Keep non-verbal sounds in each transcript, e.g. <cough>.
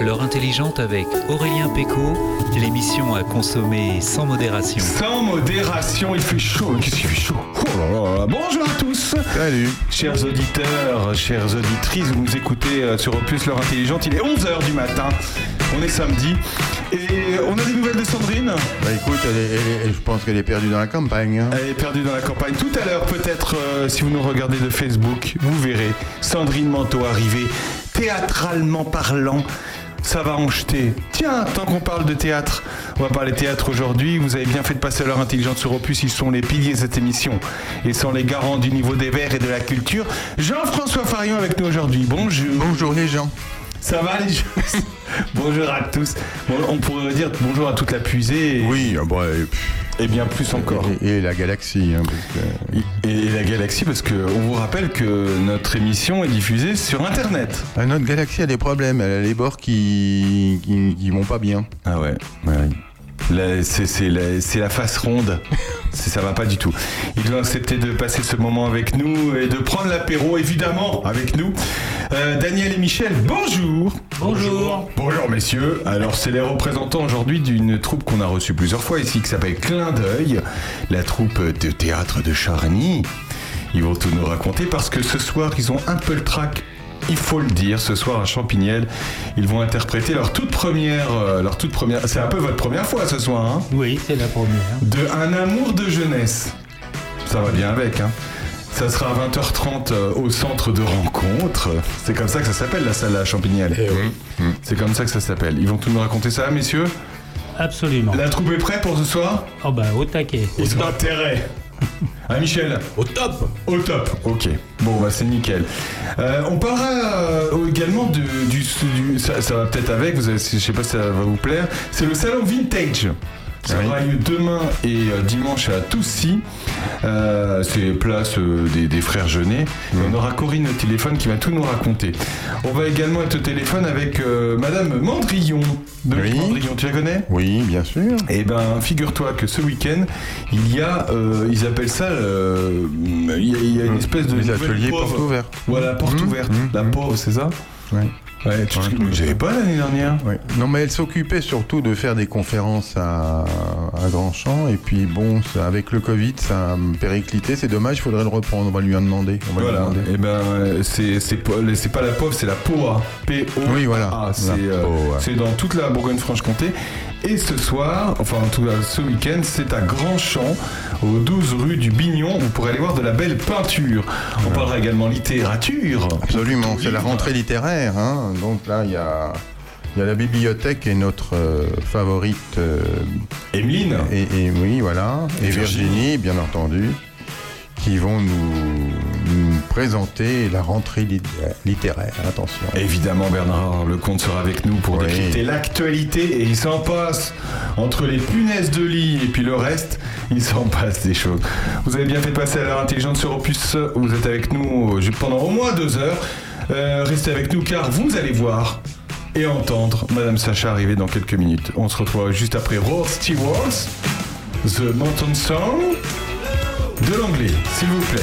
L'heure intelligente avec Aurélien Péco, l'émission à consommer sans modération. Sans modération, il fait chaud. Qu'est-ce qu'il fait chaud Oh là là là. Bonjour à tous. Salut. Chers auditeurs, chères auditrices, vous nous écoutez euh, sur Opus L'heure intelligente. Il est 11h du matin. On est samedi. Et on a des nouvelles de Sandrine. Bah écoute, elle est- elle est- je pense qu'elle est perdue dans la campagne. hein. Elle est perdue dans la campagne. Tout à l'heure, peut-être, euh, si vous nous regardez de Facebook, vous verrez Sandrine Manteau arriver, théâtralement parlant. Ça va en jeter. Tiens, tant qu'on parle de théâtre, on va parler théâtre aujourd'hui. Vous avez bien fait de passer à l'heure intelligente sur Opus. Ils sont les piliers de cette émission. Ils sont les garants du niveau des verts et de la culture. Jean-François Farion avec nous aujourd'hui. Bonjour. Bonjour les gens. Ça va les gens <laughs> Bonjour à tous. Bon, on pourrait dire bonjour à toute la puisée. Et, Oui, euh, bon, et, bien plus encore. et- et la galaxie. hein, parce que- Et la galaxie, parce que on vous rappelle que notre émission est diffusée sur Internet. Ah, notre galaxie a des problèmes. Elle a les bords qui, qui, qui vont pas bien. Ah ouais, Là, c'est, la, face ronde. <laughs> C'est- ça va pas du tout. Ils ont accepté de passer ce moment avec nous et de prendre l'apéro, évidemment, avec nous. Euh, Daniel et Michel, bonjour. Bonjour. Bonjour messieurs. Alors c'est les représentants aujourd'hui d'une troupe qu'on a reçue plusieurs fois ici qui s'appelle Clin d'œil, la troupe de théâtre de Charny. Ils vont tout nous raconter parce que ce soir ils ont un peu le trac. Il faut le dire, ce soir à Champignelles, ils vont interpréter leur toute première, euh, leur toute première. C'est un peu votre première fois ce soir, hein Oui, c'est la première. De Un amour de jeunesse. Ça va bien avec, hein ça sera à 20h30 euh, au centre de rencontre. C'est comme ça que ça s'appelle la salle à Champignelles. C'est comme ça que ça s'appelle. Ils vont tout nous raconter ça, messieurs? Absolument. La troupe est prête pour ce soir? Oh bah au taquet. Ils ont intérêt. <laughs> Ah Michel Au top Au top, ok. Bon bah c'est nickel. Euh, on parlera euh, également de, du, du- ça, ça va peut-être avec, vous avez- je sais pas si ça va vous plaire, c'est le salon vintage. Ça Oui. aura lieu demain et euh, dimanche à Toussy. Euh, c'est place euh, des, des frères Jeunet. Et On aura Corinne au téléphone qui va tout nous raconter. On va également être au téléphone avec euh, Madame Mandrillon. Dominique Oui. Mandrillon, tu la connais? Oui, bien sûr. eh ben, figure-toi que ce week-end, il y a, ils appellent ça, il y a, il y a une espèce de Les ateliers pauvre. portes ouvertes. Voilà, porte Mmh, ouverte. mmh, la pauvre, c'est ça? Ouais. Ouais, tu Ouais. j'avais pas l'année dernière. Ouais. Non, mais elle s'occupait surtout de faire des conférences à, à Grandchamp. Et puis, bon, ça- avec le Covid, ça a périclité. C'est dommage, il faudrait le reprendre. On va lui en demander. On va lui Voilà. demander. Et ben, euh, c'est pas, la pauvre, c'est la POA. P O. Oui, voilà. A. C'est La euh, POA. c'est dans toute la Bourgogne-Franche-Comté. Et ce soir, enfin en tout cas ce week-end, c'est à Grandchamp, au 12 rue du Bignon. Vous pourrez aller voir de la belle peinture. On parlera également littérature. Absolument, c'est la rentrée littéraire. hein. Donc là, il y a, il y a la bibliothèque et notre euh, favorite. euh, Emeline. et, et oui, voilà. Et Et, Virginie. Virginie, bien entendu, qui vont nous présenter la rentrée lit- littéraire. Attention. Évidemment, Bernard Lecomte sera avec nous pour Oui. décrypter l'actualité et il s'en passe entre les punaises de lit et puis le reste, il s'en passe des choses. Vous avez bien fait de passer à l'heure intelligente sur Opus. Vous êtes avec nous euh, pendant au moins deux heures. Euh, restez avec nous car vous allez voir et entendre Madame Sacha arriver dans quelques minutes. On se retrouve juste après Rod Stewart, The Mountain Song, de l'anglais, s'il vous plaît.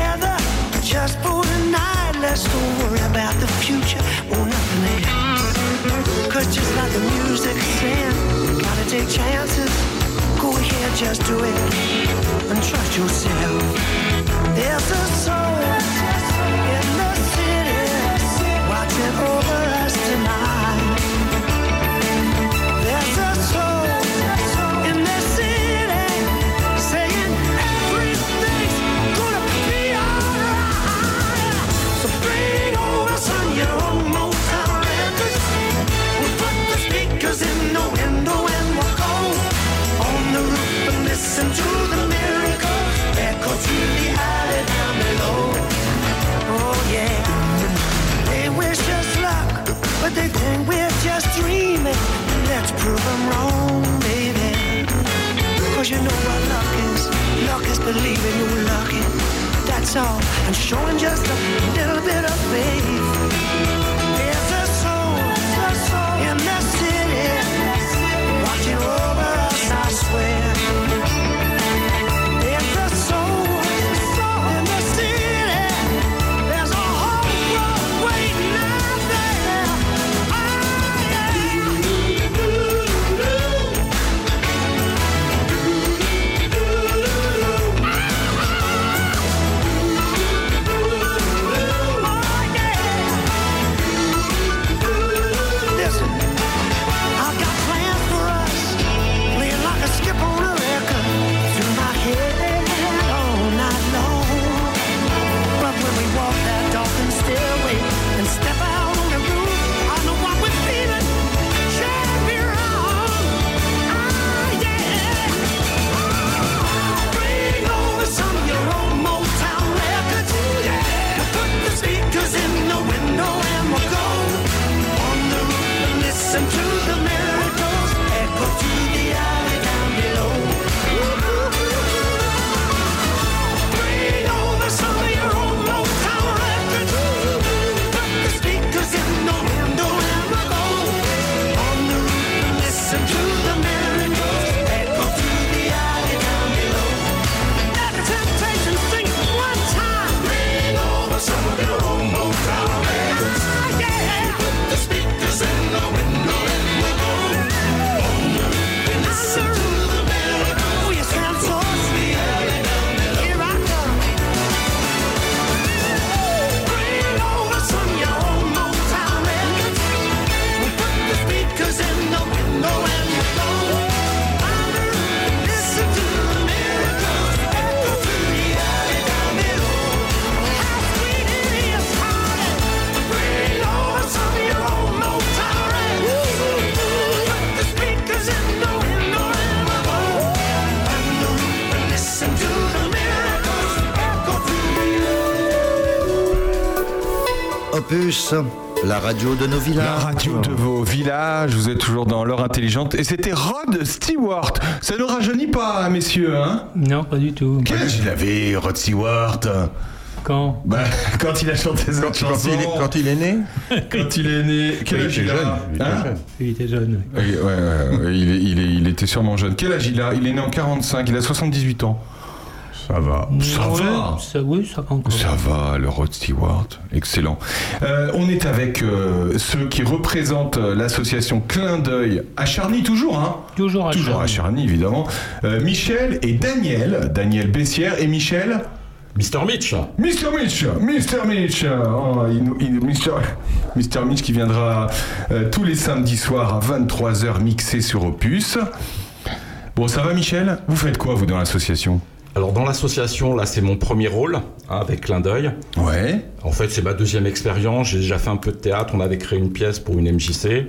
just for tonight. Let's don't worry about the future or nothing else. Cause just like the music saying, gotta take chances. Go ahead, just do it and trust yourself. There's a soul in the they think we're just dreaming. Let's prove them wrong, baby. Cause you know what luck is. Luck is believing you're lucky. That's all. And showing just a little bit of faith. La radio de nos La villages. radio de vos villages, vous êtes toujours dans l'heure intelligente. Et c'était Rod Stewart. Ça ne rajeunit pas, messieurs, hein? Non, pas du tout. Quel âge il avait, Rod Stewart? Quand? Bah, Quand il a chanté cette Quand, quand chanson. il est, quand il est né, Quand il est né. Quel il âge était il a jeune. Il était Hein? Jeune. il était jeune. Oui, ouais, ouais, ouais, il, est- il, est- il était sûrement jeune. Quel âge il a? Il est né en 45, il a 78 ans. Ça va. Ça Ouais, va. ça- Oui, ça va encore. Ça va, le Rod Stewart, excellent. Euh, on est avec euh, ceux qui représentent euh, l'association Clin d'œil à Charny, toujours, hein Toujours à Toujours à Charny. Évidemment. Euh, Michel et Daniel, Daniel Bessière et Michel. Mr. Mitch Mr. Mitch, Mr. Mitch, oh, il nous- il- Mr. Mr. Mitch qui viendra euh, tous les samedis soirs à 23h mixé sur Opus. Bon, ça va Michel? Vous faites quoi vous dans l'association? Alors dans l'association, là c'est mon premier rôle hein, avec Clin d'œil. Ouais. En fait c'est ma deuxième expérience, j'ai déjà fait un peu de théâtre, on avait créé une pièce pour une MJC.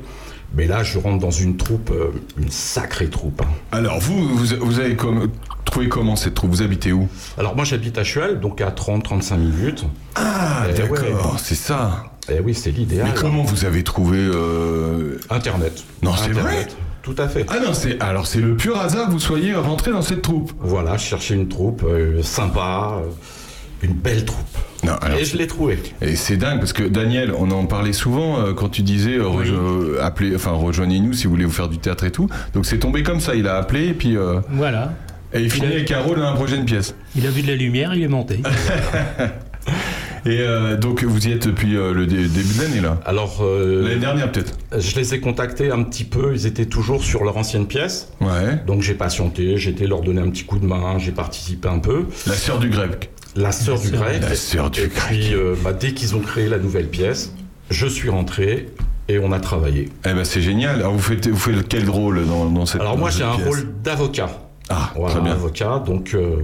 Mais là je rentre dans une troupe, euh, une sacrée troupe. hein. Alors vous, vous, vous avez trouvé comment cette troupe? Vous habitez où? Alors moi j'habite à Chuel, donc à 30-35 minutes. Ah, Eh d'accord, ouais. c'est ça. Et oui c'est l'idéal. Mais comment vous avez trouvé euh, Internet. Non, c'est vrai Tout à fait. Ah non, c'est alors c'est le pur hasard que vous soyez rentré dans cette troupe. Voilà, je cherchais une troupe euh, sympa, euh, une belle troupe. Non, alors, Et je l'ai trouvée. Et c'est dingue parce que Daniel, on en parlait souvent euh, quand tu disais euh, rejo- appelez, enfin rejoignez-nous si vous voulez vous faire du théâtre et tout. Donc c'est tombé comme ça, il a appelé et puis euh, Voilà. et il finit a- avec un rôle dans la prochaine pièce. Il a vu de la lumière, il est monté. <laughs> Et euh, donc vous y êtes depuis euh, le dé- début de l'année là. Alors, euh, L'année dernière peut-être. je les ai contactés un petit peu, ils étaient toujours sur leur ancienne pièce. Ouais. Donc j'ai patienté, j'ai été leur donner un petit coup de main, j'ai participé un peu. La sœur du grec. La sœur du grec. La sœur du Et grec. puis euh, bah, dès qu'ils ont créé la nouvelle pièce, je suis rentré et on a travaillé. Eh ben c'est génial. Alors vous faites vous faites quel rôle dans, dans cette Alors moi dans j'ai cette un pièce rôle d'avocat. Ah Voilà, très bien. avocat. Donc, euh,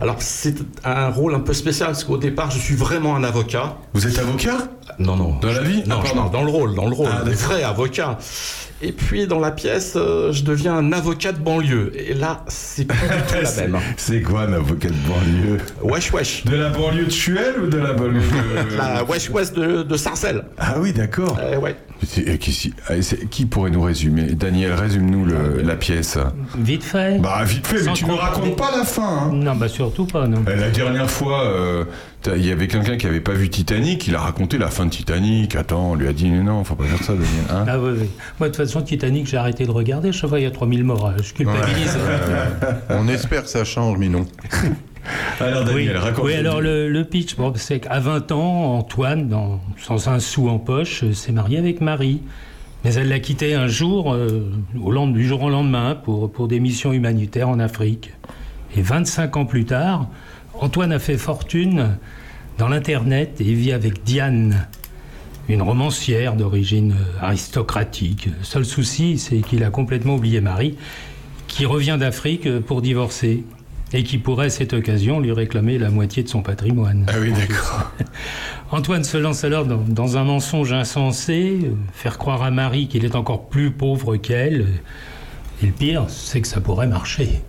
alors c'est un rôle un peu spécial parce qu'au départ je suis vraiment un avocat. Vous êtes avocat Non, non. Dans la vie Non, Ah, je parle dans le rôle, dans le rôle, Ah, vrais avocats. Et puis dans la pièce, euh, je deviens un avocat de banlieue. Et là, c'est plus du tout la <laughs> même. C'est quoi un avocat de banlieue? Wesh, wesh. De la banlieue de Chuel ou de la banlieue de... <laughs> La wesh, wesh de, de Sarcelles. Ah oui d'accord. Eh ouais. C'est- et qui, pourrait nous résumer Daniel, résume-nous la pièce. Vite fait. Bah vite fait, mais tu ne racontes pas la fin. hein. Non, bah surtout pas, non. Euh, La dernière fois, euh, il y avait quelqu'un qui avait pas vu Titanic, il a raconté la fin de Titanic. Attends, on lui a dit mais non, faut pas faire ça, Daniel. hein. Ah oui, oui. Moi, de toute façon, Titanic, j'ai arrêté de regarder. Je vois, il y a 3000 morts. euh, Je culpabilise. <laughs> On espère que ça change, mais non. <laughs> Alors Oui, Daniel, raconte. oui alors le, le pitch, bon, c'est qu'à 20 ans, Antoine, dans- sans un sou en poche, euh, s'est marié avec Marie. Mais elle l'a quitté un jour, euh, au lend- du jour au lendemain, pour, pour des missions humanitaires en Afrique. Et 25 ans plus tard, Antoine a fait fortune dans l'Internet et vit avec Diane, une romancière d'origine euh, aristocratique. Le seul souci, c'est qu'il a complètement oublié Marie, qui revient d'Afrique pour divorcer et qui pourrait à cette occasion lui réclamer la moitié de son patrimoine. Ah oui, d'accord. <laughs> Antoine se lance alors dans, dans un mensonge insensé, euh, faire croire à Marie qu'il est encore plus pauvre qu'elle. Et le pire, c'est que ça pourrait marcher.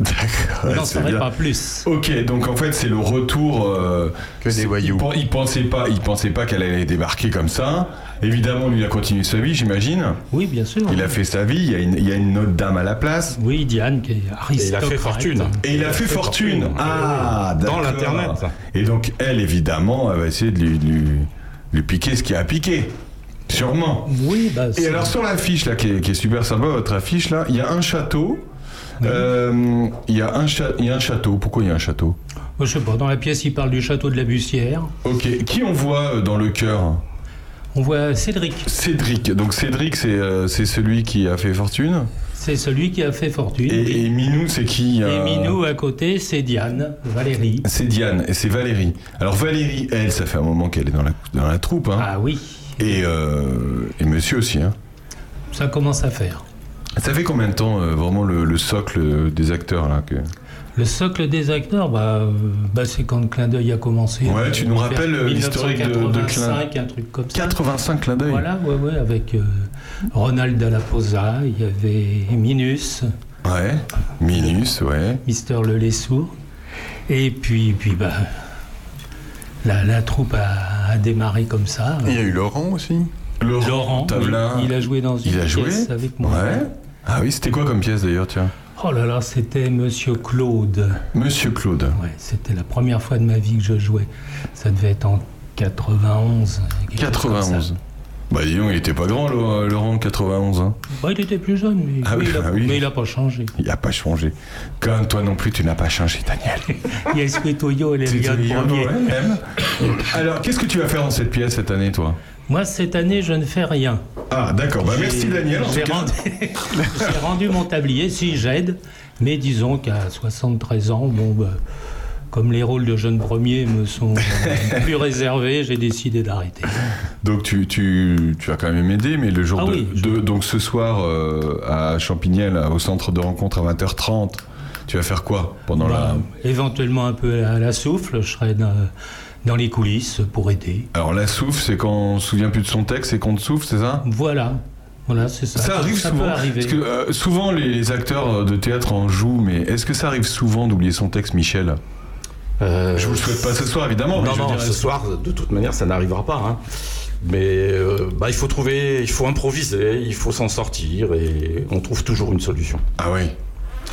D'accord. N'en bien. pas plus. Ok, donc en fait c'est le retour. euh, Que des c'est- voyous. Il pensait pas, il pensait pas qu'elle allait débarquer comme ça. Évidemment, lui il a continué sa vie, j'imagine. Oui, bien sûr. Il a fait sa vie. Il y a une, il y a une autre dame à la place. Oui, Diane, qui est Et il a aristocrate. fait fortune. Et il a fait fortune. Ah, Dans l'Internet. Et donc elle, évidemment, elle va essayer de lui, lui, lui piquer ce qui a piqué. Sûrement. Oui, bah, Et alors sur l'affiche là, qui est, qui est super sympa, votre affiche là, il y a un château. Euh, Il y, a un cha- il y a un château. Pourquoi il y a un château? Je sais pas, dans la pièce, il parle du château de la Bussière. Ok. Qui on voit euh, dans le cœur? On voit Cédric. Cédric. Donc Cédric, c'est euh, c'est celui qui a fait fortune. C'est celui qui a fait fortune. Et, et Minou, c'est qui Et euh, Minou à côté, c'est Diane, Valérie. C'est Diane et c'est Valérie. Alors Valérie, elle, ça fait un moment qu'elle est dans la, dans la troupe. Hein. Ah oui, Et, euh, et monsieur aussi. Hein. ça commence à faire. Ça fait combien de temps vraiment le, le socle des acteurs là que... Le socle des acteurs, bah, bah, c'est quand le clin d'œil a commencé. Ouais, tu nous rappelles, l'historique de- de Clin- 1985, un truc comme ça. 85 clins d'œil. Voilà, ouais, ouais, avec euh, Ronald Dallaposa, il y avait Minus, Ouais. Minus, ouais. Mister Le Lessour. Et puis, puis bah, la, la troupe a, a démarré comme ça. Il y a eu Laurent aussi. Laurent, il, il a joué dans une Il a joué pièce avec moi. Ouais. Ah oui, c'était quoi comme pièce d'ailleurs, tiens? Oh là là, c'était Monsieur Claude. Monsieur Claude. Ouais, c'était la première fois de ma vie que je jouais. Ça devait être en 91. quelque chose comme 91. ça. Bah dis donc, il était pas grand, Laurent, Laurent, 91. Hein. Bah, il était plus jeune, mais, Ah oui, il a, ah oui. mais il n'a pas changé. Il a pas changé. Comme toi non plus, tu n'as pas changé, Daniel. Il y a Esprit Toyo et les gars de premier. Alors, qu'est-ce que tu vas faire dans cette pièce cette année, toi? Moi, cette année, je ne fais rien. Ah, d'accord. Bah merci, Daniel. <laughs> J'ai rendu, mon tablier, si j'aide, mais disons qu'à 73 ans, bon, bah, comme les rôles de jeune premier me sont <laughs> plus réservés, j'ai décidé d'arrêter. Donc tu, tu, tu as quand même aidé, mais le jour Ah de, oui, je- de- donc ce soir euh, à Champignelles, au centre de rencontre à 20h30, tu vas faire quoi pendant Bah, la Éventuellement un peu à la souffle, je serai dans, dans les coulisses pour aider. Alors la souffle, c'est quand on se souvient plus de son texte et qu'on te souffle, c'est ça? Voilà, voilà, c'est ça. Ça arrive ça souvent. peut arriver. Parce que euh, souvent les, les acteurs de théâtre en jouent, mais est-ce que ça arrive souvent d'oublier son texte, Michel? Euh, Je vous le souhaite pas ce soir, évidemment. mais Non, je veux non, dire, ce soir, de toute manière, ça n'arrivera pas. hein. Mais euh, bah, il faut trouver, il faut improviser, il faut s'en sortir et on trouve toujours une solution. Ah oui.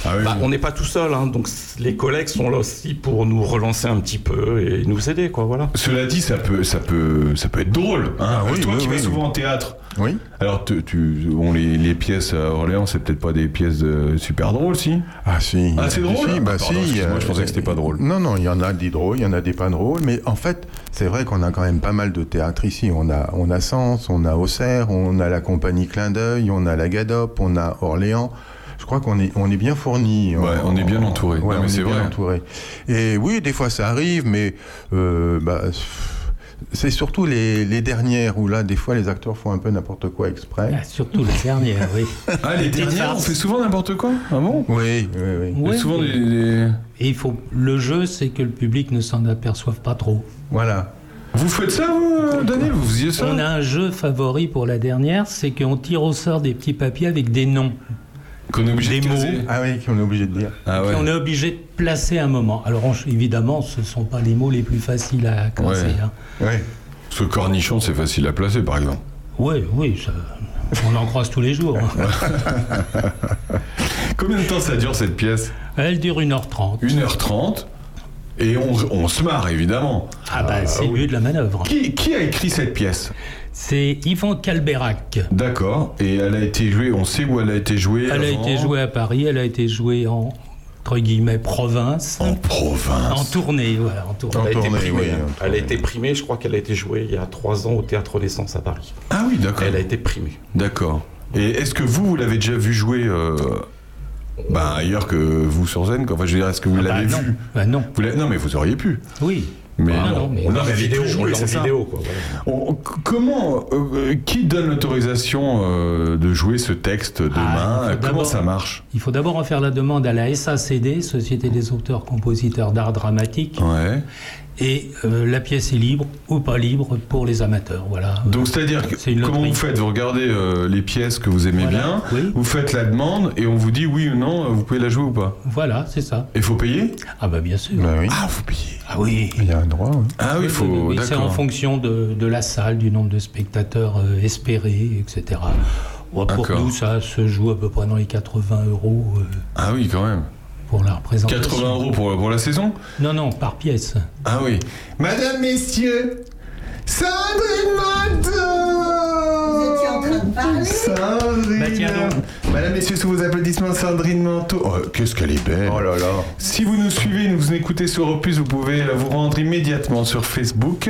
Ah oui. Bah, on n'est pas tout seul, hein, donc les collègues sont là aussi pour nous relancer un petit peu et nous aider, quoi. Voilà. Cela dit, ça peut, ça peut, ça peut être drôle. Hein. Ah oui, Toi oui, qui vas oui. souvent en théâtre. Oui. Alors, tu, tu- bon, les, les pièces à Orléans, c'est peut-être pas des pièces de- super drôles, si? Ah si. Ah, c'est drôle Si, bah Ah, pardon, si. excuse-moi, je euh, pensais que c'était pas drôle. Non, non, il y en a des drôles, il y en a des pas drôles, mais en fait, c'est vrai qu'on a quand même pas mal de théâtre ici. On a, on a Sens, on a Auxerre, on a la compagnie Clin d'œil, on a la Gadop, on a Orléans. Je crois qu'on est, on est bien fourni. Ouais, on est bien entouré. Ouais, Non, mais on c'est est bien vrai. entouré. Et oui, des fois ça arrive, mais euh, bah, c'est surtout les, les dernières où là, des fois, les acteurs font un peu n'importe quoi exprès. Ah, surtout la dernière, oui. <laughs> Ah, les dernières, on fait souvent n'importe quoi Ah bon? Oui, oui, oui. Souvent Et il faut, le jeu, c'est que le public ne s'en aperçoive pas trop. Voilà. Vous faites ça, vous, Daniel? Vous faisiez ça? On a un jeu favori pour la dernière, c'est qu'on tire au sort des petits papiers avec des noms. Qu'on est obligé des de mots. Ah oui, qu'on est obligé de dire. Ah ouais. On est obligé de placer un moment. Alors on- évidemment, ce ne sont pas les mots les plus faciles à classer. Ouais. hein. Oui. Ce cornichon, c'est facile à placer, par exemple. Oui, oui, ça- on en croise tous les jours. hein. <laughs> Combien de temps ça dure cette pièce? Elle dure 1h30. 1h30. Et on, on se marre évidemment. Ah bah c'est le but de la manœuvre. Qui, qui a écrit cette pièce? C'est Yvan Calberac. D'accord. Et elle a été jouée, on sait où elle a été jouée Elle a été jouée à Paris, elle a été jouée en entre guillemets province, En province. en tournée, voilà, en tournée. En Elle a été primée. oui, hein. en Elle a été primée, je crois qu'elle a été jouée il y a trois ans au Théâtre Renaissance à Paris. Ah oui, d'accord. Elle a été primée. D'accord. Et est-ce que vous, vous l'avez déjà vu jouer euh, bah, ailleurs que vous sur scène quoi? Enfin, je veux dire, est-ce que vous Ah bah l'avez vu Bah non, Vous l'avez- Non, mais vous auriez pu. oui. Mais Ah non, mais- on Non, mais vidéo, on l'a en vidéo, quoi. voilà. On- c- comment, euh, qui donne l'autorisation euh, de jouer ce texte demain Ah, il faut Comment d'abord- ça marche Il faut d'abord en faire la demande à la SACD, Société des auteurs-compositeurs d'art dramatique, Ouais. Et euh, la pièce est libre ou pas libre pour les amateurs. Voilà. Donc c'est-à-dire que une comment vous faites? Vous regardez euh, les pièces que vous aimez Voilà, bien, oui. vous faites la demande et on vous dit oui ou non, vous pouvez la jouer ou pas. Voilà, c'est ça. Il faut payer? Ah bah bien sûr. Bah oui, Ah, vous payez. Ah oui. il y a un droit. hein. Ah oui, il faut. Oui, c'est en fonction de, de la salle, du nombre de spectateurs euh, espérés, etc. Bon, pour nous, ça se joue à peu près dans les 80 euros euh, Ah oui, quand même. Pour la représentation. 80 euros pour, pour la saison Non, non, par pièce. Ah oui. Madame, messieurs, Sandrine Manteau Vous étiez en train de parler Sandrine Bah, tiens donc. Madame, messieurs, sous vos applaudissements, Sandrine Manteau. Oh, qu'est-ce qu'elle est belle Oh là là. Si vous nous suivez, nous vous écoutez sur Opus, vous pouvez vous rendre immédiatement sur Facebook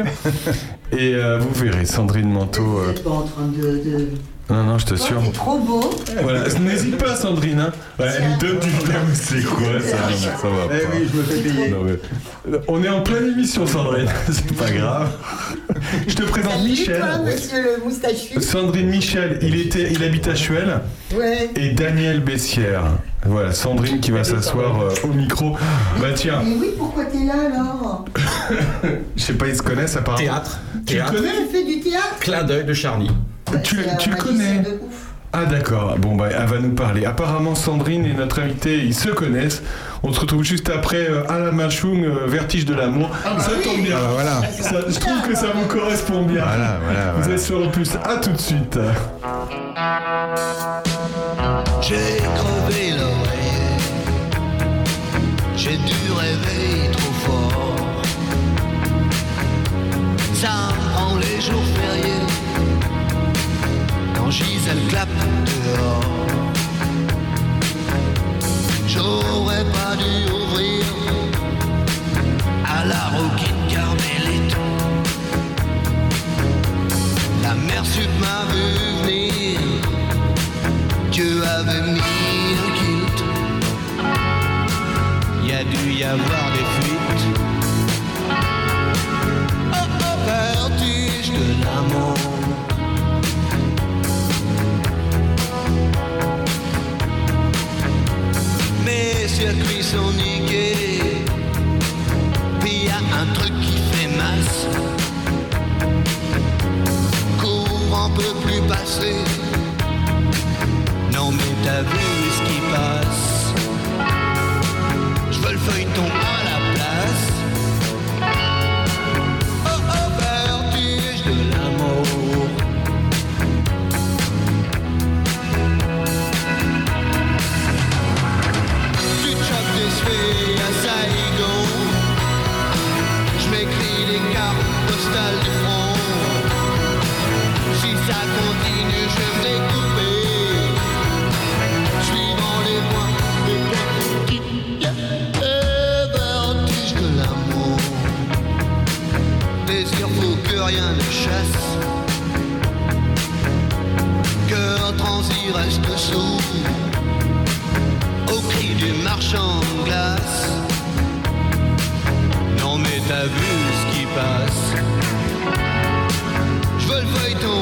<laughs> et euh, vous verrez Sandrine Manteau. Vous euh, êtes pas en train de. de... Non, non, je t'assure. C'est trop beau. Voilà, n'hésite pas, Sandrine. Hein. Ouais, elle nous donne du mais c'est quoi ça Ça va Eh pas. oui, je me fais payer. Non, mais- On est en pleine émission, Sandrine. <laughs> C'est pas grave. Je te présente Salut, Michel. toi, monsieur le moustachu. Sandrine Michel, il, était, il habite à Chuel. Ouais. Et Daniel Bessière. Voilà, Sandrine qui va s'asseoir euh, au micro. Bah tiens, Mais oui, pourquoi t'es là alors <laughs> je sais pas, ils se connaissent apparemment. Théâtre. Tu Théâtre. connais Tu fais du théâtre? Clin d'œil de Charny. Tu- tu le connais de ouf. Ah d'accord, bon bah elle va nous parler. Apparemment Sandrine et notre invité, ils se connaissent. On se retrouve juste après euh, Alain Machung, euh, Vertige de l'amour. ça tombe bien. Ah bah voilà. Ça- je trouve que ça vous correspond bien. Voilà, voilà, Vous êtes sur le plus. À tout de suite. J'ai crevé l'oreille, j'ai dû rêver trop fort. Ça prend les jours fériés, quand Gisèle clappe dehors. J'aurais pas dû ouvrir à la roquine carmélite. La mère sud m'a vu venir. Dieu avait mis un kilt. Il y a dû y avoir des fuites. Oh, vertige de l'amour. Circuits sont niqués. Puis y a un truc qui fait masse. Courant peut plus passer. Non mais t'as vu ce qui passe Je veux le feuilleton rien ne chasse. Cœur transi reste sourd au cri du marchand de glace. Non mais t'as vu ce qui passe. Je veux le feuilleton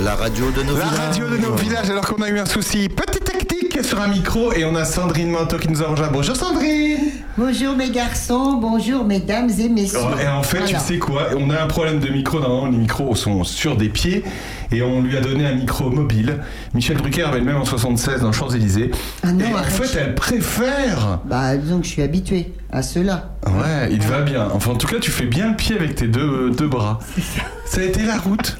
La radio de nos La villages. radio de nos villages, alors qu'on a eu un souci. Petite technique sur un micro et on a Sandrine Manteau qui nous a rejoint. Bonjour Sandrine Bonjour mes garçons, bonjour mesdames et messieurs. Oh, Et en fait, tu sais quoi? On a un problème de micro. Normalement, les micros sont sur des pieds et on lui a donné un micro mobile. Michel Drucker avait le même en 76 dans Champs-Élysées. Ah non, et en fait, elle préfère. Bah disons que je suis habitué à cela. Ouais, il va bien. Enfin, en tout cas, tu fais bien le pied avec tes deux, deux bras. Ça a été la route.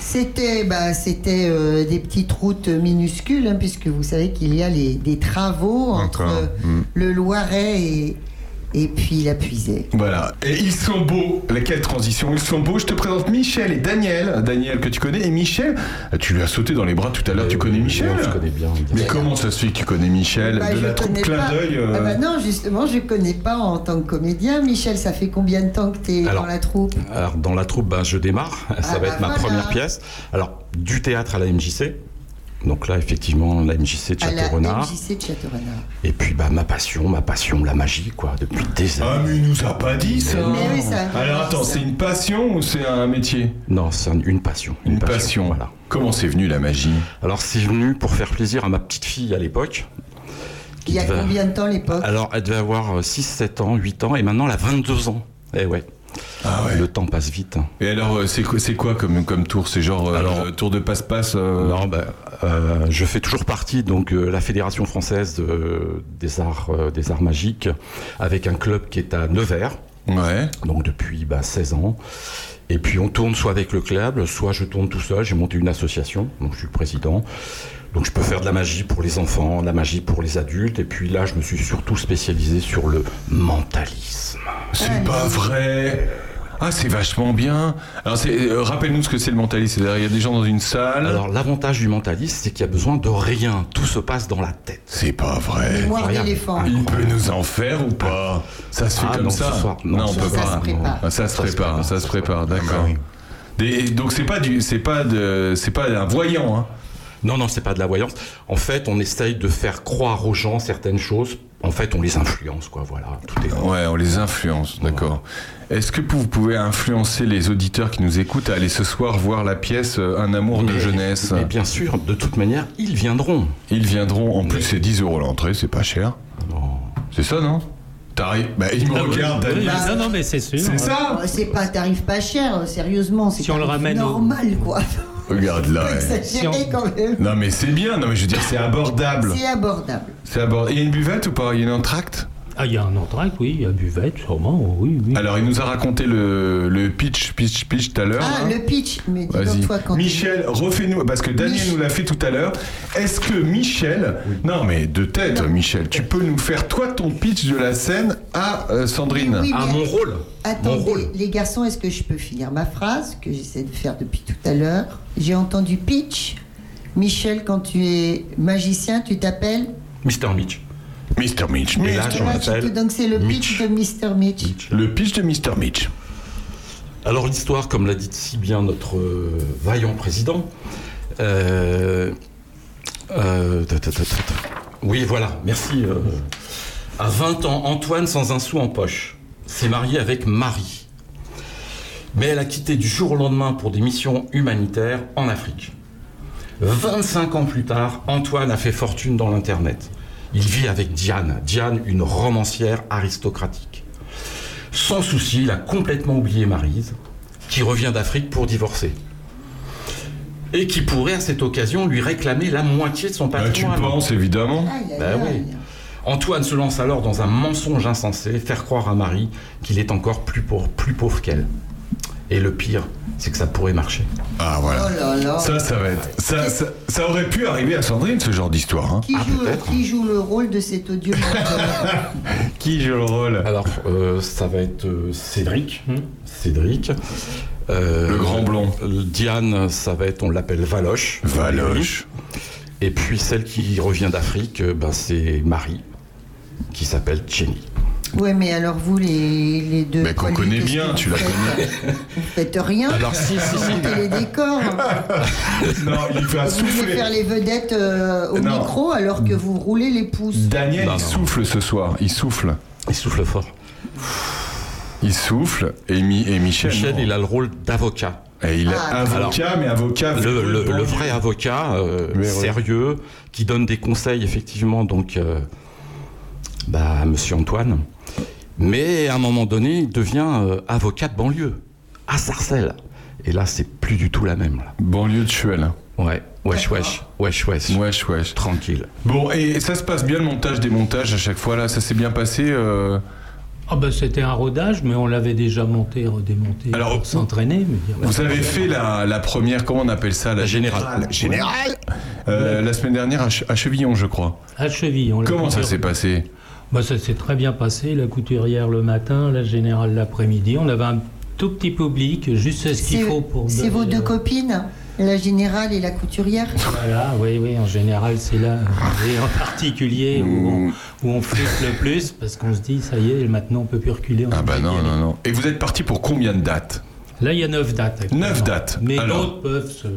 C'était bah, c'était euh, des petites routes minuscules, hein, puisque vous savez qu'il y a les, des travaux entre Encore. euh, Mm. le Loiret et, et puis la Puisée. Voilà. Et ils sont beaux. Quelle transition. Ils sont beaux. Je te présente Michel et Daniel. Daniel que tu connais. Et Michel, tu lui as sauté dans les bras tout à l'heure. Tu connais Michel On se connaît bien. Mais comment ça se fait que tu connais Michel Bah, De je la troupe connais clin pas. d'œil euh, Ah bah non, justement, je connais pas en tant que comédien. Michel, ça fait combien de temps que tu es Alors, dans la troupe? Alors, dans la troupe, ben, je démarre. <laughs> Ça Ah va bah être ma voilà. première pièce. Alors, du théâtre à la MJC. Donc là, effectivement, la MJC de Château-Renard. MJC de Château-Renard. Et puis, bah, ma passion, ma passion, la magie, quoi, depuis des Ah années. mais il nous a pas dit ça. Mais oui, ça- Alors attends, c'est une passion ou c'est un métier? Non, c'est un- une passion. Une passion. Voilà. Comment c'est venu la magie? Alors, c'est venu pour faire plaisir à ma petite fille à l'époque. Il y a devait- combien de temps l'époque? Alors, elle devait avoir 6, 7 ans, 8 ans, et maintenant, elle a 22 ans. Eh ouais. Ah ouais. Le temps passe vite. hein. Et alors euh, c'est quoi, c'est quoi comme, comme tour? C'est genre euh, Alors- euh, tour de passe-passe euh, Non, euh, je fais toujours partie donc la fédération française de- des arts des arts magiques avec un club qui est à Nevers, Ouais. donc depuis bah, 16 ans. Et puis on tourne soit avec le club, soit je tourne tout seul. J'ai monté une association, donc je suis président. Donc je peux faire de la magie pour les enfants, de la magie pour les adultes. Et puis là, je me suis surtout spécialisé sur le mentalisme. C'est pas vrai. Ah, c'est vachement bien. Alors, euh, rappelle-nous ce que c'est le mentalisme. C'est-à-dire, il y a des gens dans une salle. Alors l'avantage du mentalisme, c'est qu'il y a besoin de rien. Tout se passe dans la tête. c'est pas vrai. D'éléphant. Il peut nous en faire ou pas? Ça se fait Ah, comme non, ça? ce soir, non, on ce peut soir, pas. ça se prépare. Ah, ça se Ça se prépare, prépare, ça se prépare, d'accord. Ah oui. Des- donc c'est pas du, c'est pas de, c'est pas un voyant, hein. Non, non, c'est pas de la voyance. En fait, on essaye de faire croire aux gens certaines choses. En fait, on les influence, quoi. Voilà, tout est. Ouais, on les influence, d'accord. Est-ce que vous pouvez influencer les auditeurs qui nous écoutent à aller ce soir voir la pièce euh, Un amour de jeunesse Mais bien sûr, de toute manière, ils viendront. Ils viendront, en plus c'est 10 euros l'entrée, c'est pas cher. C'est ça, non? T'arrives Bah, il me Ah oui, regarde, oui, Daniel. Non, non, mais c'est sûr. C'est ça? Oh, C'est pas un tarif pas cher, euh, sérieusement. C'est Si on le tarif ramène au- normal, quoi. Regarde là, on- quand même. Non mais c'est bien, non mais je veux dire c'est abordable. C'est abordable. C'est abordable. Il y a une buvette ou pas? Il y a une entracte? Ah, il y a un entracte, oui, il y a buvette, sûrement, oui, oui. Alors il nous a raconté le, le pitch, pitch, pitch tout à l'heure. Ah, hein. le pitch. Mais dis toi, quand Michel, refais-nous, parce que Daniel Mich- nous l'a fait tout à l'heure. Est-ce que Michel, non mais de tête, Non. Michel, tu peux nous faire toi ton pitch de la scène à euh, Sandrine? Oui, Ah, mais- mon rôle Mon Attendez, rôle les garçons, est-ce que je peux finir ma phrase que j'essaie de faire depuis tout à l'heure? J'ai entendu pitch. Michel, quand tu es magicien, tu t'appelles? Mr. Mitch. Mr. Mitch. Et là, Mr. je m'appelle tu- Donc c'est le Mitch. pitch de Mr. Mitch. Le pitch de Mr. Mitch. Alors, l'histoire, comme l'a dit si bien notre euh, vaillant président. euh, euh, ta, ta, ta, ta, ta. Oui, voilà, merci. à 20 ans, Antoine, sans un sou en poche, s'est marié avec Marie. Mais elle a quitté du jour au lendemain pour des missions humanitaires en Afrique. 25 ans plus tard, Antoine a fait fortune dans l'Internet. Il vit avec Diane, Diane, une romancière aristocratique. Sans souci, il a complètement oublié Marise, qui revient d'Afrique pour divorcer. Et qui pourrait à cette occasion lui réclamer la moitié de son Bah, tu patrimoine. penses évidemment. Aïe, aïe, oui. aïe. Antoine se lance alors dans un mensonge insensé, faire croire à Marie qu'il est encore plus pauvre, plus pauvre qu'elle. Et le pire, c'est que ça pourrait marcher. Ah voilà. Oh là là. Ça, ça va être. Ça, ça, ça aurait pu arriver à Sandrine ce genre d'histoire. Hein. Qui, Ah, qui joue le rôle de cet odieux <laughs> Qui joue le rôle Alors, euh, ça va être euh, Cédric. Cédric. Euh, Le grand blond. Diane, ça va être, on l'appelle Valoche. Valoche. Et puis celle qui revient d'Afrique, ben, c'est Marie, qui s'appelle Jenny. Ouais, mais alors vous, les, les deux. Mais qu'on connaît bien, tu vous la faites Vous faites rien Alors, si, si, Vous si. montez les décors. <laughs> Non, il va Vous voulez faire les vedettes euh, au Non. micro alors que vous roulez les pouces. Daniel, Non, il non. souffle ce soir. Il souffle. Il souffle fort. Il souffle. Et, Mi- et Michel. Michel, non. il a le rôle d'avocat. Et il est Ah, avocat, mais avocat. le, le- vrai avocat, euh, Oui, oui. sérieux, qui donne des conseils effectivement donc euh, bah, à Monsieur Antoine. Mais à un moment donné, il devient euh, avocat de banlieue à Sarcelles. Et là, c'est plus du tout la même. Là. Banlieue de Chuel. Ouais, wesh, wesh, wesh, wesh, Wesh, wesh. tranquille. Bon, et ça se passe bien le montage des montages à chaque fois là, ça s'est bien passé. euh, Ah bah, c'était un rodage, mais on l'avait déjà monté, redémonté Alors, pour s'entraîner. y a Vous avez fait la, la première, comment on appelle ça La générale? Générale Euh, La semaine dernière à, Che- à Chevillon, je crois. À Cheville. on l'a Comment ça s'est passé? Bah, Ça s'est très bien passé. La couturière le matin, la générale l'après-midi. On avait un tout petit public, juste ce qu'il faut pour. c'est vos deux euh, copines, la générale et la couturière? Voilà, oui, oui, en général, c'est là, et en particulier, où on, où on flippe le plus, parce qu'on se dit, ça y est, maintenant on peut plus reculer. Ah bah non, non, non. Et vous êtes parti pour combien de dates? Là, il y a neuf dates. actuellement. Neuf dates. Mais d'autres peuvent se,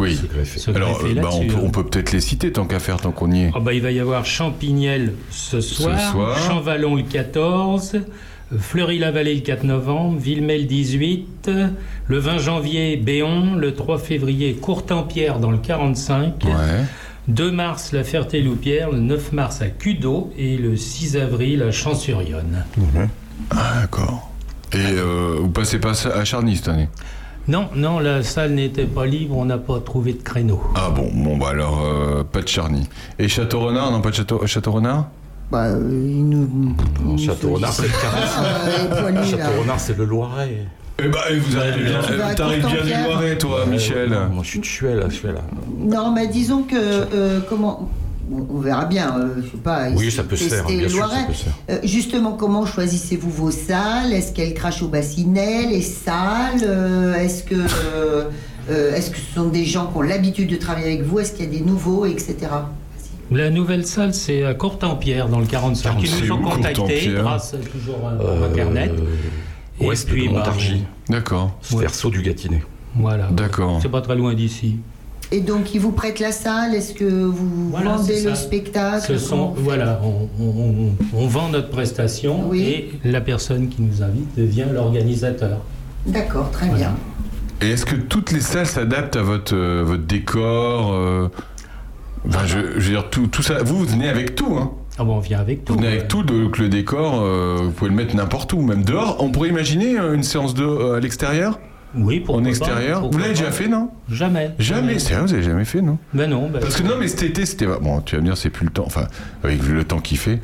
Oui. Se Alors, euh, bah, on, peut, hein. on peut peut-être les citer tant qu'à faire, tant qu'on y est. Ah bah, il va y avoir Champignelles ce soir, soir. Champvallon le 14, Fleury-la-Vallée le 4 novembre, Villemay le 18, le 20 janvier Béon, le 3 février Courtampierre dans le 45, Ouais. 2 mars la Ferté-Loupière, le 9 mars à Cudeau et le 6 avril à Champs-sur-Yonne. Ah, d'accord. Et euh, vous passez pas à Charny cette année? Non, non, la salle n'était pas libre, on n'a pas trouvé de créneau. Ah bon, bon bah alors, euh, pas de Charny. Et Château-Renard Non, pas de Château- Château-Renard Bah, euh, nous. Non, Château Renard, c'est le sollicitent. 45. Ah, les poilus, là. Château Renard, c'est le Loiret. Eh bah, vous arrivez bien, t'arrives bien du Loiret, toi, Michel. Euh, moi, je suis de Chuel, je suis là. Non, mais disons que. euh, comment. On on verra bien, euh, je sais pas. Oui, ça peut se faire, tester bien le sûr, ça Loiret. peut se faire. Euh, justement, comment choisissez-vous vos salles? Est-ce qu'elles crachent au bassinet, les salles? Euh, Est-ce que, euh, est-ce que ce sont des gens qui ont l'habitude de travailler avec vous? Est-ce qu'il y a des nouveaux, etc. La nouvelle salle, c'est à Courtampierre, dans le 45. Ils C'est nous ont contactés Courtampierre grâce à toujours à Euh, Internet. Et Ouest puis, de bah, Montargis, D'accord, Ouais. verso du Gâtinais. Voilà. d'accord. C'est pas très loin d'ici. Et donc, ils vous prêtent la salle Est-ce que vous Voilà, vendez le spectacle Ce sont, voilà, on, on- on- on vend notre prestation Oui. et la personne qui nous invite devient l'organisateur. D'accord, très Voilà. bien. Et est-ce que toutes les salles s'adaptent à votre, euh, votre décor euh, enfin, je, je veux dire, tout, tout ça. Vous, vous venez avec tout, hein Ah bon, on vient avec tout. Vous venez avec tout, donc le décor, euh, vous pouvez le mettre n'importe où, même dehors. On pourrait imaginer euh, une séance de, euh, à l'extérieur? Oui, pourquoi En pas, extérieur Vous l'avez déjà fait, non Jamais. Jamais, sérieux, vous avez jamais fait, non Ben non. ben- Parce que non, mais cet été, c'était. Bon, tu vas me dire, c'est plus le temps. Enfin, avec le temps qu'il fait.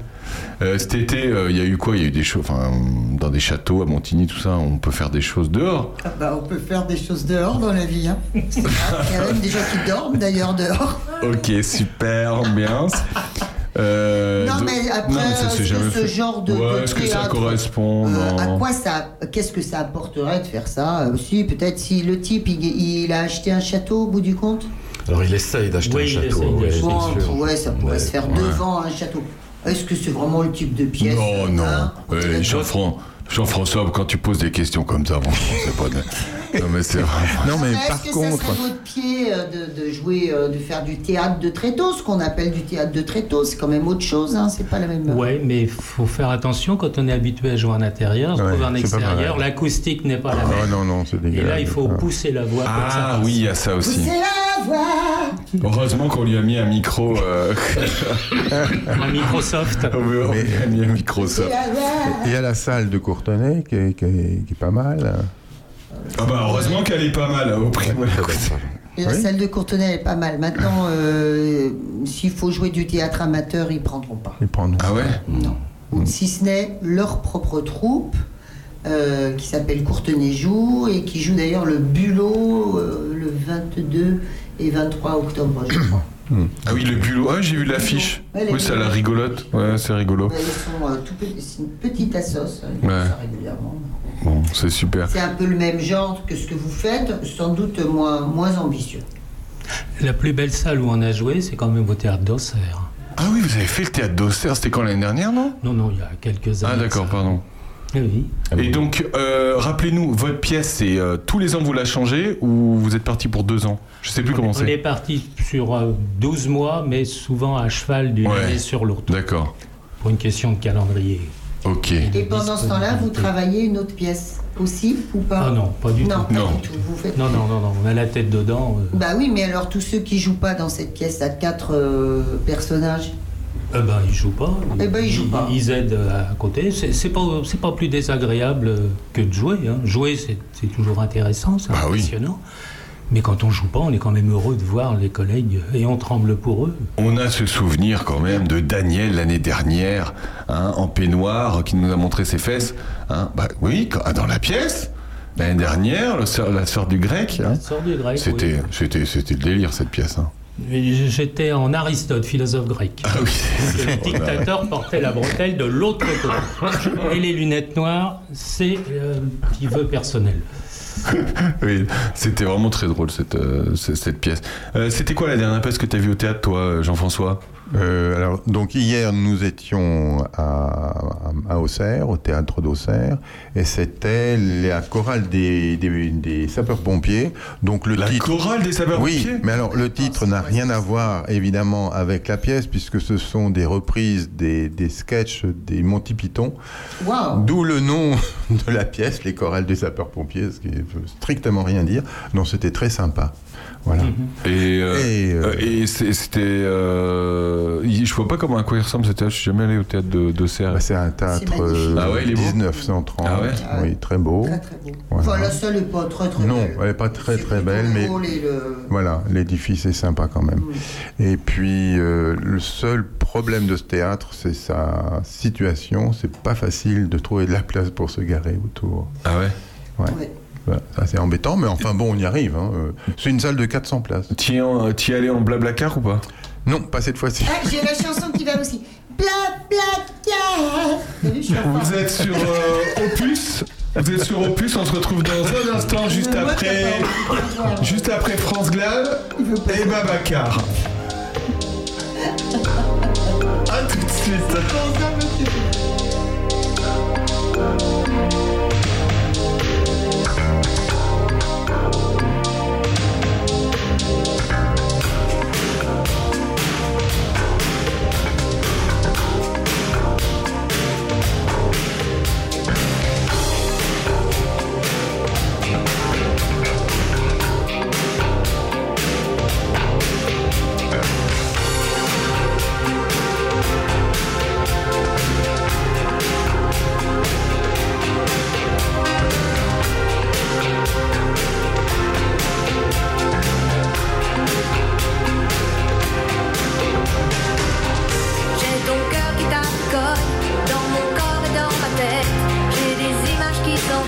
Euh, cet été, euh, il y a eu quoi? Il y a eu des choses. Enfin, dans des châteaux, à Montigny, tout ça, on peut faire des choses dehors? Ah bah, on peut faire des choses dehors dans la vie. hein. C'est <laughs> vrai. Il y a même des gens qui dorment d'ailleurs dehors. Ok, super, ambiance. Euh, Non, de- mais après, non, mais ça s'est est-ce jamais que ce fait. genre de- Ouais, est-ce que ça correspond Euh, à non quoi ça, qu'est-ce que ça apporterait de faire ça Euh, Si, peut-être si le type il, il a acheté un château au bout du compte? Alors, il essaye d'acheter Oui, un château. ouais, sûr. ouais, ça pourrait Ouais. se faire Ouais. devant un château. Est-ce que c'est vraiment le type de pièce Non, non. hein Ouais, Jean-Fran- Jean-François, quand tu poses des questions comme ça, bon, c'est pas. Non, mais c'est vraiment... Non, mais par que contre, ça serait votre pied euh, de, de jouer, euh, de faire du théâtre de tréteau, ce qu'on appelle du théâtre de tréteau, c'est quand même autre chose, hein, c'est pas la même. Ouais, mais il faut faire attention quand on est habitué à jouer en intérieur, se Ouais, trouve en extérieur, l'acoustique n'est pas la ah même. non, non, c'est Et dégueulasse. là, il faut Ah. pousser la voix. ça Ah oui, il y a ça aussi. C'est la voix Heureusement qu'on lui a mis un micro... Euh... <laughs> Un Microsoft. on lui a mis un micro, ça. c'est la voix. Il y a la salle de Courtenay qui est, qui est- qui est pas mal. Ah bah, heureusement qu'elle est pas mal, au prix. La Oui. salle de Courtenay est pas mal. Maintenant, euh, s'il faut jouer du théâtre amateur, ils prendront pas. Ils prennent. Ah ouais Non. Ou si ce n'est leur propre troupe, euh, qui s'appelle Courtenay Joue, et qui joue d'ailleurs le Bulot euh, le 22 et 23 octobre, je crois. <coughs> Ah oui, le bulot. Ah, j'ai vu l'affiche. Ouais, Oui, ça a l'air bulots. rigolote. Ouais, c'est rigolo. Ouais, Ils sont euh, tout petits, c'est une petite assoce, hein, ils font Ouais. ça régulièrement. Bon, c'est super. C'est un peu le même genre que ce que vous faites, sans doute moins, moins ambitieux. La plus belle salle où on a joué, c'est quand même au théâtre d'Auxerre. Ah oui, vous avez fait le théâtre d'Auxerre, c'était quand l'année dernière, non? Non, non, il y a quelques années. Ah d'accord, pardon. Oui. Et donc, euh, rappelez-nous, votre pièce, c'est euh, tous les ans vous la changez ou vous êtes parti pour deux ans? Je sais plus comment On est c'est. parti sur euh, 12 mois, mais souvent à cheval d'une Ouais. année sur l'autre, D'accord. pour une question de calendrier. Ok. Et pendant ce temps-là, vous travaillez une autre pièce aussi ou pas Ah non, pas du Non, tout. pas Non. du tout. Vous faites Non, non, non, non, on a la tête dedans. euh, Bah oui, mais alors tous ceux qui jouent pas dans cette pièce à quatre euh, personnages, eh ben, ils jouent pas. Eh ben, ils jouent pas. Ils aident à côté. C'est pas, c'est pas plus désagréable que de jouer. hein. Jouer, c'est toujours intéressant, c'est Bah oui. Mais quand on joue pas, on est quand même heureux de voir les collègues et on tremble pour eux. On a ce souvenir quand même de Daniel l'année dernière, hein, en peignoir, qui nous a montré ses fesses. Hein. Bah oui, quand- dans la pièce. L'année dernière, le sœur- la sœur du grec. hein. C'était, oui. c'était, c'était le délire cette pièce. hein. J'étais en Aristote, philosophe grec. Ah oui. Le <laughs> dictateur portait la bretelle de l'autre côté. <laughs> Et les lunettes noires, c'est un petit vœu personnel. <laughs> Oui, c'était vraiment très drôle cette, euh, cette, pièce. Euh, c'était quoi la dernière pièce que tu as vue au théâtre, toi, Jean-François? Euh, alors, donc hier, nous étions à, à Auxerre, au théâtre d'Auxerre, et c'était la chorale des, des, des sapeurs-pompiers. Donc le La titre. chorale des Oui, sapeurs-pompiers mais alors le titre n'a rien à voir évidemment avec la pièce puisque ce sont des reprises des, des sketchs des Monty Python, waouh d'où le nom <laughs> de la pièce, les chorales des sapeurs-pompiers, ce qui veut strictement rien dire. Non, c'était très sympa. Voilà. Et, euh, Et, euh, euh, et c'était. euh, je vois pas comment à quoi il ressemble cet théâtre. Je suis jamais allé au théâtre de, de Serres. Bah, c'est un théâtre euh, Ah ouais, il est beau 1930. Ah ouais Oui, très beau. Très très beau. Voilà. Enfin, la seule est pas très très Non, belle. elle est pas très, très belle, le mais- rôle et le- Voilà, l'édifice est sympa quand même. Et puis, euh, le seul problème de ce théâtre, c'est sa situation. C'est pas facile de trouver de la place pour se garer autour. Ah ouais Ouais. Voilà, c'est embêtant, mais enfin bon, on y arrive. hein. Euh, C'est une salle de 400 places. T'y es, t'y es allé en blablacar ou pas? Non, pas cette fois-ci. Ah, j'ai la chanson qui va aussi. Bla bla bla. T'as vu, je suis en Vous êtes sur euh, Opus? Vous êtes sur Opus, on se retrouve dans un instant, juste après, juste après France Glad et Babacar. A tout de suite.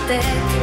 usted.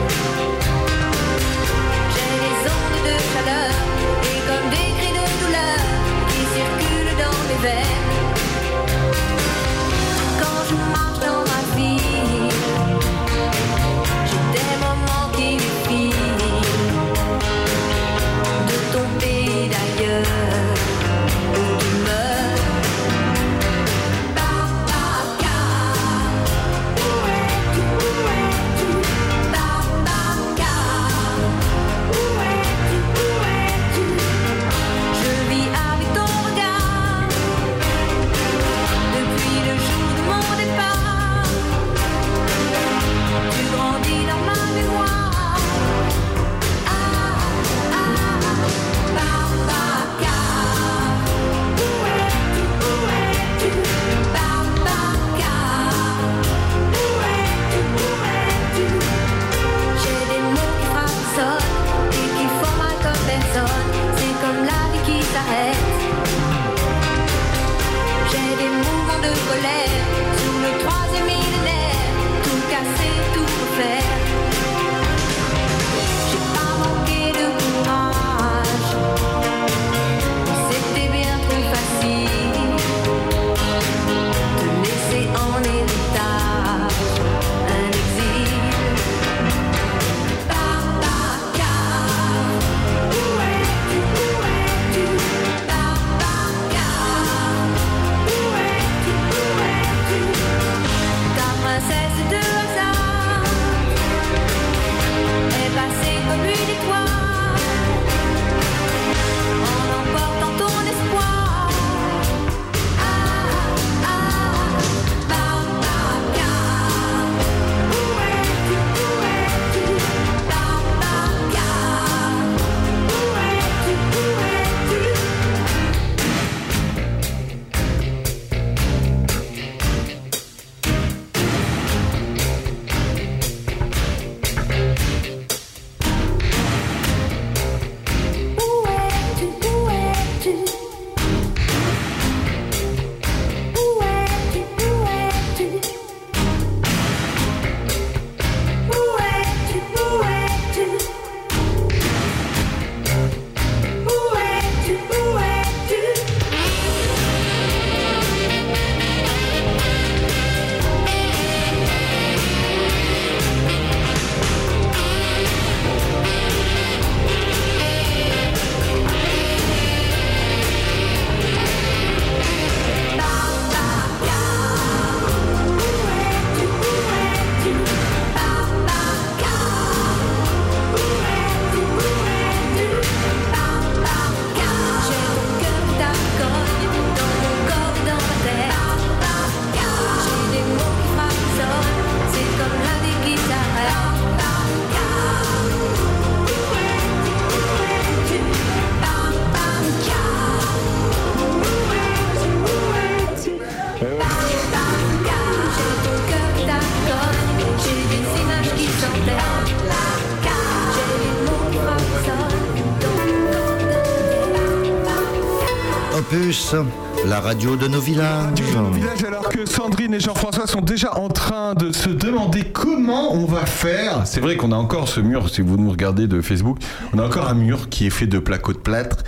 La radio de nos villages. Du village, alors que Sandrine et Jean-François sont déjà en train de se demander comment on va faire. C'est vrai qu'on a encore ce mur, si vous nous regardez de Facebook, on a encore un mur qui est fait de placots de plâtre.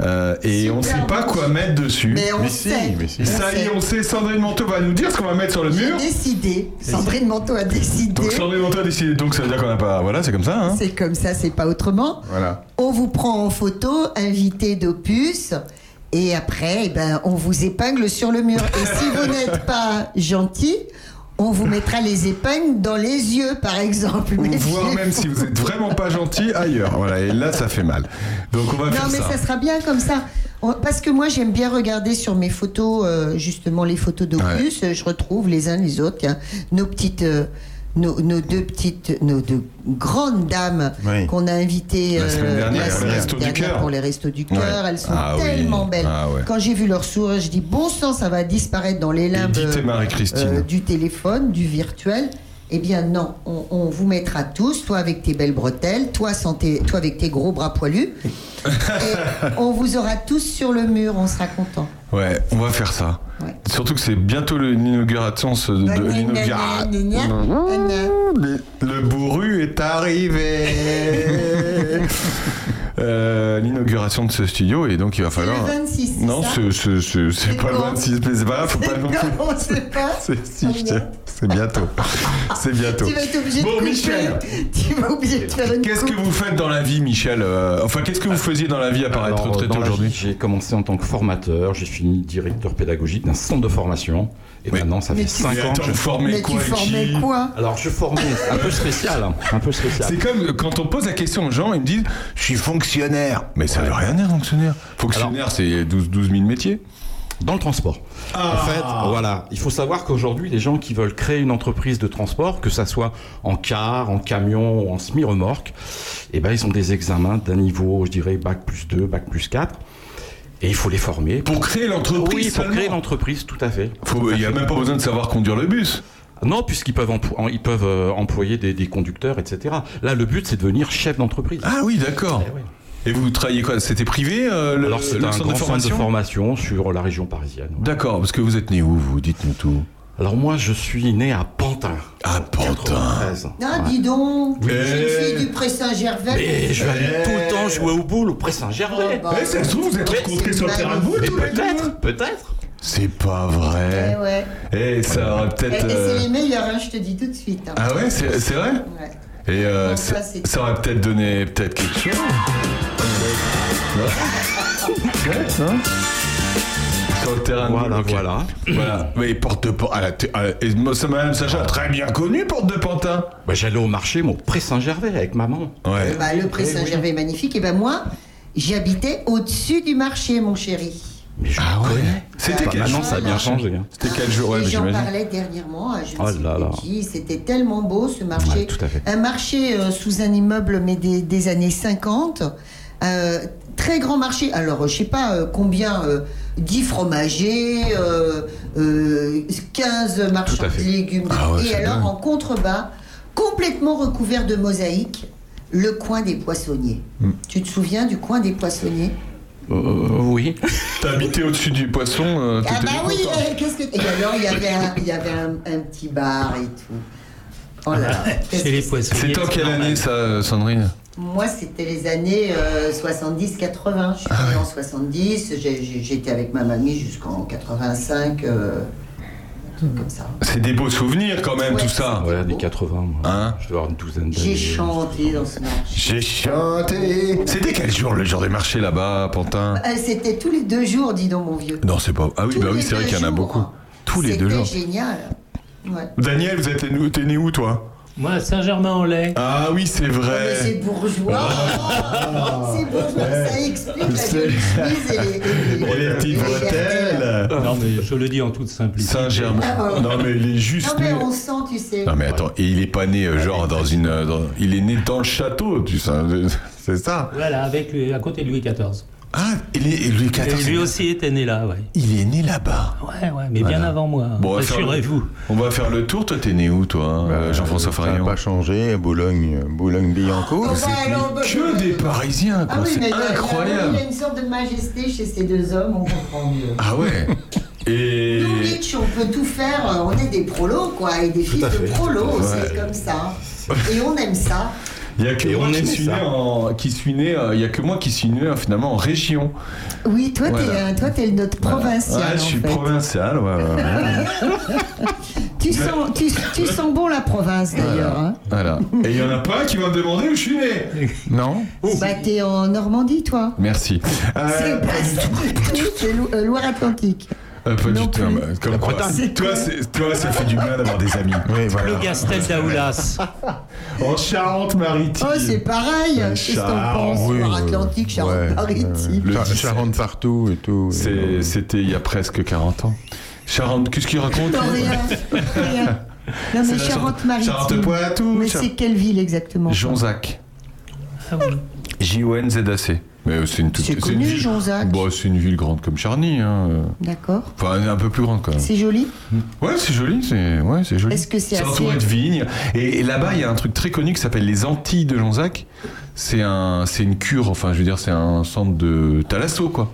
euh, et on ne sait pas quoi mettre dessus. Mais on Mais si, sait. mais si. Et ça y est, on sait, Sandrine Manteau va nous dire ce qu'on va mettre sur le mur. décidé. Sandrine Manteau a décidé. Donc Sandrine Manteau a décidé, donc ça veut dire qu'on n'a pas... Voilà, c'est comme ça. Hein C'est comme ça, c'est pas autrement. Voilà. On vous prend en photo, invité d'Opus, et après, eh ben, on vous épingle sur le mur. Et si vous n'êtes pas gentil, on vous mettra les épingles dans les yeux, par exemple. Voire même si vous êtes vraiment pas gentil, ailleurs. Voilà, et là, ça fait mal. Donc on va Non, faire mais ça. ça sera bien comme ça. Parce que moi, j'aime bien regarder sur mes photos, euh, justement, les photos d'Opus. Je retrouve les uns les autres. Nos petites. euh, nos, nos deux petites, nos deux grandes dames Oui. qu'on a invitées La semaine dernière la pour les semaine Restos du dernière Cœur. pour les Restos du Cœur. Ouais. Elles sont Ah oui. tellement belles. Ah ouais. Quand j'ai vu leur sourire, je dis bon sang, ça va disparaître dans les limbes Marie-Christine. euh, du téléphone, du virtuel. Eh bien non, on, on vous mettra tous, toi avec tes belles bretelles, toi, sans tes- toi avec tes gros bras poilus. <laughs> Et on vous aura tous sur le mur, on sera content. Ouais, on va faire ça. Ouais. Surtout que c'est bientôt l'inauguration de, de l'inauguration. Le, le bourru est arrivé. <laughs> Euh, l'inauguration de ce studio et donc il va C'est falloir. le 26, c'est non, ça c'est- C'est pas le quand 26, mais c'est pas grave, faut pas non plus. On ne sait pas. <laughs> C'est si, tiens. C'est bientôt. <laughs> C'est bientôt. Tu vas être obligé Bon, de couper. Michel. <laughs> Tu vas obligé de faire une Qu'est-ce que vous faites dans la vie, Michel Euh, Enfin, qu'est-ce que vous faisiez dans la vie à part être retraité aujourd'hui? J'ai commencé en tant que formateur, j'ai fini directeur pédagogique d'un centre de formation. Et maintenant, ça Mais fait tu- 5 Mais ans que je... formez Mais quoi tu formais qui quoi Alors, je formais, un peu spécial, hein, un peu spécial. C'est comme quand on pose la question aux gens, ils me disent Je suis fonctionnaire. Mais ça veut rien dire, fonctionnaire. Fonctionnaire, c'est 12, 12 000 métiers. Dans le transport. Ah. En fait, voilà, il faut savoir qu'aujourd'hui, les gens qui veulent créer une entreprise de transport, que ça soit en car, en camion ou en semi-remorque, eh ben, ils ont des examens d'un niveau, je dirais, bac plus 2, bac plus 4. Et il faut les former. Pour créer l'entreprise Oui, pour créer l'entreprise, tout à fait. Il n'y a même pas besoin de savoir conduire le bus. Non, puisqu'ils peuvent, ils peuvent euh, employer des, des conducteurs, etc. Là, le but, c'est de devenir chef d'entreprise. Ah oui, d'accord. Eh. Et vous travaillez quoi? C'était privé euh, le, Alors, c'est un centre grand de centre de formation? formation sur la région parisienne. D'accord, parce que vous êtes né où, vous? Dites-nous tout. Alors, moi, je suis né à Pantin. À Pantin. 93. Ah, Ouais. dis donc, Oui. je suis une fille du Pré-Saint-Gervais. Mais je vais aller tout le temps jouer au boule au Pré-Saint-Gervais. Oh, bah, Eh, ça se trouve, vous êtes rencontrés sur le terrain de Mais deux peut-être, peut-être. C'est pas Eh vrai. ouais. Eh, ça aurait Et, peut-être. et euh, c'est les meilleurs, hein, je te dis tout de suite. hein. Ah ouais, c'est c'est vrai Ouais. Et euh, Non, ça, ça, c'est- ça aurait peut-être donné peut-être quelque chose. <laughs> Ouais, non Sur le terrain de Voilà, boule, ok. voilà. Voilà. Mais porte de Pantin. Madame Sacha, très bien connu, porte de Pantin. Bah, J'allais au marché, mon Pré-Saint-Gervais avec maman. Ouais. Bah, le Pré Saint-Gervais est magnifique. Et ben moi, j'habitais au-dessus du marché, mon chéri. Mais je Ah ouais. C'était Bah, quel maintenant, ça a bien changé. hein. C'était quel jour Ouais, j'en parlais dernièrement à je ne Oh. C'était tellement beau ce marché. Ouais, tout à fait. Un marché euh, sous un immeuble, mais des, des années 50. Euh, très grand marché. Alors, je sais pas euh, combien. Euh, 10 fromagers, euh, euh, 15 marchands à fait. de légumes. Ah ouais, et c'est alors, dingue. en contrebas, complètement recouvert de mosaïques, le coin des poissonniers. Hmm. Tu te souviens du coin des poissonniers? Euh, oui. <laughs> T'as habité au-dessus du poisson euh, Ah bah oui, euh, qu'est-ce que... Et alors, il y avait un, il y avait un, un petit bar et tout. Oh là là. qu'est-ce <laughs> Chez les poissonniers. C'était en quelle année ça, euh, Sandrine? Moi, c'était les années euh, 70-80. Je suis Ah née en 70. j'ai- j'ai- J'étais avec ma mamie jusqu'en 85. euh. C'est des beaux souvenirs quand même, Ouais, tout ça. Ouais, des 80. moi. Hein je dois avoir une douzaine d'années. J'ai chanté dans ce marché. J'ai chanté. C'était quel jour le jour des marchés là-bas, Pantin Euh, C'était tous les deux jours, dis donc, mon vieux. Non, c'est pas. Ah oui, Tous bah oui, c'est vrai qu'il y en a beaucoup. Tous les deux jours. C'était génial. Ouais. Daniel, vous êtes né- t'es né où toi? Moi, Saint-Germain-en-Laye. Ah oui, c'est Mais c'est vrai. bourgeois. <laughs> c'est bourgeois. Ça explique la C'est- chemise et les, et <laughs> Et les petites bretelles. Non, mais je le dis en toute simplicité. Saint-Germain. Ah, Non, mais il est Non, juste mais né. on sent, tu sais. Non, mais attends, et il est pas né euh, genre dans une. dans- Il est né dans le château, tu sais. C'est ça Voilà, avec, à côté de Louis XIV. Ah, il est, Louis Et XIV. lui aussi était né là, ouais. Il est né là-bas. Ouais, ouais, mais Voilà. bien avant moi. Bon, on va faire le- Rassurez-vous. On va faire le tour. Toi, t'es né où, toi, euh, Jean-François Ça n'a Farillon pas changé, Boulogne, Boulogne-Billancourt. Oh, bah, bah, Que des Parisiens, Ah quoi. oui, mais c'est incroyable. Il y a une sorte de majesté chez ces deux hommes, on comprend mieux. Ah ouais. <laughs> Et Nous, Mitch, on peut tout faire, euh, on est des prolos, quoi, et des fils de prolos, Ouais. c'est comme ça. <laughs> Et on aime ça. Il y a que Et moi on qui suis en, qui suis né. euh, Il y a que moi qui suis né euh, finalement en région. Oui, toi, t'es Voilà. euh, toi, t'es notre provincial, Ouais, je suis en fait. provincial. Ouais, ouais, ouais. <laughs> Tu sens, tu, tu sens bon la province, d'ailleurs. Hein. voilà. Et il y en a pas un qui va me demander où je suis né. Non Bah, t'es en Normandie, toi. Merci. Euh, C'est euh, Loire-Atlantique. Euh, pas non du tout. Comme quoi. Toi, ça fait du bien d'avoir des amis. Oui, voilà. Le Gastel d'Aoulas. En Charente-Maritime. Oh, c'est pareil. Euh, Qu'est-ce que t'en Char- penses oui, Loire-Atlantique, Ouais, Charente-Maritime. Le Char- 17. Charente partout et tout. C'était il y a presque 40 ans. Charente, qu'est-ce qu'il raconte Non, rien. rien. Non, mais Charente-Maritime. Charente-Poitou. Mais Char- c'est quelle ville exactement? Jonzac. Ah oui. J-O-N-Z-A-C. Mais c'est une toute C'est connu, ville- Jonzac. Bon, c'est une ville grande comme Charny. Hein. D'accord. Enfin, un peu plus grande quand même. C'est joli Ouais, c'est joli, c'est ouais, c'est joli. Est-ce que c'est assez- entouré de vignes et, et là-bas il y a un truc très connu qui s'appelle les Antilles de Jonzac. C'est un, c'est une cure. Enfin, je veux dire, c'est un centre de thalasso quoi.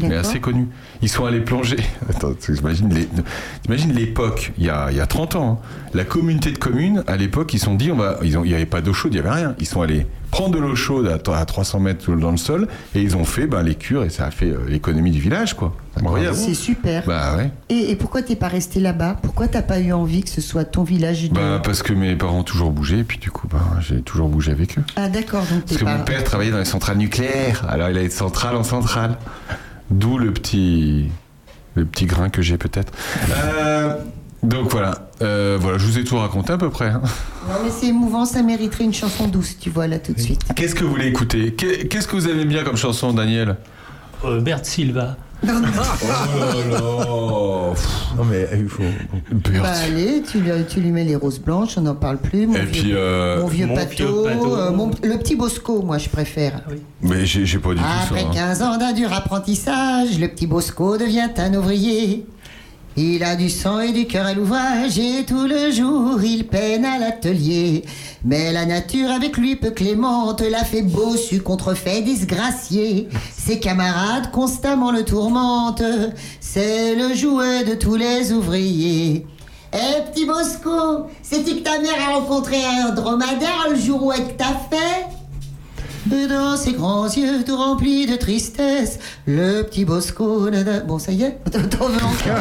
Mais assez connu. Ils sont allés plonger. <laughs> Attends, t'imagines l'époque, il y a, il y a 30 ans. hein. La communauté de communes, à l'époque, ils se sont dit, on va, ils ont, il n'y avait pas d'eau chaude, il n'y avait rien. Ils sont allés prendre de l'eau chaude à, à 300 mètres dans le sol et ils ont fait ben, les cures et ça a fait euh, l'économie du village, quoi. C'est incroyable. C'est super. Bah ouais. Et, et pourquoi t'es pas resté là-bas? Pourquoi t'as pas eu envie que ce soit ton village de... Bah, parce que mes parents ont toujours bougé, et puis du coup, bah, j'ai toujours bougé avec eux. Ah d'accord, Parce que pas... mon père travaillait dans les centrales nucléaires, alors il a été centrale en centrale. D'où le petit, le petit grain que j'ai peut-être. Euh, donc voilà, Euh, voilà, je vous ai tout raconté à peu près. hein. Non mais c'est émouvant, ça mériterait une chanson douce, tu vois là tout de suite. Qu'est-ce que vous voulez écouter? Qu'est- Qu'est-ce que vous aimez bien comme chanson, Daniel? Bert Silva. Non, non. Oh là Non, mais il faut. Bah allez, tu lui, tu lui mets les roses blanches, on n'en parle plus. Mon Et vieux, puis, euh, mon vieux mon pâteau, vieux pâteau. euh, mon- le petit Bosco, moi je préfère. Mais j'ai pas du tout Après ça. hein. 15 ans d'un dur apprentissage, le petit Bosco devient un ouvrier. Il a du sang et du cœur à l'ouvrage et tout le jour il peine à l'atelier. Mais la nature avec lui peu clémente l'a fait bossu contrefait disgracié. Ses camarades constamment le tourmentent, c'est le jouet de tous les ouvriers. Eh petit Bosco, c'est-tu que ta mère a rencontré un dromadaire le jour où elle t'a fait? Dans ses grands yeux tout remplis de tristesse, le petit Bosco nada... Bon, ça y est, <laughs> t'en veux encore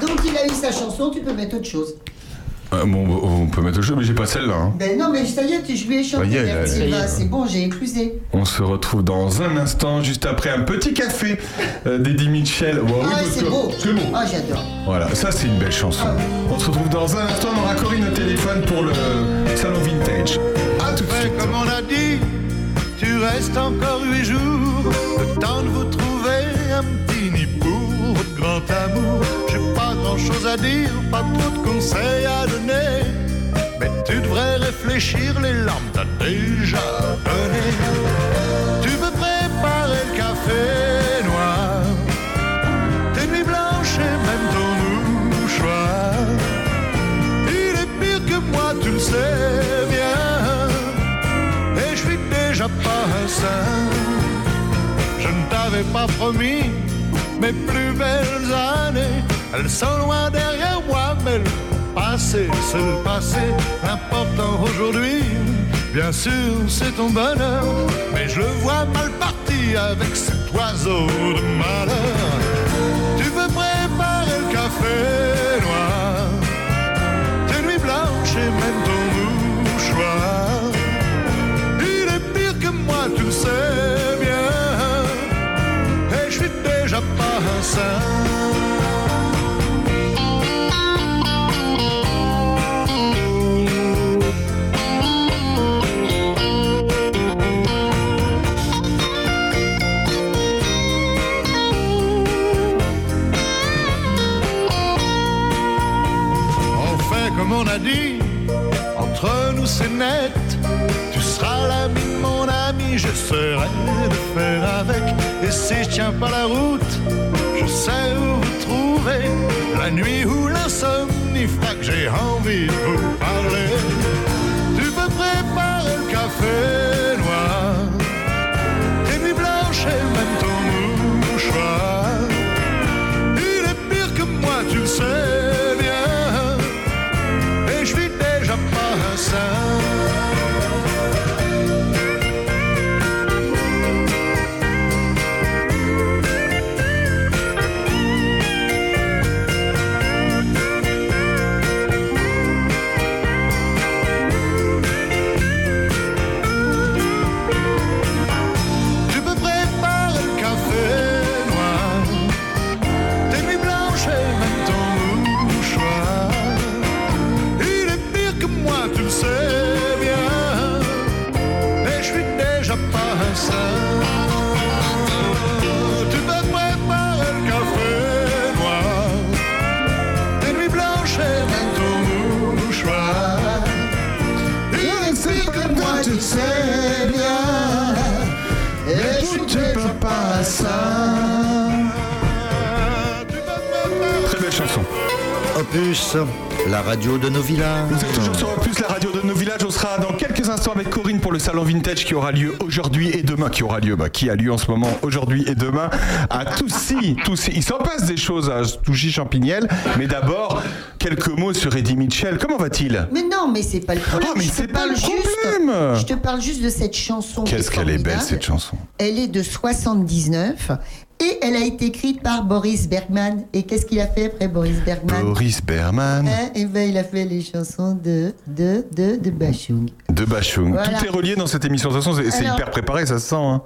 Donc il a eu sa chanson, tu peux mettre autre chose. Euh, bon, on peut mettre autre chose, mais j'ai pas celle-là. hein. Ben non, mais ça y est, tu- je lui ai chanté, Ça y est, c'est bon, j'ai éclusé. On se retrouve dans un instant, juste après un petit café euh, d'Eddie Mitchell. Bon, oui, ah, parce c'est que- beau. C'est beau. Ah, j'adore. Voilà, ça c'est une belle chanson. On se retrouve dans un instant, on aura Corinne au téléphone pour le salon vintage. A tout de suite. comme on a dit, tu restes encore huit jours. Le temps de vous trouver un J'ai pas grand chose à dire, pas trop de conseils à donner. Mais tu devrais réfléchir, les larmes t'as déjà donné. Tu peux préparer le café noir, tes nuits blanches et même ton mouchoir. Il est pire que moi, tu le sais bien. Et je suis déjà pas un saint. Je ne t'avais pas promis mes plus belles années. Elles sont loin derrière moi, mais le passé, le passé. L'important aujourd'hui, bien sûr, c'est ton bonheur. Mais je le vois mal parti avec cet oiseau de malheur. Opus, la radio de nos villages. Vous êtes toujours sur Opus, la radio de nos villages. On sera dans quelques instants avec Corinne pour le salon vintage qui aura lieu aujourd'hui et demain. Qui aura lieu, bah, qui a lieu en ce moment aujourd'hui et demain à Toussy. Toussy. Il s'en passe des choses à Touchy Champignelles. Mais d'abord, quelques mots sur Eddie Mitchell. Comment va-t-il? Mais non, mais c'est pas le problème. Ah, mais Je te c'est pas parle le juste- problème. Je te parle juste de cette chanson. Qu'est-ce qu'elle est belle cette chanson. Elle est de 79 et elle a été écrite par Boris Bergman. Et qu'est-ce qu'il a fait après Boris Bergman Boris Berman Hein Eh ben, il a fait les chansons de de de de Bachung. de Bachung. Voilà. Tout est relié dans cette émission. De toute façon, c'est hyper préparé, ça se sent. hein.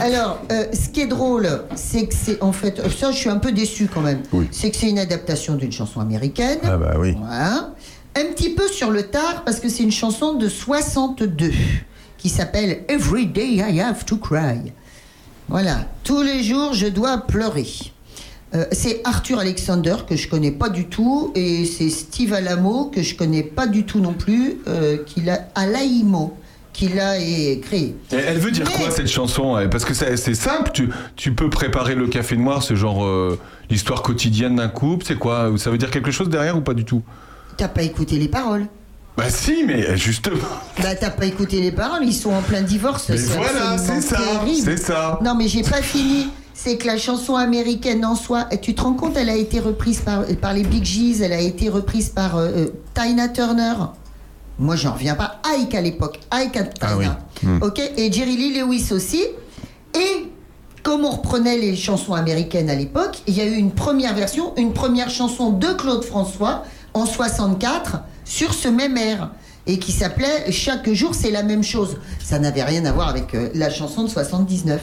Alors, euh, ce qui est drôle, c'est que c'est en fait ça, je suis un peu déçu quand même. Oui. C'est que c'est une adaptation d'une chanson américaine. Ah bah oui. Voilà. Un petit peu sur le tard parce que c'est une chanson de 62 qui s'appelle Every Day I Have to Cry. Voilà. Tous les jours, je dois pleurer. Euh, c'est Arthur Alexander que je connais pas du tout et c'est Steve Alamo que je connais pas du tout non plus euh, qui l'a Alaimo créé. Elle veut dire Mais- quoi cette chanson Parce que c'est simple, tu, tu peux préparer le café noir, c'est genre euh, l'histoire quotidienne d'un couple, c'est quoi? Ça veut dire quelque chose derrière ou pas du tout? T'as pas écouté les paroles Bah si, mais justement. Bah t'as pas écouté les paroles, ils sont en plein divorce. Mais c'est voilà, c'est ça, c'est ça. Non mais j'ai pas fini. C'est que la chanson américaine en soi, et tu te rends compte, elle a été reprise par, par les Big G's, elle a été reprise par euh, euh, Tina Turner. Moi j'en reviens pas. Ike à l'époque, Ike à Tina. Ah oui. Hmm. Ok, et Jerry Lee Lewis aussi. Et comme on reprenait les chansons américaines à l'époque, il y a eu une première version, une première chanson de Claude François en 64 sur ce même air et qui s'appelait Chaque jour c'est la même chose. Ça n'avait rien à voir avec euh, la chanson de 79.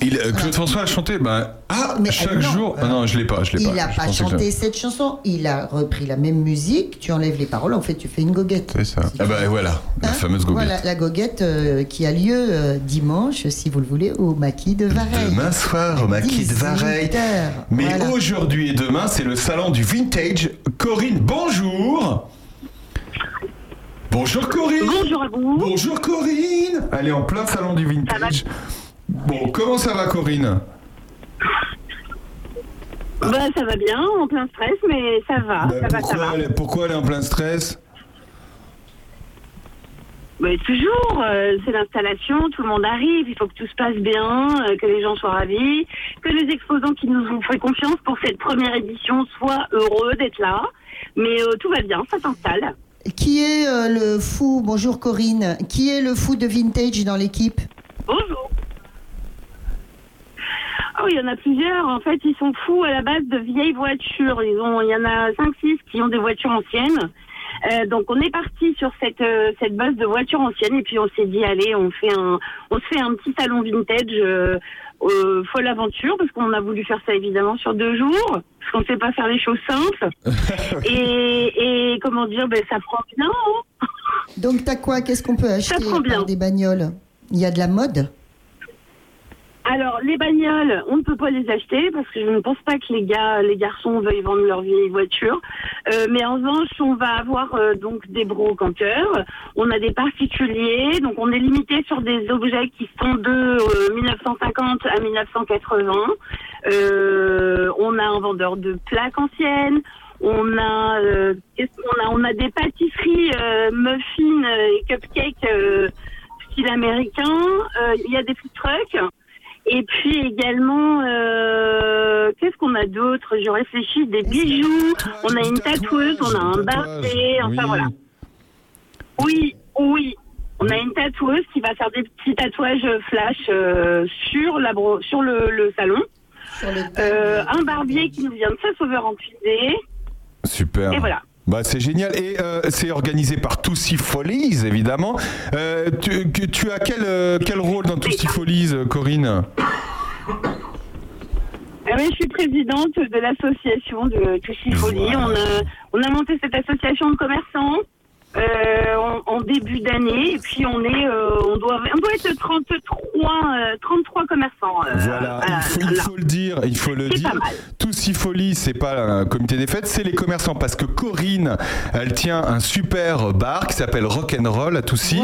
Il, euh, Claude François a chanté, bah, ah, Mais, chaque euh, non, jour. Ah non, je l'ai pas, je l'ai Il n'a pas chanté cette chanson, il a repris la même musique, tu enlèves les paroles, en fait tu fais une goguette. C'est ça. Ah bah voilà, la Hein fameuse goguette. Voilà, la goguette euh, qui a lieu euh, dimanche, si vous le voulez, au maquis de Vareille. Demain soir au maquis de Vareille. 18 heures. Mais Voilà. aujourd'hui et demain, c'est le salon du vintage. Corinne, bonjour. Bonjour Corinne. Bonjour à vous. Bonjour Corinne. Elle est en plein salon du vintage. Bon, comment ça va Corinne? Bah, ça va bien, en plein stress, mais ça va, Bah, ça va, ça pourquoi, va. elle est, pourquoi elle est en plein stress? Mais toujours, euh, c'est l'installation, tout le monde arrive, il faut que tout se passe bien, euh, que les gens soient ravis, que les exposants qui nous ont fait confiance pour cette première édition soient heureux d'être là. Mais euh, tout va bien, ça s'installe. Qui est euh, le fou, bonjour Corinne, qui est le fou de vintage dans l'équipe? Bonjour. Oh, il y en a plusieurs. En fait, ils sont fous à la base de vieilles voitures. Ils ont, il y en a 5-6 qui ont des voitures anciennes. Euh, donc, on est parti sur cette, euh, cette base de voitures anciennes et puis on s'est dit, allez, on fait un, on se fait un petit salon vintage, folle aventure, parce qu'on a voulu faire ça évidemment sur deux jours, parce qu'on ne sait pas faire les choses simples. <laughs> et, et comment dire, ben, ça prend bien. hein. Donc t'as quoi? Qu'est-ce qu'on peut acheter prend bien. par des bagnoles? Il y a de la mode? Alors, les bagnoles, on ne peut pas les acheter parce que je ne pense pas que les gars, les garçons veuillent vendre leur vieille voiture. Euh, mais en revanche, on va avoir euh, donc des brocanteurs. On a des particuliers, donc on est limité sur des objets qui sont de euh, 1950 à 1980. Euh, on a un vendeur de plaques anciennes. On a, euh, qu'on a? On a des pâtisseries, euh, muffins et cupcakes euh, style américain. Euh, Il y a des food trucks. Et puis également, euh, qu'est-ce qu'on a d'autre? Je réfléchis, des bijoux. On a une tatoueuse, on a un barbier, enfin oui. voilà. Oui, oui. On a une tatoueuse qui va faire des petits tatouages flash euh, sur, la bro- sur le, le salon. Euh, un barbier qui nous vient de Saint-Sauveur en Puisée. Super. Et voilà. Bah, c'est génial. Et euh, c'est organisé par Toussi Folies, évidemment. Euh, tu, as quel, euh, quel rôle dans Toussi Folies, Corinne? Oui, je suis présidente de l'association de Touchy Folie. On, a, on a monté cette association de commerçants euh, en, en début d'année et puis on est, euh, on doit, on doit être 33, euh, 33 commerçants. euh, Voilà, il faut, il là. faut le dire, il faut le C'est dire. Toussi Folies, c'est pas un comité des fêtes, c'est les commerçants. Parce que Corinne, elle tient un super bar qui s'appelle Rock'n'Roll à Toussy.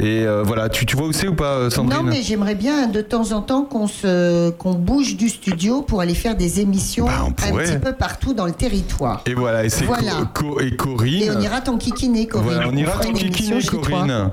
Et euh, voilà, tu, tu vois où c'est ou pas, Sandrine Non, mais j'aimerais bien de temps en temps qu'on se qu'on bouge du studio pour aller faire des émissions un Bah, pourrait. petit peu partout dans le territoire. Et voilà, et c'est Voilà. Co- Co- et Corinne. Et on ira Corinne. Voilà, on ira t'enquiquiner, émission chez toi. Corinne.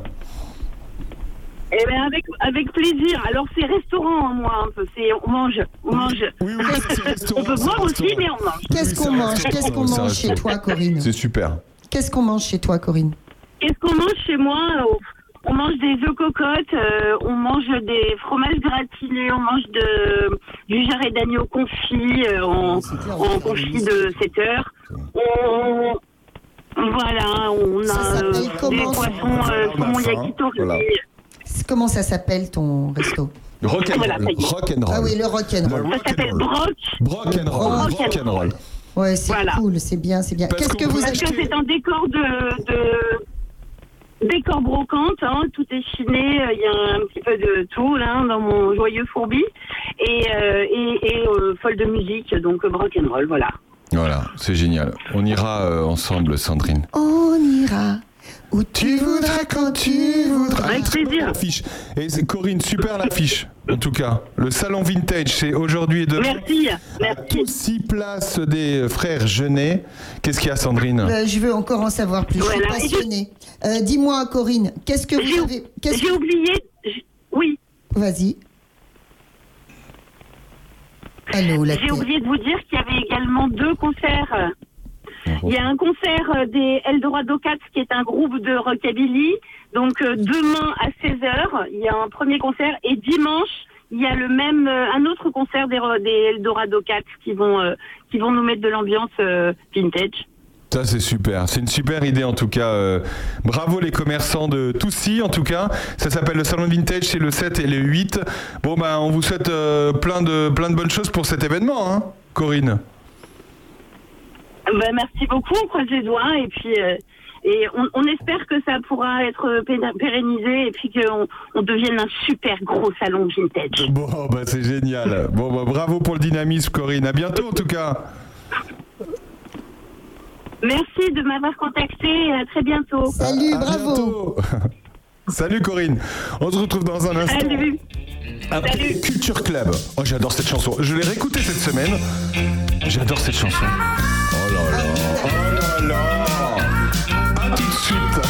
Eh ben avec, avec plaisir. Alors c'est restaurant, moi, un peu. C'est, on mange, on mange. Oui, oui, c'est <laughs> on peut boire aussi, mais on mange. Qu'est-ce qu'on mange Qu'est-ce qu'on mange chez toi, Corinne C'est super. Qu'est-ce qu'on mange chez toi, Corinne Qu'est-ce qu'on mange chez moi Oh, On mange des œufs cocottes, euh, on mange des fromages gratinés, on mange de, du jarret d'agneau confit euh, en, en confit de 7 heures. On, voilà, on Ça a euh, des comment, ça poissons euh, On a saumon yakitori. voilà. Comment ça s'appelle ton resto Rock'n'roll. Voilà. Ah oui, le rock'n'roll. Ça s'appelle rock'n'roll. broc Rock'n'roll. Rock'n'roll. Ouais, c'est Voilà. cool, c'est bien, c'est bien. Qu'est-ce que vous Parce que achetez c'est un décor de, de décor brocante, hein, tout est chiné, euh, il y a un petit peu de tout là dans mon joyeux fourbi et, euh, et, et euh, folle de musique, donc rock'n'roll, voilà. Voilà, c'est génial. On ira euh, ensemble, Sandrine. On ira où tu voudras quand tu voudras. Avec plaisir. Et c'est- Corinne, super l'affiche. En tout cas, le salon vintage, c'est aujourd'hui et demain. Merci, merci. six places des frères Genet. Qu'est-ce qu'il y a, Sandrine? Euh, je veux encore en savoir plus. Voilà. Je suis passionnée. Euh, Dis-moi, Corinne, qu'est-ce que vous J'ai- avez J'ai oublié, oui, Vas-y. J'ai oublié de vous dire qu'il y avait également deux concerts. Il y a un concert euh, des Eldorado Cats qui est un groupe de rockabilly. Donc euh, demain à 16h, il y a un premier concert et dimanche, il y a le même euh, un autre concert des, Eldorado Cats qui vont euh, qui vont nous mettre de l'ambiance vintage. Ça, c'est super. C'est une super idée, en tout cas. Euh, bravo les commerçants de Toussy, en tout cas. Ça s'appelle le Salon Vintage, c'est le 7 et le 8. Bon, ben, on vous souhaite euh, plein, de, plein de bonnes choses pour cet événement, hein, Corinne. Ben, merci beaucoup, on croise les doigts et puis euh, et on, on espère que ça pourra être pé- pérennisé et puis qu'on on devienne un super gros salon vintage. Bon, bah, c'est génial. Bon, bah, bravo pour le dynamisme, Corinne. À bientôt, en tout cas. Merci de m'avoir contacté et à très bientôt. Salut, À bravo. bientôt. <laughs> Salut, Corinne. On se retrouve dans un instant. Salut. Après Salut. Culture Club. Oh, j'adore cette chanson. Je l'ai réécoutée cette semaine. J'adore cette chanson. Oh là là. Oh là là. À tout de suite.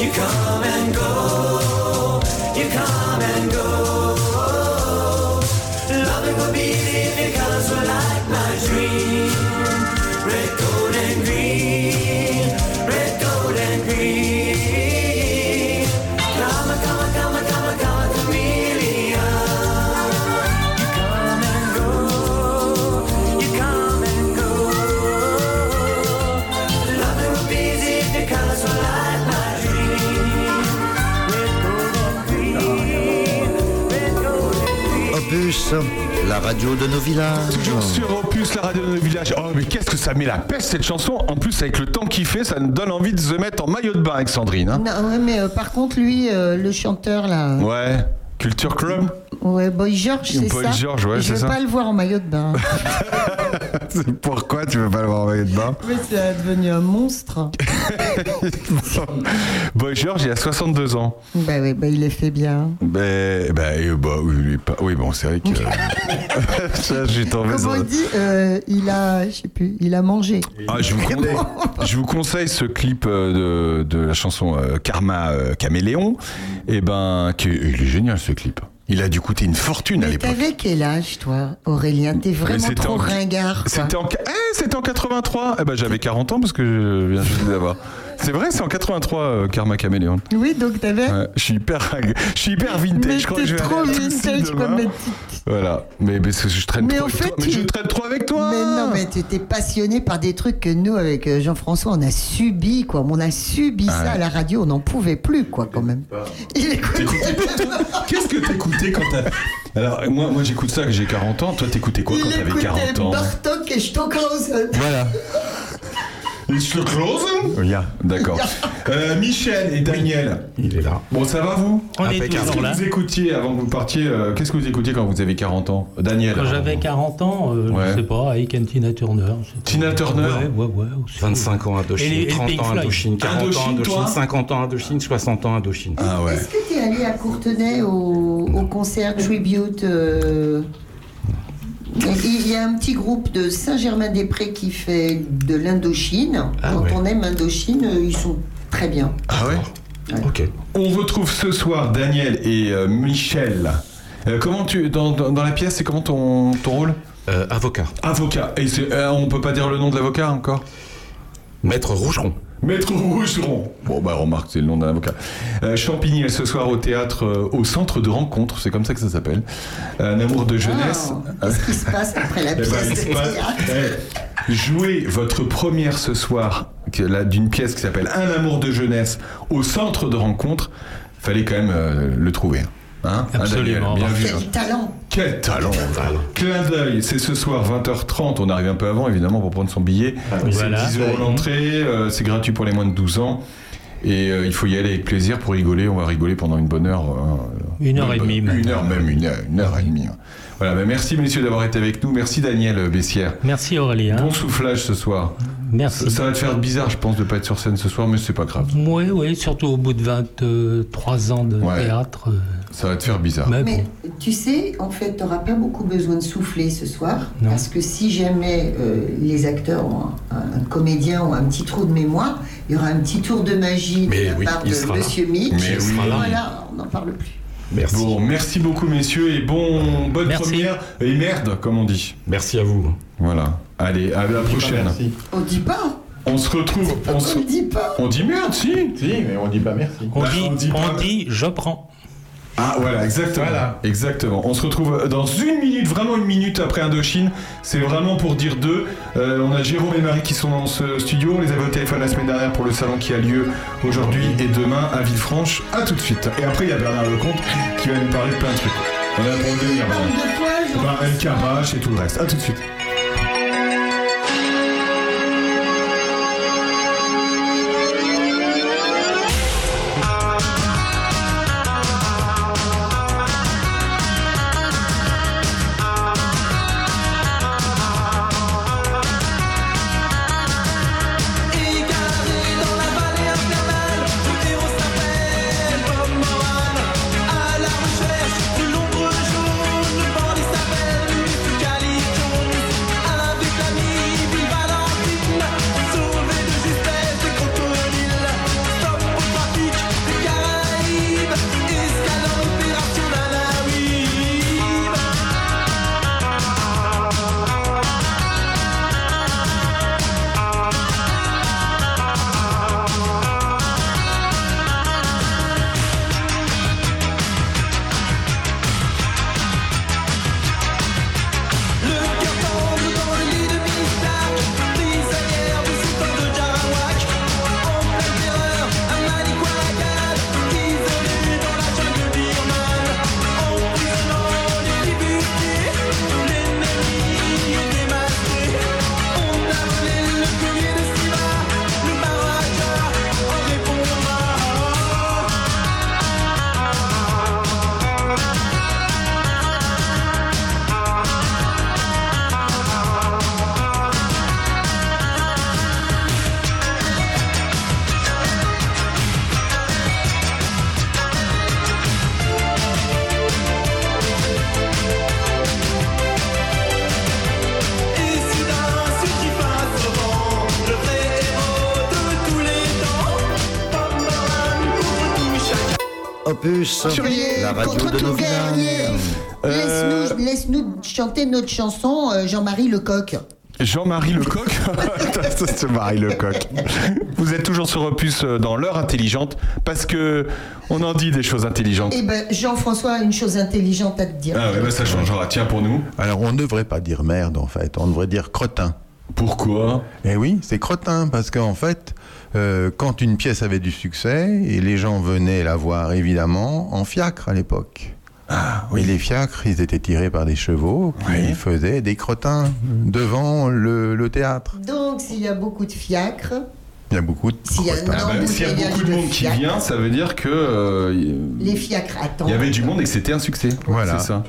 You come la radio de nos villages. Toujours sur Opus, la radio de nos villages. Oh, mais qu'est-ce que ça met la peste cette chanson? En plus, avec le temps qu'il fait, ça nous donne envie de se mettre en maillot de bain avec Sandrine. hein. Non, ouais, mais euh, par contre, lui, euh, le chanteur là, Ouais. Culture Club? Ouais, Boy George, c'est Boy ça? George, ouais, Je c'est veux ça. pas le voir en maillot de bain. <laughs> Pourquoi tu veux pas le voir en maillot de bain mais c'est devenu un monstre. <laughs> Boy George, il a 62 ans. bah oui, bah il est fait bien. Ben, ben, euh, bah, oui, pas- oui, bon, c'est vrai que. <laughs> ça, j'ai tombé Comment sur- il dit euh, Il a, je sais plus, il a mangé. Ah, je, vous conseille, je vous conseille ce clip euh, de, de la chanson euh, Karma euh, Caméléon. Et ben, qui- il est génial ce clip. Il a dû coûter une fortune à l'époque. t'avais quel âge, toi, Aurélien T'es vraiment trop en- ringard. C'était en, eh, en 83. Eh ben, j'avais 40 ans parce que je viens juste d'avoir. C'est vrai, c'est en 83 euh, Karma Caméléon. Oui, donc t'avais. Ouais, je suis hyper, je suis hyper vintage. Mais je crois que t'es je vais trop aller vintage comme Voilà, mais parce que je traîne Mais trop avec fait, toi. Mais tu- je traîne trop avec toi. Mais non, mais tu étais passionné par des trucs que nous, avec euh, Jean-François, on a subi, quoi. On a subi ça Ouais. à la radio, on n'en pouvait plus, quoi, quand même. Il écoutait. Qu'est-ce que t'écoutais quand t'as. Alors, moi, moi j'écoute ça que j'ai 40 ans. Toi, t'écoutais quoi quand t'avais écoutait 40 ans Bartok et Stockhausen. Voilà. D'accord. <laughs> Euh, Michel et Daniel. Il est là. Bon, ça va vous On est Impeccable. Qu'est-ce toujours que là. vous écoutiez avant que vous partiez euh, Qu'est-ce que vous écoutiez quand vous avez 40 ans Daniel Quand j'avais 40 ans, euh, Ouais. je sais pas, avec un Tina Turner. je sais pas. Tina Turner Ouais, ouais, ouais. aussi. 25 ans Et Indochine, les- et 30 Pink ans Floyd. Indochine, 40 ans Indochine, Indochine, toi 50 ans Indochine, 60 ans Indochine. Ah ouais. Est-ce que tu es allé à Courtenay au, au concert Tribute euh, Il y a un petit groupe de Saint-Germain-des-Prés qui fait de l'Indochine. Ah Quand ouais. on aime Indochine, euh, ils sont très bien. Ah ouais Ok. On retrouve ce soir Daniel et euh, Michel. Euh, comment tu dans, dans, dans la pièce, c'est comment ton, ton rôle? Euh, avocat. Avocat. Et euh, on peut pas dire le nom de l'avocat encore? Maître Rougeron. Maître Rougeron. Bon, bah remarque, c'est le nom d'un avocat. Euh, Champigny, elle, ce soir au théâtre, euh, au centre de rencontre, c'est comme ça que ça s'appelle. Un amour de jeunesse. Ah, Qu'est-ce qui se passe après la Eh ben, pièce de passe- Eh, jouez votre première ce soir d'une pièce qui s'appelle Un amour de jeunesse au centre de rencontre. Fallait quand même euh, le trouver. Hein Hein, Absolument. Daniel Bien vu. hein. Quel talent Quel talent Clin d'œil, c'est ce soir 20h30, on arrive un peu avant évidemment pour prendre son billet. c'est Voilà. 10 euros l'entrée, euh, c'est gratuit pour les moins de 12 ans. Et euh, il faut y aller avec plaisir pour rigoler, on va rigoler pendant une bonne heure. hein. Une heure et demie, même. Une heure même, une heure, une heure et demie. hein. Voilà, bah, merci messieurs d'avoir été avec nous, merci Daniel Bessière. Merci Aurélien. Bon soufflage ce soir. Merci. Ça, ça va te faire bizarre je pense de pas être sur scène ce soir, mais c'est pas grave. Oui, oui, surtout au bout de 23 ans de Ouais. théâtre. euh, Ça va te faire bizarre. mais Mais bon. tu sais, en fait, tu n'auras pas beaucoup besoin de souffler ce soir. Non. Parce que si jamais euh, les acteurs ont un, un comédien ou un petit trou de mémoire, il y aura un petit tour de magie de Mais la oui, part de. Monsieur Mick. Mais oui. Voilà, on n'en parle plus. Merci. Bon, merci beaucoup messieurs et bon, bonne Merci. première et merde comme on dit. Merci à vous. Voilà. Allez, à la prochaine. Merci. On dit pas. On se retrouve. On, se- On dit pas. on dit merde, si. Si, mais on dit pas merci. On, Bah, dit, on dit on pas- dit je prends. Ah voilà, exactement. Voilà. Exactement. On se retrouve dans une minute, vraiment une minute après Indochine. C'est vraiment pour dire deux. Euh, on a Jérôme et Marie qui sont dans ce studio. On les avait au téléphone la semaine dernière pour le salon qui a lieu aujourd'hui et demain à Villefranche. À tout de suite. Et après, il y a Bernard Lecomte qui va nous parler de plein de trucs. On a pour le délire. Bah, et tout le reste. À tout de suite. De tout nos. Euh, Laisse-nous chanter notre chanson, euh, Jean-Marie Lecoq. Jean-Marie Lecoq <laughs> C'est Marie Lecoq. Vous êtes toujours sur Opus euh, dans l'heure intelligente parce que on en dit des choses intelligentes. Eh ben, Jean-François a une chose intelligente à te dire. Ah ouais, bah ça changera. Tiens, pour nous. Alors on ne devrait pas dire merde en fait, on devrait dire cretin. Pourquoi? Eh oui, c'est cretin parce qu'en fait, euh, quand une pièce avait du succès et les gens venaient la voir évidemment en fiacre à l'époque. Ah Et les fiacres, ils étaient tirés par des chevaux qui Oui. faisaient des crotins devant le, le théâtre. Donc, s'il y a beaucoup de fiacres, Il y a beaucoup de S'il y a Ah bah, S'il y a embouteillage beaucoup de de monde qui vient, ça veut dire que euh, les fiacres attendent. il y avait du monde et que c'était un succès. Voilà. C'est ça.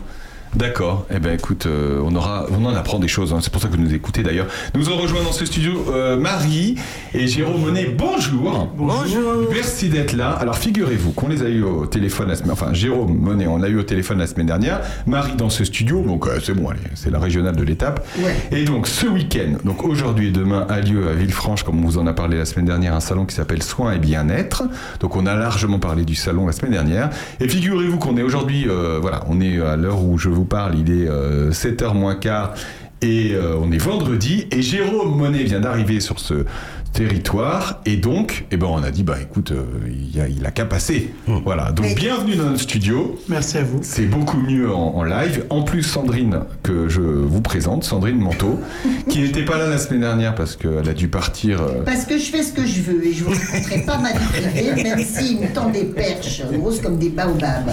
D'accord. Eh ben écoute, euh, on aura, on en apprend des choses. hein. C'est pour ça que vous nous écoutez d'ailleurs. Nous ont rejoint dans ce studio euh, Marie et Jérôme Monet. Bonjour. Bonjour. Merci d'être là. Alors figurez-vous qu'on les a eu au téléphone la semaine. Enfin, Jérôme Monet, on l'a eu au téléphone la semaine dernière. Marie dans ce studio. Donc euh, c'est bon, allez, c'est la régionale de l'étape. Ouais. Et donc ce week-end, donc aujourd'hui et demain, a lieu à Villefranche, comme on vous en a parlé la semaine dernière, un salon qui s'appelle Soins et Bien-être. Donc on a largement parlé du salon la semaine dernière. Et figurez-vous qu'on est aujourd'hui, voilà, on est à l'heure où je vous parle, il est euh, 7h moins quart. Et euh, on est vendredi et Jérôme Monet vient d'arriver sur ce territoire et donc eh ben on a dit bah écoute euh, il, a, il a qu'à passer voilà donc Mais- bienvenue dans notre studio Merci à vous. c'est beaucoup mieux en, en live. En plus, Sandrine, que je vous présente, Sandrine Manteau, qui <laughs> n'était pas là la semaine dernière parce qu'elle a dû partir. euh, Parce que je fais ce que je veux et je vous raconterai pas ma vie privée, <laughs> même s'il me tend des perches grosses comme des baobabs.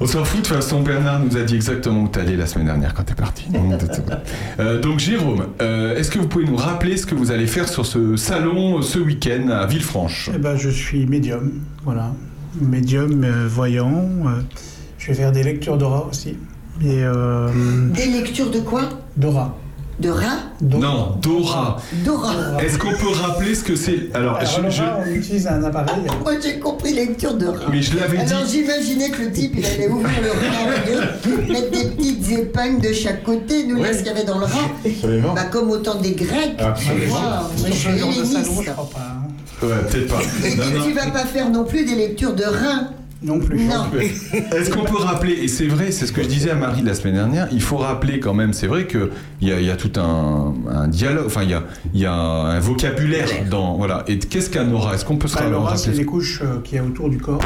On s'en fout, de toute façon, Bernard nous a dit exactement où t'allais la semaine dernière quand t'es parti. <laughs> Euh, donc, Jérôme, euh, est-ce que vous pouvez nous rappeler ce que vous allez faire sur ce salon euh, ce week-end à Villefranche Eh ben, je suis médium, voilà. Médium, euh, voyant. euh, je vais faire des lectures d'aura aussi. Et euh, Des lectures de quoi? d'aura. De rats Non, Dora. Dora. Est-ce qu'on peut rappeler ce que c'est? Alors, Alors, je- on utilise un appareil. Moi j'ai compris lecture de rats. mais je l'avais dit. Alors j'imaginais que le type il allait ouvrir le rat en deux, mettre des petites épingles de chaque côté, nous laisse ce qu'il y avait dans le rat. Absolument. Bah comme au temps des Grecs. Absolument. Je suis genre de salon, helléniste. je crois pas. hein. Ouais, peut-être pas. <laughs> Et Non, tu, non. tu vas pas faire non plus des lectures de reins. Non plus. Non. <laughs> Est-ce qu'on peut rappeler, et c'est vrai, c'est ce que je disais à Marie la semaine dernière, il faut rappeler quand même, c'est vrai qu'il y a, il y a tout un, un dialogue, enfin il y a, il y a un vocabulaire dans... Voilà. Et qu'est-ce qu'un aura? Est-ce qu'on peut se Bah, l'aura, c'est rappeler les couches euh, qu'il y a autour du corps.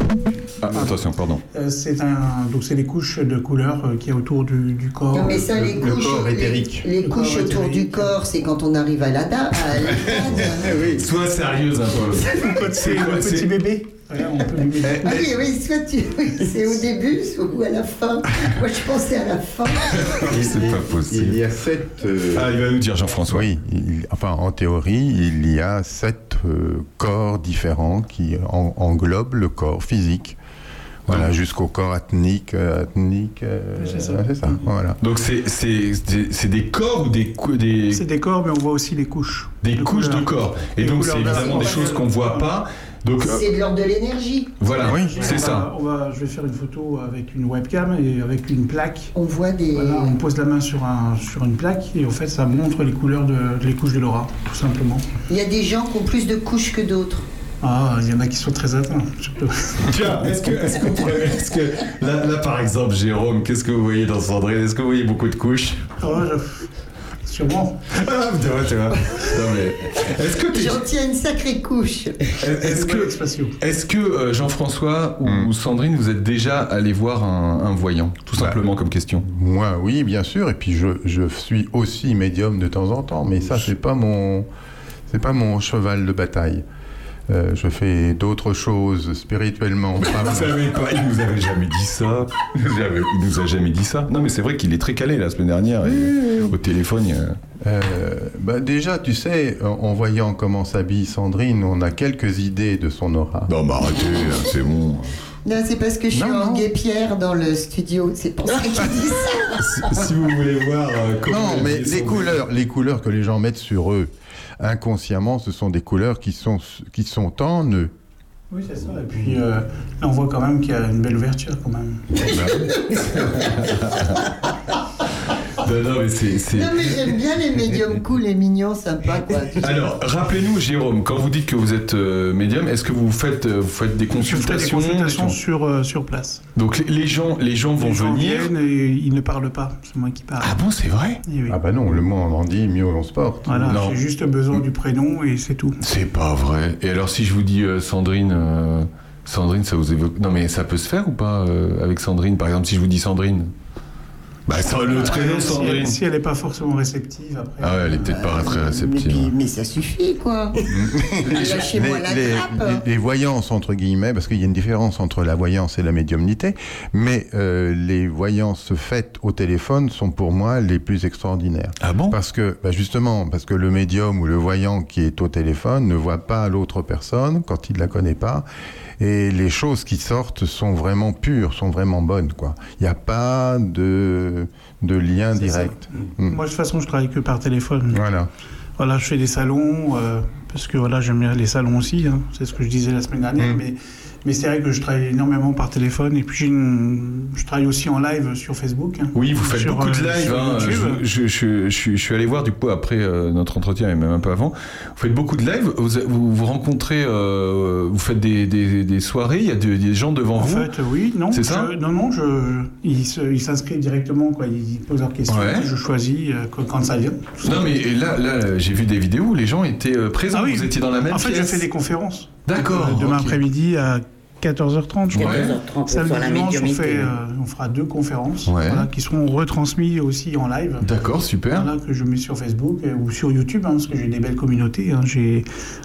Ah, Attention, pardon. Euh, c'est un, donc c'est les couches de couleur euh, qu'il y a autour du, du corps. Non mais ça les le couches, corps les, éthérique. les Le couches corps autour du corps, c'est quand on arrive à la l'EHPAD. <laughs> Sois sérieuse <laughs> un peu. C'est le petit bébé. Voilà, on peut lui mettre- Eh, Ah oui, oui, soit tu... oui, c'est au début ou à la fin. Moi, je pensais à la fin. c'est pas Il possible. y a sept. euh, Ah, il va nous dire Jean-François. Oui, il- enfin en théorie, il y a sept euh, corps différents qui en- englobent le corps physique. Voilà, jusqu'au corps ethnique, euh, ethnique. euh, C'est ça. ça. Voilà. Donc c'est c'est- c'est- c'est des corps ou des, cou- des, C'est des corps, mais on voit aussi les couches. des de couches de couleur. corps. Et donc c'est couleurs évidemment des choses qu'on voit pas. Donc euh, C'est de l'ordre de l'énergie. voilà, Oui, c'est On ça. on va, je vais faire une photo avec une webcam et avec une plaque. On voit des. Voilà, on pose la main sur, un, sur une plaque et en fait ça montre les couleurs de, les couches de l'aura, tout simplement. Il y a des gens qui ont plus de couches que d'autres. Ah, il y en a qui sont très atteints. <laughs> Tiens, est-ce que, est-ce qu'on pourrait- est-ce que là, là, par exemple, Jérôme, qu'est-ce que vous voyez dans Sandrine Est-ce que vous voyez beaucoup de couches? Ah, je- Sûrement. Ah, tu vois, tu vois. Non mais, est-ce que t'es- J'en tiens une sacrée couche. est-ce que, expression. est-ce que euh, Jean-François ou, Hmm. Sandrine, vous êtes déjà allé voir un, un voyant, tout Bah, simplement comme question Moi, oui, bien sûr. Et puis je, je suis aussi médium de temps en temps, mais ça, c'est pas mon, c'est pas mon cheval de bataille. Euh, je fais d'autres choses spirituellement. <laughs> Vous savez pas, il nous avait jamais dit ça. Il nous a jamais dit ça. Non, mais c'est vrai qu'il est très calé la semaine dernière. et au téléphone, a- Euh, bah déjà, tu sais, en, en voyant comment s'habille Sandrine, on a quelques idées de son aura. Non, mais arrêtez, hein, c'est bon. Non, c'est parce que je suis Non, en non. guépière dans le studio. C'est pour ça qu'il dit ça. <laughs> Si, si vous voulez voir euh, comment. Non, mais les couleurs, les couleurs que les gens mettent sur eux, inconsciemment, ce sont des couleurs qui sont, qui sont en eux. Oui, c'est ça. Et puis euh, là, on voit quand même qu'il y a une belle ouverture, quand même. <laughs> Non, non, mais c'est. c'est- Non, mais j'aime bien les médiums cool et mignons, sympas, quoi. Alors, rappelez-nous, Jérôme, quand vous dites que vous êtes euh, médium, est-ce que vous faites, euh, vous faites des Je fais des consultations consultations sur, euh, sur place. Donc les, les gens, les gens vont Les gens venir. viennent et ils ne parlent pas. C'est moi qui parle. Ah bon, c'est vrai? Eh oui. Ah bah non, le moins on en dit, mieux on se porte. Voilà, j'ai juste besoin du prénom et c'est tout. C'est pas vrai. Et alors, si je vous dis euh, Sandrine, euh, Sandrine, ça vous évoque. Non, mais ça peut se faire ou pas euh, avec Sandrine? Par exemple, si je vous dis Sandrine Bah, ça, le prénom Euh, si, Sandrine. elle, si elle n'est pas forcément réceptive après. Ah ouais, elle est peut-être pas très Mais, réceptive. puis- mais ça suffit, quoi. Lâchez-moi la <laughs> les, les- les voyances, entre guillemets, parce qu'il y a une différence entre la voyance et la médiumnité, mais euh, les voyances faites au téléphone sont pour moi les plus extraordinaires. Ah bon? Parce que, bah justement, parce que le médium ou le voyant qui est au téléphone ne voit pas l'autre personne quand il la connaît pas, et les choses qui sortent sont vraiment pures, sont vraiment bonnes, quoi. Il n'y a pas de, de lien direct. Mm. Moi, de toute façon, je travaille que par téléphone. Voilà. Voilà, je fais des salons, euh, parce que voilà, j'aime bien les salons aussi, hein, c'est ce que je disais la semaine dernière, Mm. mais, mais c'est vrai que je travaille énormément par téléphone, et puis une- je travaille aussi en live sur Facebook. hein, Oui, vous faites sur, beaucoup de euh, live. hein. Je, je- je- je suis- allé voir du coup après euh, notre entretien et même un peu avant. Vous faites beaucoup de live. Vous vous, vous rencontrez, euh, vous faites des, des- des soirées. Il y a des, des gens devant En vous. fait, oui, non. C'est ça Non, non, ils s'inscrivent directement, quoi. Ils posent leurs questions. Ouais. Je choisis quand, ça vient. Non mais là, là, j'ai vu des vidéos où les gens étaient présents. Ah oui. Vous étiez dans la même En fait, pièce. je fais des conférences. D'accord. Demain après-midi à 14h30, je crois. 14h30 Samedi, dimanche, on, fait, euh, on fera deux conférences Ouais. voilà, qui seront retransmises aussi en live. D'accord, super. Voilà, que je mets sur Facebook euh, ou sur YouTube, hein, parce que j'ai des belles communautés. hein. J'ai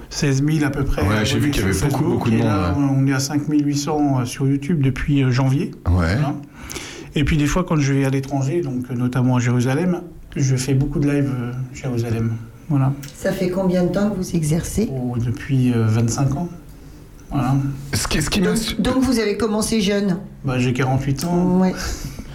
16 000 à peu près. Ouais, j'ai vu qu'il y avait beaucoup, beaucoup de monde, là, ouais. On est à 5 800 sur YouTube depuis euh, janvier. Ouais. Voilà. Et puis des fois, quand je vais à l'étranger, donc euh, notamment à Jérusalem, je fais beaucoup de live euh, Jérusalem. Voilà. Ça fait combien de temps que vous exercez? Oh, depuis euh, 25 ans. Voilà. Ce qui, ce qui m'a, donc, donc vous avez commencé jeune Bah, j'ai 48 ans. Ouais.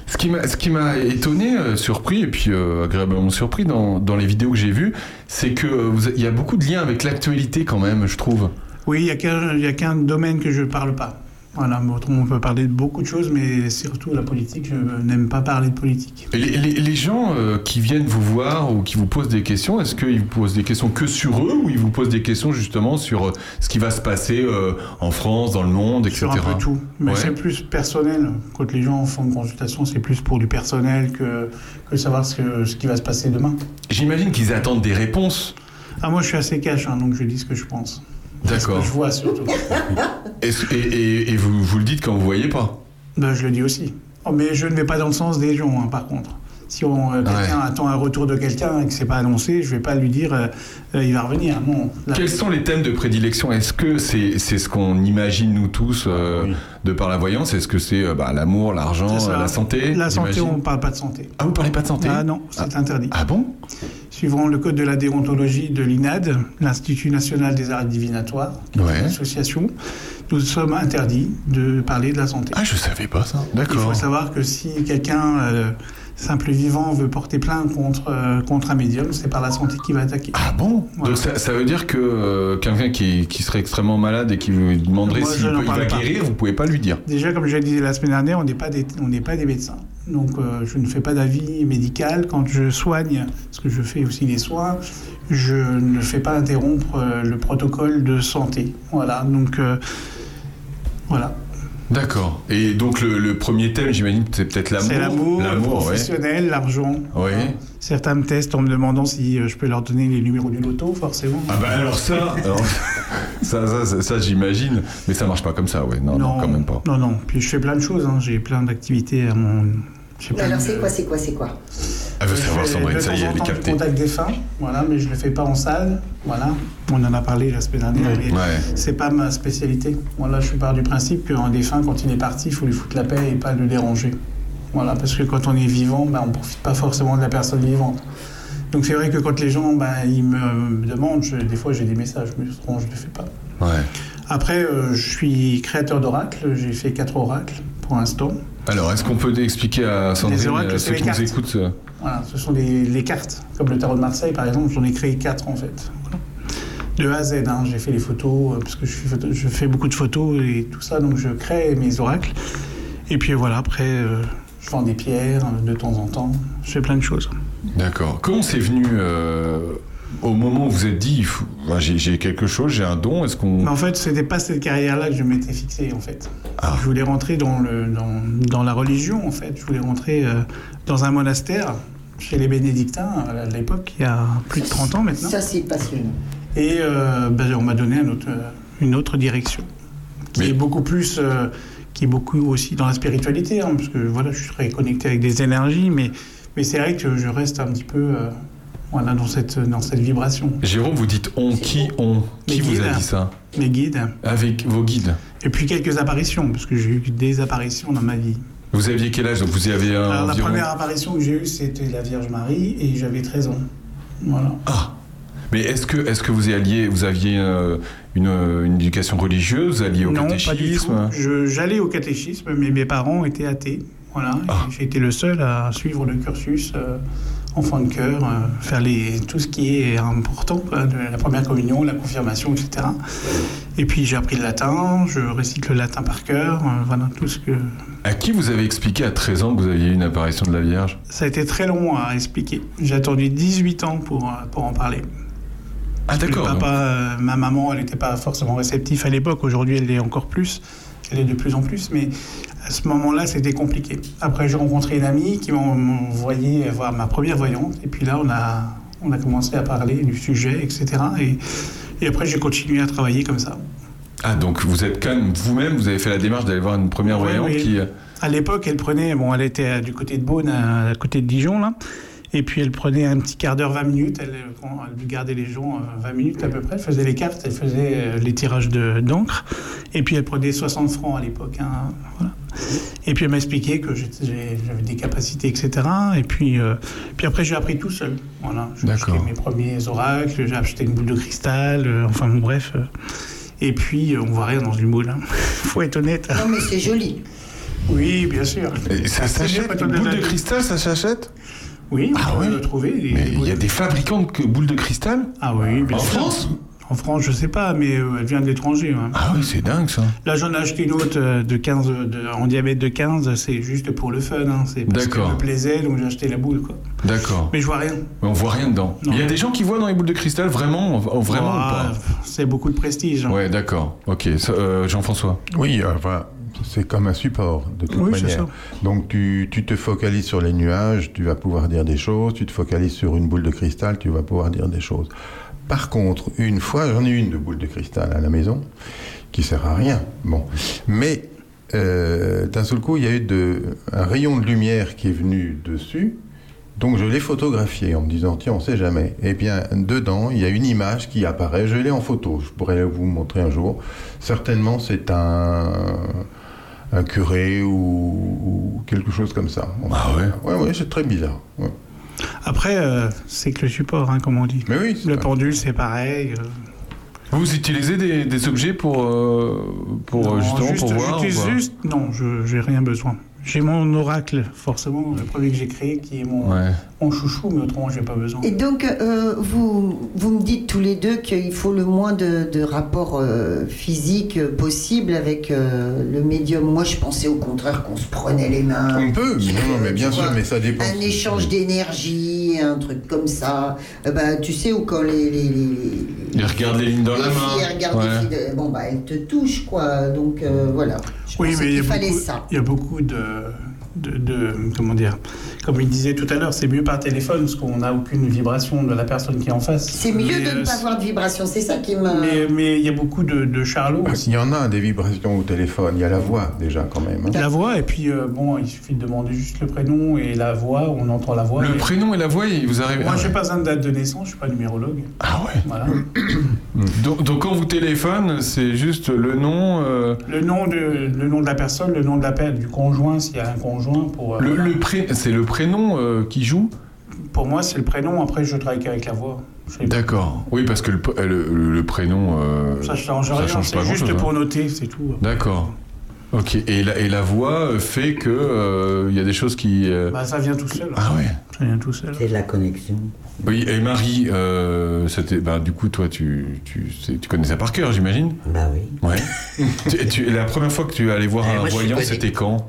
ce qui m'a, ce qui m'a étonné, euh, surpris et puis euh, agréablement surpris dans, dans les vidéos que j'ai vues, c'est que euh, y a beaucoup de liens avec l'actualité quand même, je trouve. Oui, il n'y qu'un a qu'un domaine que je ne parle pas. Voilà, on peut parler de beaucoup de choses, mais surtout la politique, je n'aime pas parler de politique. Les, les- les gens euh, qui viennent vous voir ou qui vous posent des questions, est-ce qu'ils vous posent des questions que sur eux ou ils vous posent des questions justement sur euh, ce qui va se passer euh, en France, dans le monde, etc. Sur un peu tout. Mais Ouais. c'est plus personnel. Quand les gens font une consultation, c'est plus pour du personnel que, que savoir ce, que- ce qui va se passer demain. J'imagine qu'ils attendent des réponses. Ah, moi, je suis assez cash, hein, donc je dis ce que je pense. D'accord. je vois surtout. <laughs> Et- et vous, vous le dites quand vous voyez pas? Ben, je le dis aussi. Oh, mais je ne vais pas dans le sens des gens, hein, par contre. Si on, euh, quelqu'un attend un retour de quelqu'un et que c'est pas annoncé, je vais pas lui dire euh, euh, il va revenir. Là, Quels sont les thèmes de prédilection? Est-ce que c'est c'est ce qu'on imagine nous tous euh, de par la voyance? Est-ce que c'est euh, bah, l'amour, l'argent, la santé? La santé, on ne parle pas de santé. Ah, vous parlez pas de santé? Ah non, c'est interdit. Ah bon? Suivant le code de la déontologie de l'INAD, l'Institut national des arts divinatoires, Ouais. une association, nous sommes interdits de parler de la santé. Ah, je savais pas ça. Il D'accord. faut savoir que si quelqu'un, euh, simple vivant, veut porter plainte contre, euh, contre un médium, c'est par la santé qu'il va attaquer. Ah bon? Voilà. Donc ça, ça veut dire que euh, quelqu'un qui, qui serait extrêmement malade et qui vous demanderait s'il va guérir, vous pouvez pas lui dire. Déjà, comme je l'ai dit la semaine dernière, on n'est pas des, on pas des médecins. Donc, euh, je ne fais pas d'avis médical. Quand je soigne, parce que je fais aussi des soins, je ne fais pas interrompre le protocole de santé. Voilà. Donc, voilà. D'accord. Et donc le, le premier thème, j'imagine, c'est peut-être l'amour. C'est l'amour, L'amour, ouais. professionnel, l'argent. Oui. Certains me testent en me demandant si euh, je peux leur donner les numéros du loto, forcément. Ah bah alors ça, alors, <laughs> ça, ça, ça, ça, j'imagine, mais ça marche pas comme ça, ouais. Non, non, quand même pas. Non, non. Puis je fais plein de choses. hein. J'ai plein d'activités à mon. Alors c'est quoi, c'est quoi, c'est quoi Elle veut savoir, Sandrine, de ça y est, elle est captée. contact défunt, voilà, mais je le fais pas en salle, voilà. On en a parlé la semaine dernière, mais Ouais. c'est pas ma spécialité. Voilà, je pars du principe qu'un défunt, quand il est parti, il faut lui foutre la paix et pas le déranger. Voilà, parce que quand on est vivant, ben, on profite pas forcément de la personne vivante. Donc c'est vrai que quand les gens, ben, ils me demandent, je- des fois j'ai des messages, mais je ne le fais pas. Ouais. Après, euh, je suis créateur d'oracles, j'ai fait quatre oracles pour l'instant. Alors, est-ce qu'on peut expliquer à Sandrine, Les oracles, euh, ceux les qui nous écoutent euh, Voilà, ce sont des, les cartes. Comme le tarot de Marseille, par exemple, j'en ai créé quatre en fait. Voilà. De A à Z, hein. j'ai fait les photos, parce que je, suis photo- je fais beaucoup de photos et tout ça, donc je crée mes oracles. Et puis voilà, après, euh, Je vends des pierres de temps en temps. Je fais plein de choses. D'accord. Comment c'est venu euh, au moment où vous êtes dit, bah, j'ai j'ai quelque chose, j'ai un don, est-ce qu'on... Mais en fait, c'était pas cette carrière-là que je m'étais fixé, en fait. Ah. Je voulais rentrer dans, le, dans, dans la religion, en fait. Je voulais rentrer euh, dans un monastère chez les bénédictins, à l'époque, il y a plus de 30 ans maintenant. Ça, c'est passionnant. Et euh, ben, on m'a donné un autre, euh, une autre direction, qui est beaucoup plus, euh, qui est beaucoup aussi dans la spiritualité, hein, parce que voilà, je suis très connecté avec des énergies, mais, mais c'est vrai que je reste un petit peu euh, voilà, dans, cette, dans cette vibration. Jérôme, vous dites on, qui on Qui vous a dit ça Mes guides, Avec vos guides. et puis quelques apparitions, parce que j'ai eu des apparitions dans ma vie. Vous aviez quel âge? Donc vous avez un Alors, la première apparition que j'ai eue, c'était la Vierge Marie, et j'avais 13 ans. Voilà. Ah Mais est-ce que, est que vous, alliez, vous aviez euh, une, une éducation religieuse Vous alliez au non, catéchisme? J'allais au catéchisme, mais mes parents étaient athées. Voilà. Ah. J'ai été le seul à suivre le cursus euh, enfant de cœur, euh, faire les, tout ce qui est important, de la première communion, la confirmation, etc. Et puis j'ai appris le latin, je récite le latin par cœur, euh, voilà tout ce que. À qui vous avez expliqué à 13 ans que vous aviez eu une apparition de la Vierge? Ça a été très long à expliquer. J'ai attendu 18 ans pour, euh, pour en parler. Ah d'accord. Papa, ma maman, elle n'était pas forcément réceptive à l'époque. Aujourd'hui, elle l'est encore plus. Elle est de plus en plus. Mais à ce moment-là, c'était compliqué. Après, j'ai rencontré une amie qui m'a envoyé voir ma première voyante. Et puis là, on a, on a commencé à parler du sujet, etc. Et, et après, j'ai continué à travailler comme ça. Ah donc vous êtes même vous-même, vous avez fait la démarche d'aller voir une première Ouais, voyante oui. qui... euh, À l'époque, elle prenait, bon, elle était euh, du côté de Beaune, à, à côté de Dijon, là. Et puis elle prenait un petit quart d'heure, 20 minutes. Elle, euh, elle gardait les gens euh, 20 minutes à peu près. Elle faisait les cartes, elle faisait euh, les tirages de- d'encre. Et puis elle prenait 60 francs à l'époque. hein, voilà. Et puis elle m'a expliqué que j'avais des capacités, etc. Et puis, euh, puis après, j'ai appris tout seul. Voilà. J'ai acheté mes premiers oracles, j'ai acheté une boule de cristal. euh, enfin, bon, bref. euh. Et puis, euh, on voit rien dans une boule. hein. <laughs> Faut être honnête. Non, mais c'est joli. Oui, bien sûr. Et ça s'achète Une a boule de cristal, ça s'achète? Oui, on Ah peut ouais le trouver. il y a des fabricants de boules de cristal Ah oui, bien En sûr. France En France, je sais pas, mais euh, elle vient de l'étranger. ouais. Ah oui, c'est dingue ça. Là, j'en ai acheté une autre euh, de 15, de- en diabète de 15, c'est juste pour le fun. Hein. C'est parce D'accord. qu'elle me plaisait, donc j'ai acheté la boule. Quoi. D'accord. Mais je vois rien. Mais on voit rien dedans. Non. Il y a des gens qui voient dans les boules de cristal vraiment, oh, vraiment Ah, ou C'est beaucoup de prestige. hein. Ouais, d'accord. Ok, euh, Jean-François. Oui, euh, c'est comme un support, de toute Oui, manière. ça. Donc, tu, tu te focalises sur les nuages, tu vas pouvoir dire des choses. Tu te focalises sur une boule de cristal, tu vas pouvoir dire des choses. Par contre, une fois, j'en ai une de boule de cristal à la maison, qui sert à rien. Bon. Mais, euh, d'un seul coup, il y a eu de, un rayon de lumière qui est venu dessus. Donc je l'ai photographié en me disant, tiens, on sait jamais. Et bien, dedans, il y a une image qui apparaît. Je l'ai en photo. Je pourrais vous montrer un jour. Certainement, c'est un, un curé ou, ou quelque chose comme ça. Ah ouais? Ouais, ouais, c'est très bizarre. ouais. Après, euh, c'est que le support, hein, comme on dit. Mais oui, Le pendule, c'est pareil. euh. Vous utilisez des, des objets pour, euh, pour Non, justement juste- pour voir j'utilise ou pas? juste, non, je j'ai rien besoin. J'ai mon oracle, forcément, le premier que j'ai créé, qui est mon, Ouais. mon chouchou, mais autrement, j'ai pas besoin. Et donc, euh, vous, vous me dites tous les deux qu'il faut le moins de, de rapports euh, physiques euh, possible avec euh, le médium. Moi, je pensais au contraire qu'on se prenait les mains. On peut, mais non, mais bien sûr, mais ça dépend. Un échange d'énergie, un truc comme ça. Euh, bah, tu sais, ou quand les. les, les, Il regarde les lignes dans les la filles, main. regardent Ouais. les filles Bon, bah, elles te touchent, quoi. Donc, euh, voilà. Je Oui, mais il y, a fallait beaucoup, ça. il y a beaucoup de, de, de- Comment dire Comme il disait tout à l'heure, c'est mieux par téléphone parce qu'on n'a aucune vibration de la personne qui est en face. C'est mieux Mais, de ne euh, pas avoir de vibration, c'est ça qui me. Mais mais il y a beaucoup de, de charlots aussi. Il y en a des vibrations au téléphone. Il y a la voix déjà quand même. hein. La voix, et puis euh, bon, il suffit de demander juste le prénom et la voix, on entend la voix. Le prénom et la voix, il vous arrive. Moi, Ah j'ai ouais. pas besoin de date de naissance, je suis pas numérologue. Ah ouais. Voilà. <clears throat> Donc, donc quand vous téléphone, c'est juste le nom. euh, Le nom de le nom de la personne, le nom de la du conjoint, s'il y a un conjoint pour. euh, le, le pré- c'est le prénom euh, qui joue. Pour moi, c'est le prénom. Après, je travaille qu'avec la voix. D'accord. Oui, parce que le, le- le- le prénom. euh, Ça change ça rien. change C'est pas juste pour hein. noter, c'est tout. D'accord. Ok. Et la, et la voix euh, fait que euh, il y a des choses qui. euh, Bah, ça vient tout seul. Ah ouais. Ça vient tout seul. C'est de la connexion. Oui. Et Marie, euh, c'était. Bah, du coup, toi, tu, tu, connais ça par cœur, j'imagine. Bah oui. Ouais. <laughs> tu, tu- la première fois que tu es allé voir Eh, un moi, voyant, c'était quand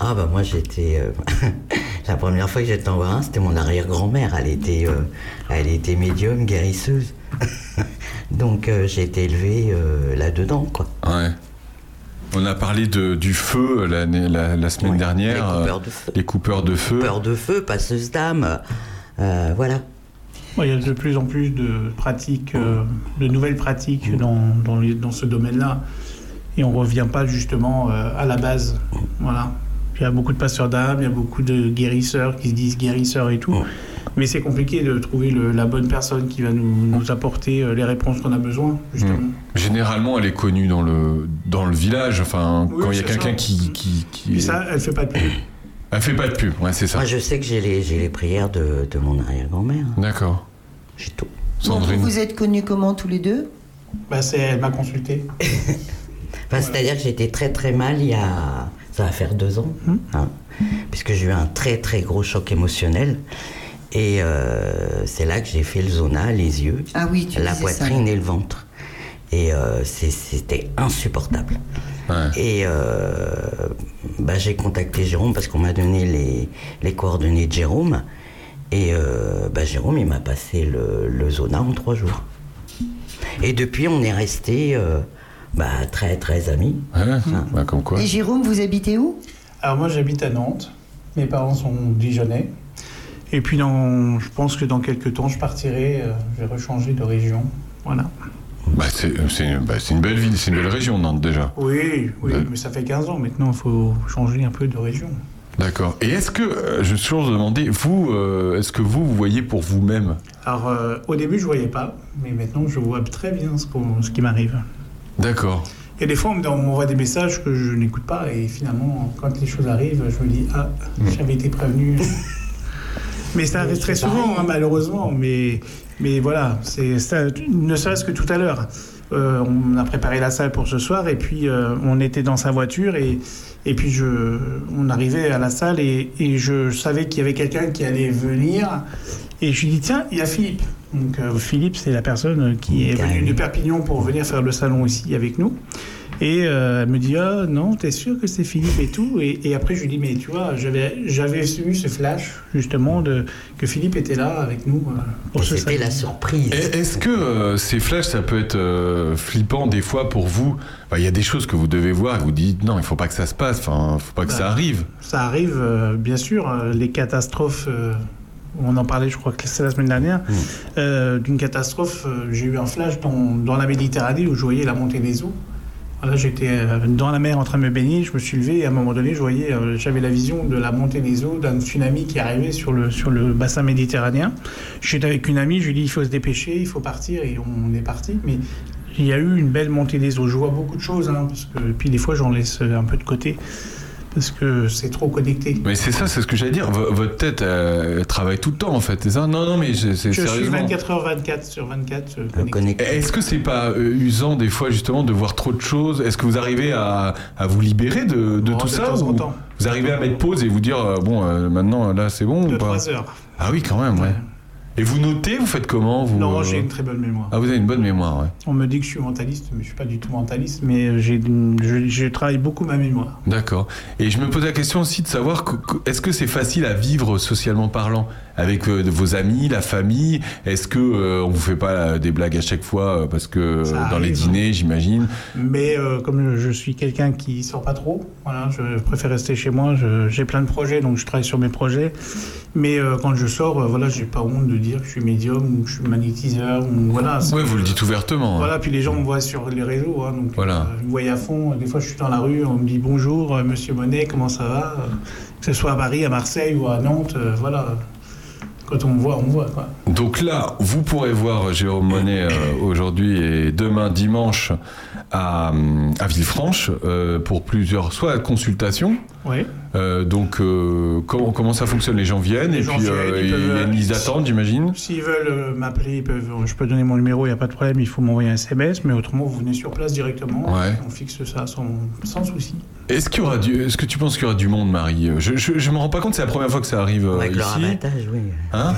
Ah bah moi j'étais euh, <laughs> la première fois que j'étais en Haut-Rhin, c'était mon arrière-grand-mère. Elle était, euh, elle était médium, guérisseuse. <laughs> Donc euh, j'ai été élevée euh, là-dedans quoi. Ouais. On a parlé de, du feu la, la, la semaine dernière. les coupeurs de feu. Les coupeurs de feu. Peur de feu, passeuse d'âme, euh, voilà. Il y a de plus en plus de pratiques, euh, de nouvelles pratiques dans, dans, les- dans ce domaine-là. Et on ne revient pas justement euh, à la base. Voilà. Il y a beaucoup de passeurs d'âme, il y a beaucoup de guérisseurs qui se disent guérisseurs et tout. Mais c'est compliqué de trouver le- la bonne personne qui va nous, nous apporter euh, les réponses qu'on a besoin, justement. Généralement, elle est connue dans le, dans le village. Enfin, Oui, quand il y a quelqu'un qui, qui, ça, elle fait pas de pub. <clears throat> Elle fait pas de pub, ouais, c'est ça. Moi je sais que j'ai les, j'ai les prières de, de mon arrière-grand-mère. D'accord. J'ai tout. Bon, vous vous êtes connus comment tous les deux? Bah, c'est, elle m'a consulté. <laughs> Enfin, C'est-à-dire que j'étais très très mal il y a. Ça va faire deux ans, hein, puisque j'ai eu un très très gros choc émotionnel. Et euh, c'est là que j'ai fait le zona, les yeux, Ah oui, tu la poitrine ça. et le ventre. Et euh, c'était insupportable. Et euh, bah, j'ai contacté Jérôme parce qu'on m'a donné les, les coordonnées de Jérôme. Et euh, bah, Jérôme, il m'a passé le, le zona en trois jours. Et depuis, on est restés euh, bah, très très amis. Ouais, bah, comme quoi. Et Jérôme, vous habitez où? Alors moi j'habite à Nantes, mes parents sont dijonnais. Et puis dans, je pense que dans quelques temps je partirai, euh, je vais rechanger de région. Voilà. Bah, c'est c'est- bah, une belle ville, c'est une belle région, Nantes, déjà. Oui, oui, mais ça fait 15 ans maintenant, il faut changer un peu de région. D'accord. Et est-ce que, euh, je me suis toujours demandé, vous, euh, est-ce que vous, vous voyez pour vous-même? Alors euh, au début je voyais pas, mais maintenant je vois très bien ce qui m'arrive. D'accord. Et des fois on me- on m'envoie des messages que je n'écoute pas et finalement quand les choses arrivent, je me dis ah j'avais été prévenu. <laughs> mais ça arrive très souvent hein, malheureusement, mais mais voilà, c'est ça, ne serait-ce que tout à l'heure. Euh, on a préparé la salle pour ce soir et puis euh, on était dans sa voiture et, et puis je, on arrivait à la salle et, et je savais qu'il y avait quelqu'un qui allait venir et je lui dis tiens il y a Philippe donc euh, Philippe c'est la personne qui est venue de Perpignan pour venir faire le salon ici avec nous et euh, elle me dit ah non t'es sûr que c'est Philippe et tout? Et, et après je lui dis mais tu vois j'avais j'avais eu ce flash justement de que Philippe était là avec nous euh, pour ce C'était salon. la surprise. Et Est-ce que euh, ces flashs, ça peut être euh, flippant des fois pour vous? Enfin, Il y a des choses que vous devez voir et vous dites non, il faut pas que ça se passe, enfin, faut pas que ça Bah, arrive. Ça arrive, euh, bien sûr, les catastrophes. On en parlait, je crois que c'est la semaine dernière, euh, d'une catastrophe. euh, J'ai eu un flash dans, dans la Méditerranée où je voyais la montée des eaux. Voilà, j'étais euh, dans la mer en train de me baigner, je me suis levé et à un moment donné, je voyais, j'avais la vision de la montée des eaux, d'un tsunami qui arrivait sur le, sur le bassin méditerranéen. J'étais avec une amie, je lui ai dit il faut se dépêcher, il faut partir et on est parti. Mais il y a eu une belle montée des eaux. Je vois beaucoup de choses, hein, parce que puis des fois j'en laisse un peu de côté parce que c'est trop connecté. Mais c'est ça, c'est ce que j'allais dire. V- votre tête, euh, elle travaille tout le temps en fait, c'est ça? Non, non, mais c'est c'est Je suis sérieusement. 24h24 sur 24 euh, connecté. Est-ce que c'est pas euh, usant des fois justement de voir trop de choses? Est-ce que vous arrivez à, à vous libérer de, de Oh, tout de ça temps ou. Vous arrivez à mettre pause et vous dire euh, bon euh, maintenant là c'est bon ou Deux, pas? trois heures. Ah oui quand même ouais. Et vous notez, vous faites comment vous, Non, euh, j'ai une très bonne mémoire. Ah vous avez une bonne mémoire ouais. On me dit que je suis mentaliste, mais je suis pas du tout mentaliste, mais j'ai, je, je travaille beaucoup ma mémoire. D'accord. Et je me pose la question aussi de savoir est-ce que c'est facile à vivre socialement parlant avec euh, vos amis, la famille? Est-ce que euh, on vous fait pas euh, des blagues à chaque fois euh, parce que euh, Ça dans les dîners, j'imagine? Mais euh, comme je suis quelqu'un qui sort pas trop, voilà, je préfère rester chez moi. j'ai plein de projets, donc je travaille sur mes projets. Mais euh, quand je sors, euh, voilà, j'ai pas honte de dire que je suis médium ou que je suis magnétiseur. Ou, voilà, Ouais, vous le dites ouvertement. Voilà, puis les gens me voient sur les réseaux, hein, donc Voilà. euh, ils me voient à fond. Des fois, je suis dans la rue, on me dit bonjour, euh, monsieur Monet, comment ça va? Euh, Que ce soit à Paris, à Marseille ou à Nantes, voilà. Quand on me voit, on me voit, quoi. Donc là, vous pourrez voir Jérôme Monet euh, aujourd'hui et demain dimanche à, à Villefranche euh, pour plusieurs soit consultations. Oui. Euh, donc euh, comment, comment ça fonctionne? Les gens viennent Les et gens puis viennent, euh, ils il y a peuvent- une liste d'attente, j'imagine? S'ils veulent euh, m'appeler, ils peuvent, je peux donner mon numéro, il n'y a pas de problème, il faut m'envoyer un SMS, mais autrement, vous venez sur place directement, Ouais. on fixe ça sans, sans souci. Est-ce qu'il y aura du, est-ce que tu penses qu'il y aura du monde, Marie? Je, je, je me rends pas compte, c'est la première fois que ça arrive euh, Avec le ici. rabattage, oui. Hein?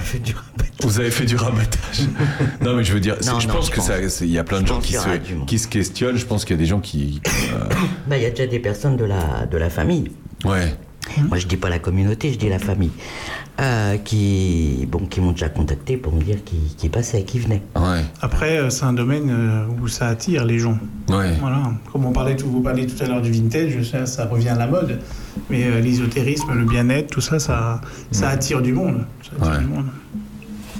Vous avez fait du rabattage. <laughs> non, mais je veux dire, Non, je non, pense je que pense. ça, il y a plein de Je gens qui se, qui se questionnent. Je pense qu'il y a des gens qui. euh, <coughs> Bah, il y a déjà des personnes de la, de la famille. Ouais. moi je dis pas la communauté, je dis la famille, euh, qui, bon, qui m'ont déjà contacté pour me dire qu'ils qu'ils passaient, qu'ils venaient. Après, euh, c'est un domaine euh, où ça attire les gens. Ouais. Voilà. Comme on parlait, tout, vous parliez tout à l'heure du vintage, ça, ça revient à la mode. Mais euh, l'ésotérisme, le bien-être, tout ça, ça, ça attire du monde. Ça attire Ouais. du monde.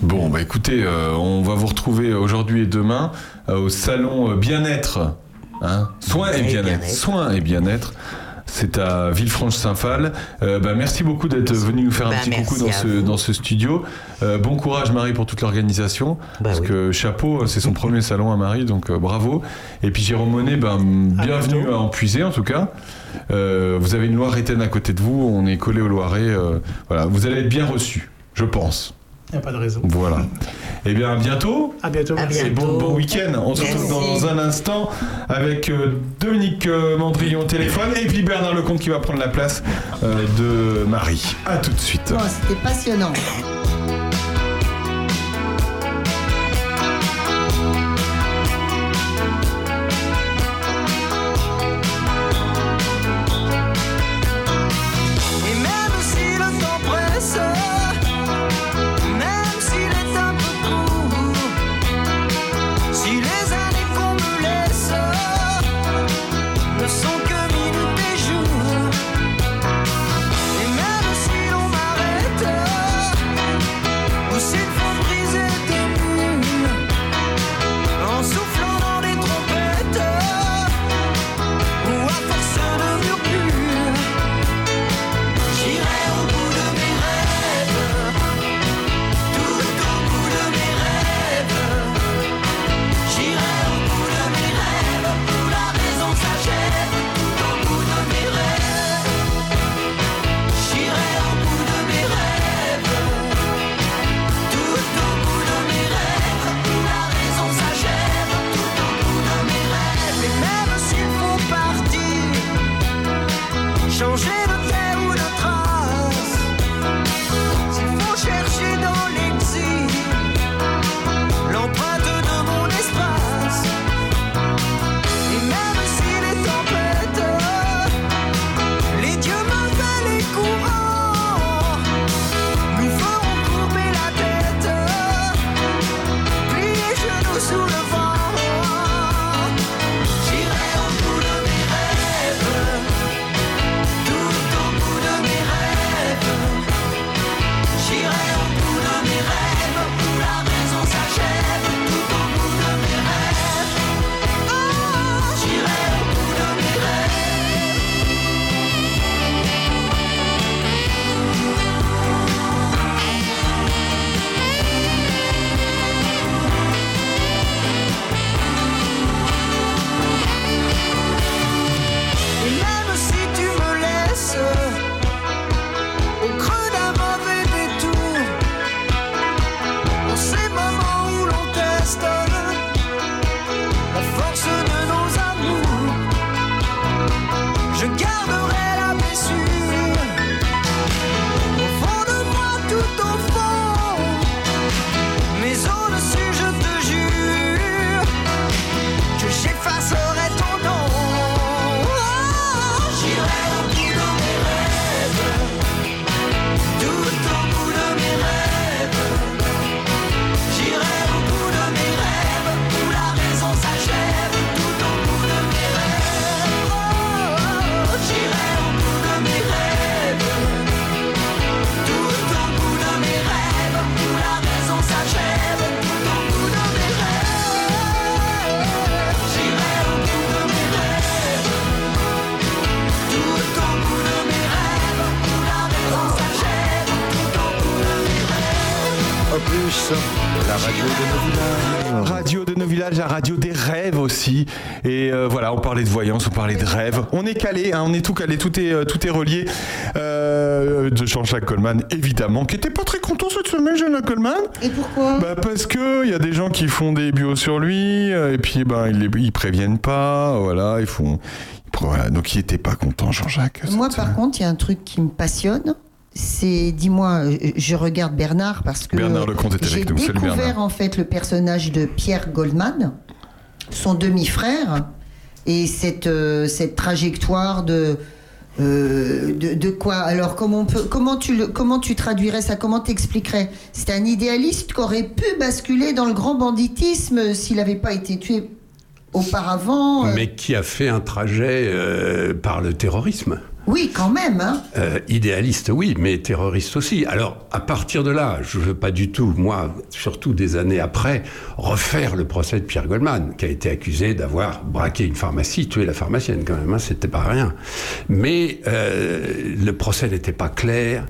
Bon, bah écoutez, euh, on va vous retrouver aujourd'hui et demain euh, au salon euh, bien-être. Hein Soins et bien-être. Soins et bien-être. C'est à Villefranche-Saint-Phal. Euh, bah, merci beaucoup d'être venu nous faire un Bah, petit coucou dans ce, dans ce studio. Euh, bon courage Marie pour toute l'organisation. Bah parce oui. que chapeau, c'est son premier salon à Marie, donc euh, bravo. Et puis Jérôme Monet, ben, bienvenue bientôt. à Empuisé en tout cas. Euh, vous avez une Loiretaine à côté de vous, on est collé au Loiret. euh, voilà, vous allez être bien reçu, je pense. Il n'y a pas de raison. Voilà. Eh bien, à bientôt. À bientôt. Et bon, bon week-end. On se retrouve dans un instant avec euh, Dominique euh, Mandrillon au téléphone et puis Bernard Lecomte qui va prendre la place euh, de Marie. À tout de suite. Bon, c'était passionnant. De rêves. On est calé, hein, on est tout calé, tout est, euh, tout est relié. Euh, de Jean-Jacques Coleman, évidemment, qui était pas très content cette semaine, Jean-Jacques Coleman. Et pourquoi? Bah parce que il y a des gens qui font des bios sur lui euh, et puis ben ils, ils préviennent pas, voilà, ils font voilà, donc il était pas content Jean-Jacques. Moi, par semaine. contre, il y a un truc qui me passionne. C'est, dis-moi, je regarde Bernard parce que Bernard Lecomte est j'ai avec nous, salut découvert en fait le personnage de Pierre Goldman, son demi-frère, et cette, euh, cette trajectoire de, euh, quoi? Alors comment, comment, tu comment tu traduirais ça? Comment t'expliquerais? C'est un idéaliste qui aurait pu basculer dans le grand banditisme s'il n'avait pas été tué auparavant. euh. Mais qui a fait un trajet par le terrorisme. Oui, quand même. Hein. Euh, idéaliste, oui, mais terroriste aussi. Alors, à partir de là, je ne veux pas du tout, moi, surtout des années après, refaire le procès de Pierre Goldman, qui a été accusé d'avoir braqué une pharmacie, tué la pharmacienne quand même, hein, c'était pas rien. Mais euh, le procès n'était pas clair.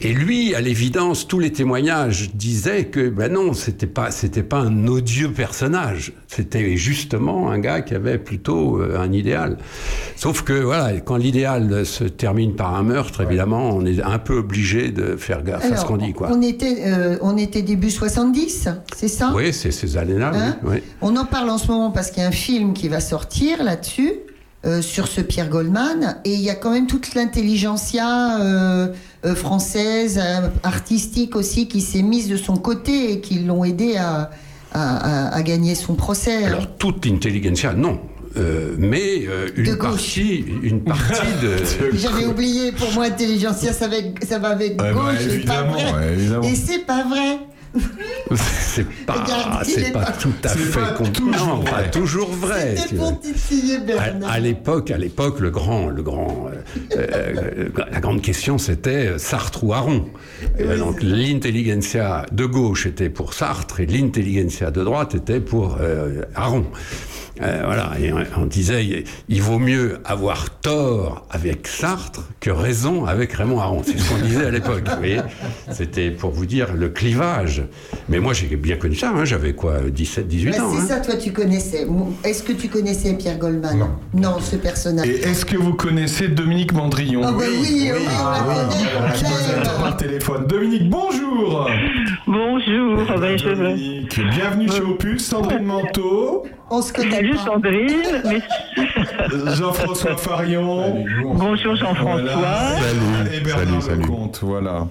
Et lui, à l'évidence, tous les témoignages disaient que, ben non, c'était pas, c'était pas un odieux personnage. C'était justement un gars qui avait plutôt euh, un idéal. Sauf que, voilà, quand l'idéal se termine par un meurtre, évidemment, on est un peu obligé de faire gaffe à ce qu'on dit, quoi. On était, euh, on était début 70, c'est ça? Oui, c'est ces années-là, Hein? oui, oui. On en parle en ce moment parce qu'il y a un film qui va sortir là-dessus, euh, sur ce Pierre Goldman, et il y a quand même toute l'intelligentsia euh, euh, française, euh, artistique aussi, qui s'est mise de son côté et qui l'ont aidé à, à- à- à gagner son procès. Alors, toute l'intelligentsia, non. Euh, mais euh, De une gauche. partie, une partie de. <laughs> J'avais oublié, pour moi, intelligentsia, ça va, avec- ça va avec Ouais, bah, gauche, c'est pas évidemment, vrai. ouais, évidemment. Et c'est pas vrai. C'est pas, il c'est est pas pas- tout à fait pas toujours non, pas vrai. toujours vrai. Pour. À, à l'époque, à l'époque, le grand, le grand, euh, euh, la grande question c'était euh, Sartre ou Aron. Euh, donc l'intelligentsia de gauche était pour Sartre et l'intelligentsia de droite était pour Aron. Euh, voilà, et on, disait il, il vaut mieux avoir tort avec Sartre que raison avec Raymond Aron. C'est ce qu'on disait à l'époque. Vous voyez, c'était pour vous dire le clivage. Mais moi j'ai bien connu ça. hein, J'avais quoi, 17, 18 Bah, ans. c'est hein. ça, toi, tu connaissais. Est-ce que tu connaissais Pierre Goldman Non. ce personnage. Et est-ce que vous connaissez Dominique Mandrillon Ah bah oui, oui, connaît. voilà, je vous attends par téléphone. Dominique, bonjour Bonjour, ah ben, Dominique, bienvenue chez Opus, Sandrine Manteau. On se connaît Salut Sandrine. <laughs> mais- Jean-François Farion. Bonjour Jean-François. Et Bernard Lecomte, voilà.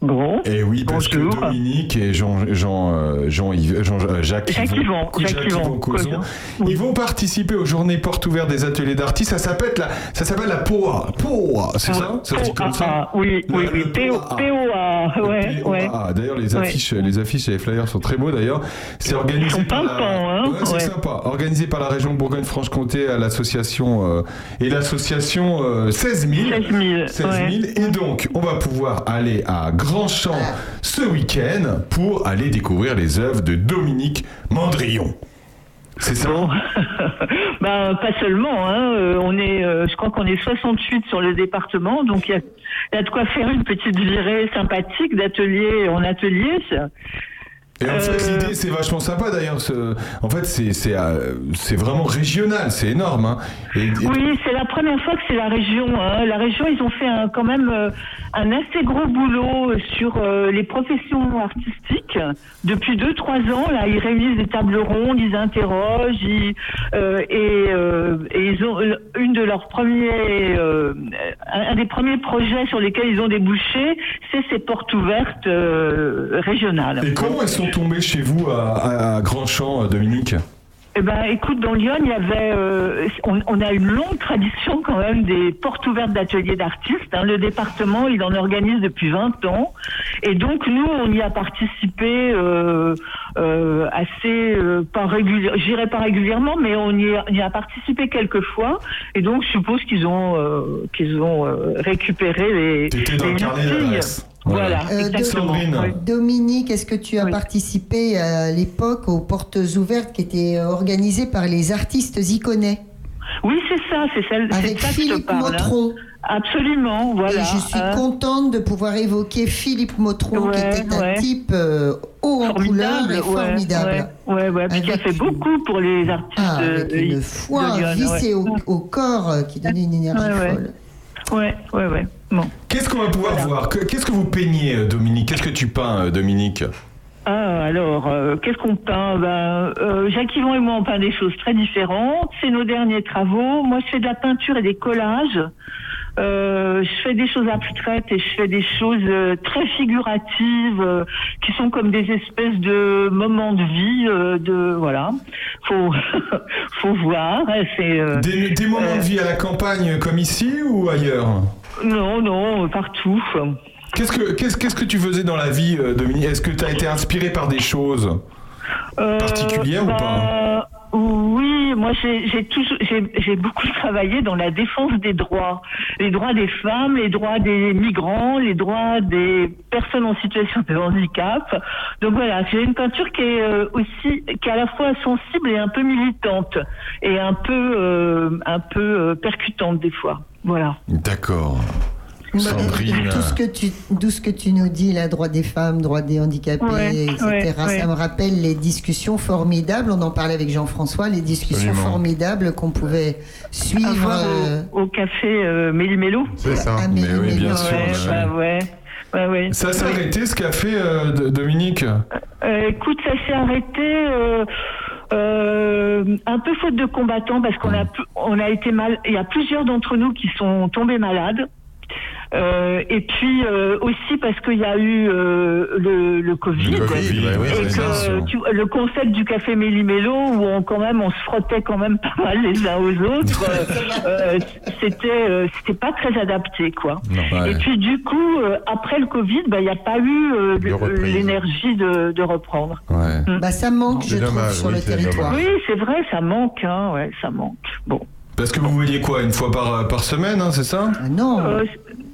Bon. Et oui, parce que Dominique et Jean, Jean, euh, Jean-Yves- Jean- euh, Jacques, Jacques Yvon- Yvon, Jacques Jacques Yvon Causon, Causon. ils vont participer aux journées portes ouvertes des ateliers d'artistes. Ça s'appelle la, ça s'appelle la POA. POA, c'est ça? Ça se dit comme ça? Ah, oui, oui, oui. PO- POA, ouais, ouais. Ah, d'ailleurs, les affiches, les affiches et les flyers sont très beaux d'ailleurs. C'est organisé Ils sont par la... hein, c'est sympa. Organisé par la région Bourgogne-Franche-Comté à l'association euh, et l'association euh, 16 000. 16 000, 16 000. ouais. Et donc, on va pouvoir aller à Grandchamp ce week-end pour aller découvrir les œuvres de Dominique Mandrillon. C'est ça <laughs> Ben, pas seulement, hein. euh, on est, euh, je crois qu'on est 68 sur le département, donc il y a, il y a de quoi faire une petite virée sympathique d'atelier en atelier. ça. Et en fait, l'idée, c'est vachement sympa d'ailleurs. ce- En fait, c'est euh, c'est vraiment régional, c'est énorme. hein. Et- et- Oui, c'est la première fois que c'est la région. hein. La région, ils ont fait un- quand même euh, un assez gros boulot euh, sur euh, les professions artistiques. Depuis deux, trois ans, là, ils réunissent des tables rondes, ils interrogent, ils, euh, et, et ils ont une de leurs premiers, un, des premiers projets sur lesquels ils ont débouché, c'est ces portes ouvertes régionales. Et comment ils sont tombés chez vous à, à, Grandchamp, euh, Dominique Eh ben, écoute, dans Lyon, il y avait, euh, on, on a une longue tradition quand même des portes ouvertes d'ateliers d'artistes. hein. Le département, il en organise depuis 20 ans, et donc nous, on y a participé euh, euh, assez, pas régulièrement, j'irai pas régulièrement, mais on y, a, on y a participé quelques fois, et donc je suppose qu'ils ont, qu'ils ont récupéré les, T'étais dans les le carnet filles. d'adresse. Voilà, Euh, exactement. Sandrine. Oui. Dominique, est-ce que tu as participé à l'époque aux portes ouvertes qui étaient euh, organisées par les artistes iconais Oui, c'est ça, c'est celle c'est Avec ça que je te Philippe parle, hein. Motron. Absolument, voilà. Et je suis hein. contente de pouvoir évoquer Philippe Motron, qui était un ouais. type euh, haut en couleur et ouais, formidable. Ouais, ouais, ouais, puis qui a fait beaucoup pour les artistes Ah, euh, avec une foi vissée ouais. au, au corps euh, qui donnait une énergie folle. Ouais, ouais, ouais. Bon. Qu'est-ce qu'on va pouvoir voir Que- Qu'est-ce que vous peignez, euh, Dominique Qu'est-ce que tu peins, euh, Dominique Ah, alors, euh, qu'est-ce qu'on peint? Ben, euh, Jacques Yvon et moi, on peint des choses très différentes. C'est nos derniers travaux. Moi, je fais de la peinture et des collages. Euh, je fais des choses abstraites et je fais des choses euh, très figuratives euh, qui sont comme des espèces de moments de vie. euh, de voilà, faut <laughs> faut voir. C'est euh, Des, des moments de vie à la campagne comme ici ou ailleurs? Non non partout. Qu'est-ce que qu'est-ce qu'est-ce que tu faisais dans la vie, euh, Dominique? Est-ce que tu as été inspiré par des choses Euh, particulières ou pas? bah, Oui, moi j'ai toujours beaucoup <laughs> travaillé dans la défense des droits, les droits des femmes, les droits des migrants, les droits des personnes en situation de handicap. Donc voilà, j'ai une peinture qui est euh, aussi qui est à la fois sensible et un peu militante et un peu euh, un peu euh, percutante des fois. Voilà. D'accord. Sandrine. Tout ce que tu, tout ce que tu nous dis, là, droit des femmes, droit des handicapés, Ouais, etc., ouais, ça ouais. me rappelle les discussions formidables, on en parlait avec Jean-François, les discussions Absolument. formidables qu'on pouvait suivre. Euh, au, au café euh, Méli-Mélo. C'est ça. Ah, Mais oui, bien sûr, Ouais, bah bah ouais. Ouais, ouais. Ça s'est arrêté ce qu'a fait euh, Dominique? Euh, écoute, ça s'est arrêté euh, euh, un peu faute de combattants parce qu'on a, pu- on a été mal. Il y a plusieurs d'entre nous qui sont tombés malades. Euh, et puis euh, aussi parce qu'il y a eu euh, le, le Covid, Le Covid, ouais, oui, et que ça. tu le concept du café Méli-Mélo où on quand même on se frottait quand même pas mal les uns aux autres, euh, euh, c'était euh, c'était pas très adapté quoi. ouais. Et puis du coup euh, après le Covid, bah, il n'y a pas eu euh, l'énergie de, de reprendre. Bah, ça manque, je trouve, dommage, sur oui, le c'est territoire. Oui, c'est vrai, ça manque, hein, ouais, ça manque. Bon. Parce que vous voyez quoi Une fois par, par semaine, hein, c'est ça Non. Euh,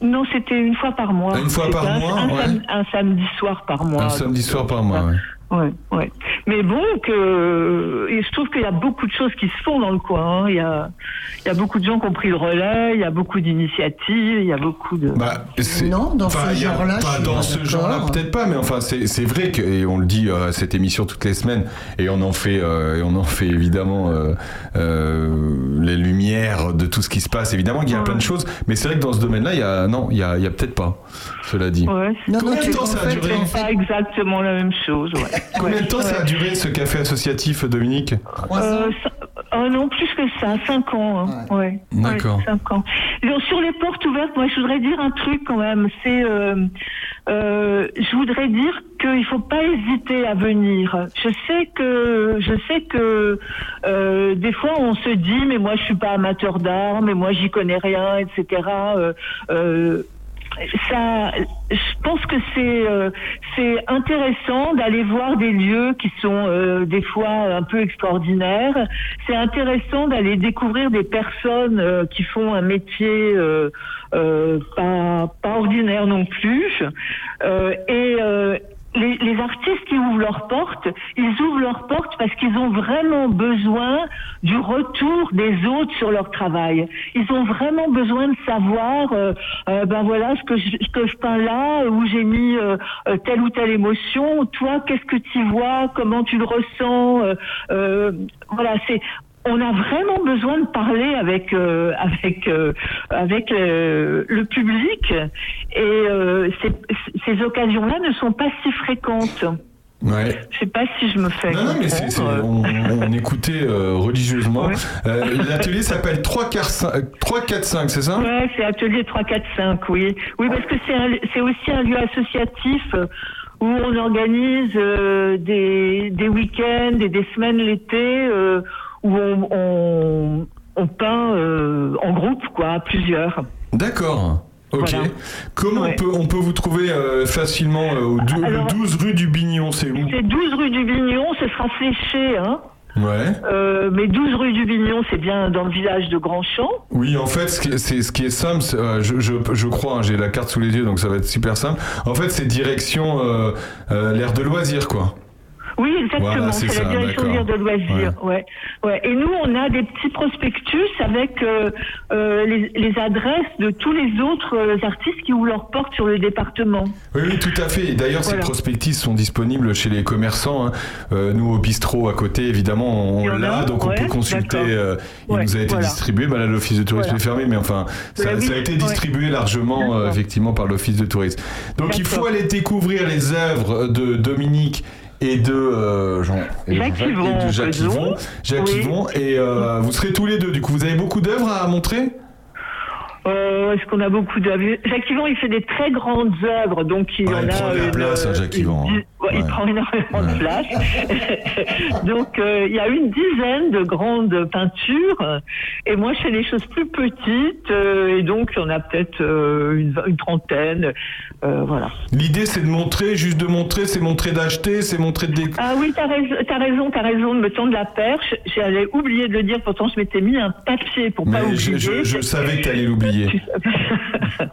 non, c'était une fois par mois. Une fois par un- mois, un, ouais. sam- un samedi soir par mois. Un samedi soir par mois, ouais. Ouais, ouais. Mais bon, que, et je trouve qu'il y a beaucoup de choses qui se font dans le coin. hein. Il y a, il y a beaucoup de gens qui ont pris le relais, il y a beaucoup d'initiatives, il y a beaucoup de. Bah, c'est- Non, dans enfin, ce il y a genre-là, Pas dans ce genre-là, peut-être pas, mais enfin, c'est c'est vrai que, et on le dit euh, à cette émission toutes les semaines, et on en fait, euh, et on en fait évidemment euh, euh, les lumières de tout ce qui se passe. Évidemment qu'il y a plein de choses, mais c'est vrai que dans ce domaine-là, il y a, non, il y a, il y a peut-être pas. Cela dit. Ouais, Non, temps ça a duré pas exactement la même chose. Ouais. <laughs> Combien de temps ça a duré ce café associatif, Dominique Euh, ça- oh non, plus que ça, 5 ans. hein. Ouais. D'accord. Ouais, cinq ans. Donc, sur les portes ouvertes, moi, je voudrais dire un truc quand même. C'est, euh, euh, je voudrais dire qu'il faut pas hésiter à venir. Je sais que, je sais que euh, des fois on se dit, mais moi, je suis pas amateur d'art, mais moi, j'y connais rien, etc. Ça, je pense que c'est euh, c'est intéressant d'aller voir des lieux qui sont euh, des fois un peu extraordinaires. C'est intéressant d'aller découvrir des personnes euh, qui font un métier euh, euh, pas pas ordinaire non plus. Euh, et les, les artistes qui ouvrent leurs portes, ils ouvrent leurs portes parce qu'ils ont vraiment besoin du retour des autres sur leur travail. Ils ont vraiment besoin de savoir, euh, euh, ben voilà ce que je, ce que je peins là, où j'ai mis euh, euh, telle ou telle émotion. Toi, qu'est-ce que tu vois? Comment tu le ressens? Euh, Voilà, c'est on a vraiment besoin de parler avec euh, avec euh, avec le, le public et euh, ces, ces occasions-là ne sont pas si fréquentes. Ouais. Je sais pas si je me fais. Non, non, mais c'est, c'est- on, on écoutait euh, religieusement. Euh, l'atelier s'appelle 3, 4, 5, c'est ça? Ouais, c'est atelier 3, 4, 5, oui. Oui, parce que c'est, un- c'est aussi un lieu associatif euh, où on organise euh, des, des week-ends et des semaines l'été euh, où on, on, on peint euh, en groupe, quoi, à plusieurs. D'accord. Ok. Voilà. Comment Ouais. on, peut, on peut vous trouver euh, facilement euh, au dou- Alors- 12 rue du Bignon C'est où? C'est 12 rue du Bignon, ce sera fléché, hein. Ouais. Euh, mais 12 rue du Bignon, c'est bien dans le village de Grandchamp. Oui, en fait, ce qui est, c'est, ce qui est simple, euh, je, je, je crois, hein, j'ai la carte sous les yeux, donc ça va être super simple. En fait, c'est direction euh, l'aire de loisirs, quoi. Oui, exactement. Voilà, c'est la direction de loisirs. Ouais. Ouais. Et nous, on a des petits prospectus avec euh, euh, les, les adresses de tous les autres euh, artistes qui ouvrent leurs portes sur le département. Oui, oui, tout à fait. D'ailleurs, Voilà. ces prospectus sont disponibles chez les commerçants. hein. Nous, au bistrot à côté, évidemment, on l'a, donc on peut consulter. il nous a été voilà. distribué. Bah, là, l'office de tourisme est fermé, mais enfin, ça, Bah ça a été distribué largement, effectivement, par l'office de tourisme. Donc, il faut aller découvrir les œuvres de Dominique. Et de, euh, Jean, et Jacques Jean-Jacques, Yvon, et de Jacques. Yvon, Jacques Oui. Yvon, et euh, vous serez tous les deux. Du coup, vous avez beaucoup d'œuvres à montrer? Euh, Est-ce qu'on a beaucoup d'œuvres Jacques Yvan, il fait des très grandes œuvres, donc il Ouais, en il a. prend de une- place, hein, Jacques Yvan, hein. ouais, Il prend énormément de place. <laughs> donc euh, il y a une dizaine de grandes peintures, et moi je fais des choses plus petites, euh, et donc il y en a peut-être euh, une, une trentaine. voilà. L'idée, c'est de montrer, juste de montrer, c'est montrer d'acheter, c'est montrer de déc- Ah oui, t'as raison, t'as raison, t'as raison de me tendre la perche. J'avais oublié de le dire, pourtant je m'étais mis un papier pour pas Mais oublier. je, je- je savais que tu allais <laughs>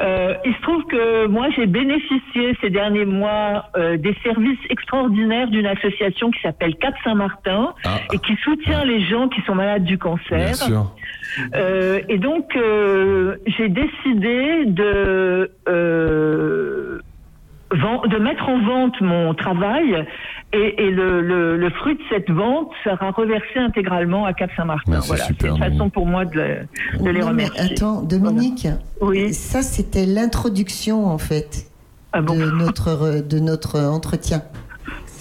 Euh, il se trouve que moi j'ai bénéficié ces derniers mois euh, des services extraordinaires d'une association qui s'appelle Cap Saint-Martin et qui soutient les gens qui sont malades du cancer. Ah. Bien sûr. Euh, et donc, j'ai décidé de, de mettre en vente mon travail et, et le, le- le fruit de cette vente sera reversé intégralement à Cap Saint-Martin. C'est Voilà, une façon pour moi de, le- de les Non, mais remercier. attends, Dominique, Oui. ça c'était l'introduction en fait de, notre, de notre entretien.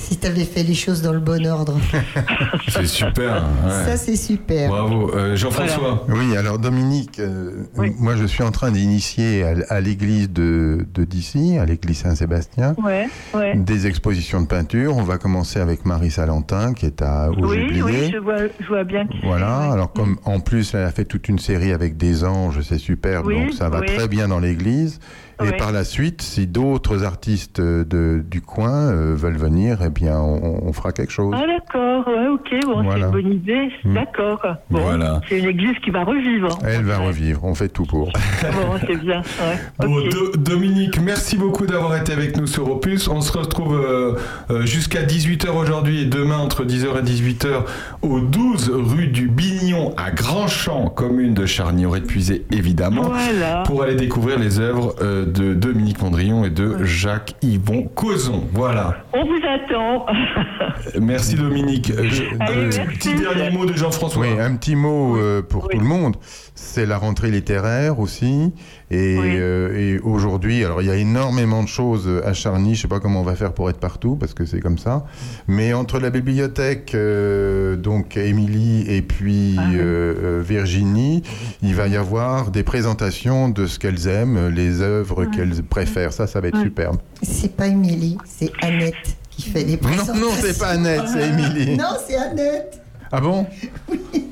Si tu avais fait les choses dans le bon ordre. <laughs> C'est super. ouais. Ça c'est super. Bravo. Euh, Jean-François. Oui, alors Dominique, euh, moi je suis en train d'initier à, à l'église de, de d'ici, à l'église Saint-Sébastien, Ouais, ouais. des expositions de peinture. On va commencer avec Marie Salentin qui est à Oui, Augiblier. oui, je vois, je vois bien qui Voilà, alors comme en plus elle a fait toute une série avec des anges, c'est super, Oui, donc ça va oui. très bien dans l'église. Et Oui. par la suite, si d'autres artistes de, du coin euh, veulent venir, eh bien on, on fera quelque chose. Ah d'accord, ok, bon, c'est une bonne idée, Mm. d'accord. Bon, Voilà. C'est une église qui va revivre. Elle va revivre, on fait tout pour. <laughs> bon, c'est bien. Ouais. <laughs> Bon, ok. Do- Dominique, merci beaucoup d'avoir été avec nous sur Opus. On se retrouve euh, euh, jusqu'à 18h aujourd'hui et demain entre 10h et 18h au 12 rue du Bignon à Grandchamp, commune de Charny-Auray-de-Puisé évidemment, Voilà. pour aller découvrir les œuvres euh, de Dominique Mondrion et de Jacques-Yvon Causon. Voilà. On vous attend. <laughs> Merci Dominique. Je- Allez, merci. Petit dernier mot de Jean-François. Oui, un petit mot euh, pour tout le monde. C'est la rentrée littéraire aussi. Et, euh, et aujourd'hui, alors il y a énormément de choses à Charny. Je sais pas comment on va faire pour être partout parce que c'est comme ça. Mais entre la bibliothèque, euh, donc Émilie et puis euh, Virginie, il va y avoir des présentations de ce qu'elles aiment, les œuvres qu'elles préfèrent. Ça, ça va être superbe. C'est pas Émilie, c'est Annette qui fait les Non, présentations. non, c'est pas Annette, c'est Émilie. <laughs> Non, c'est Annette. Ah bon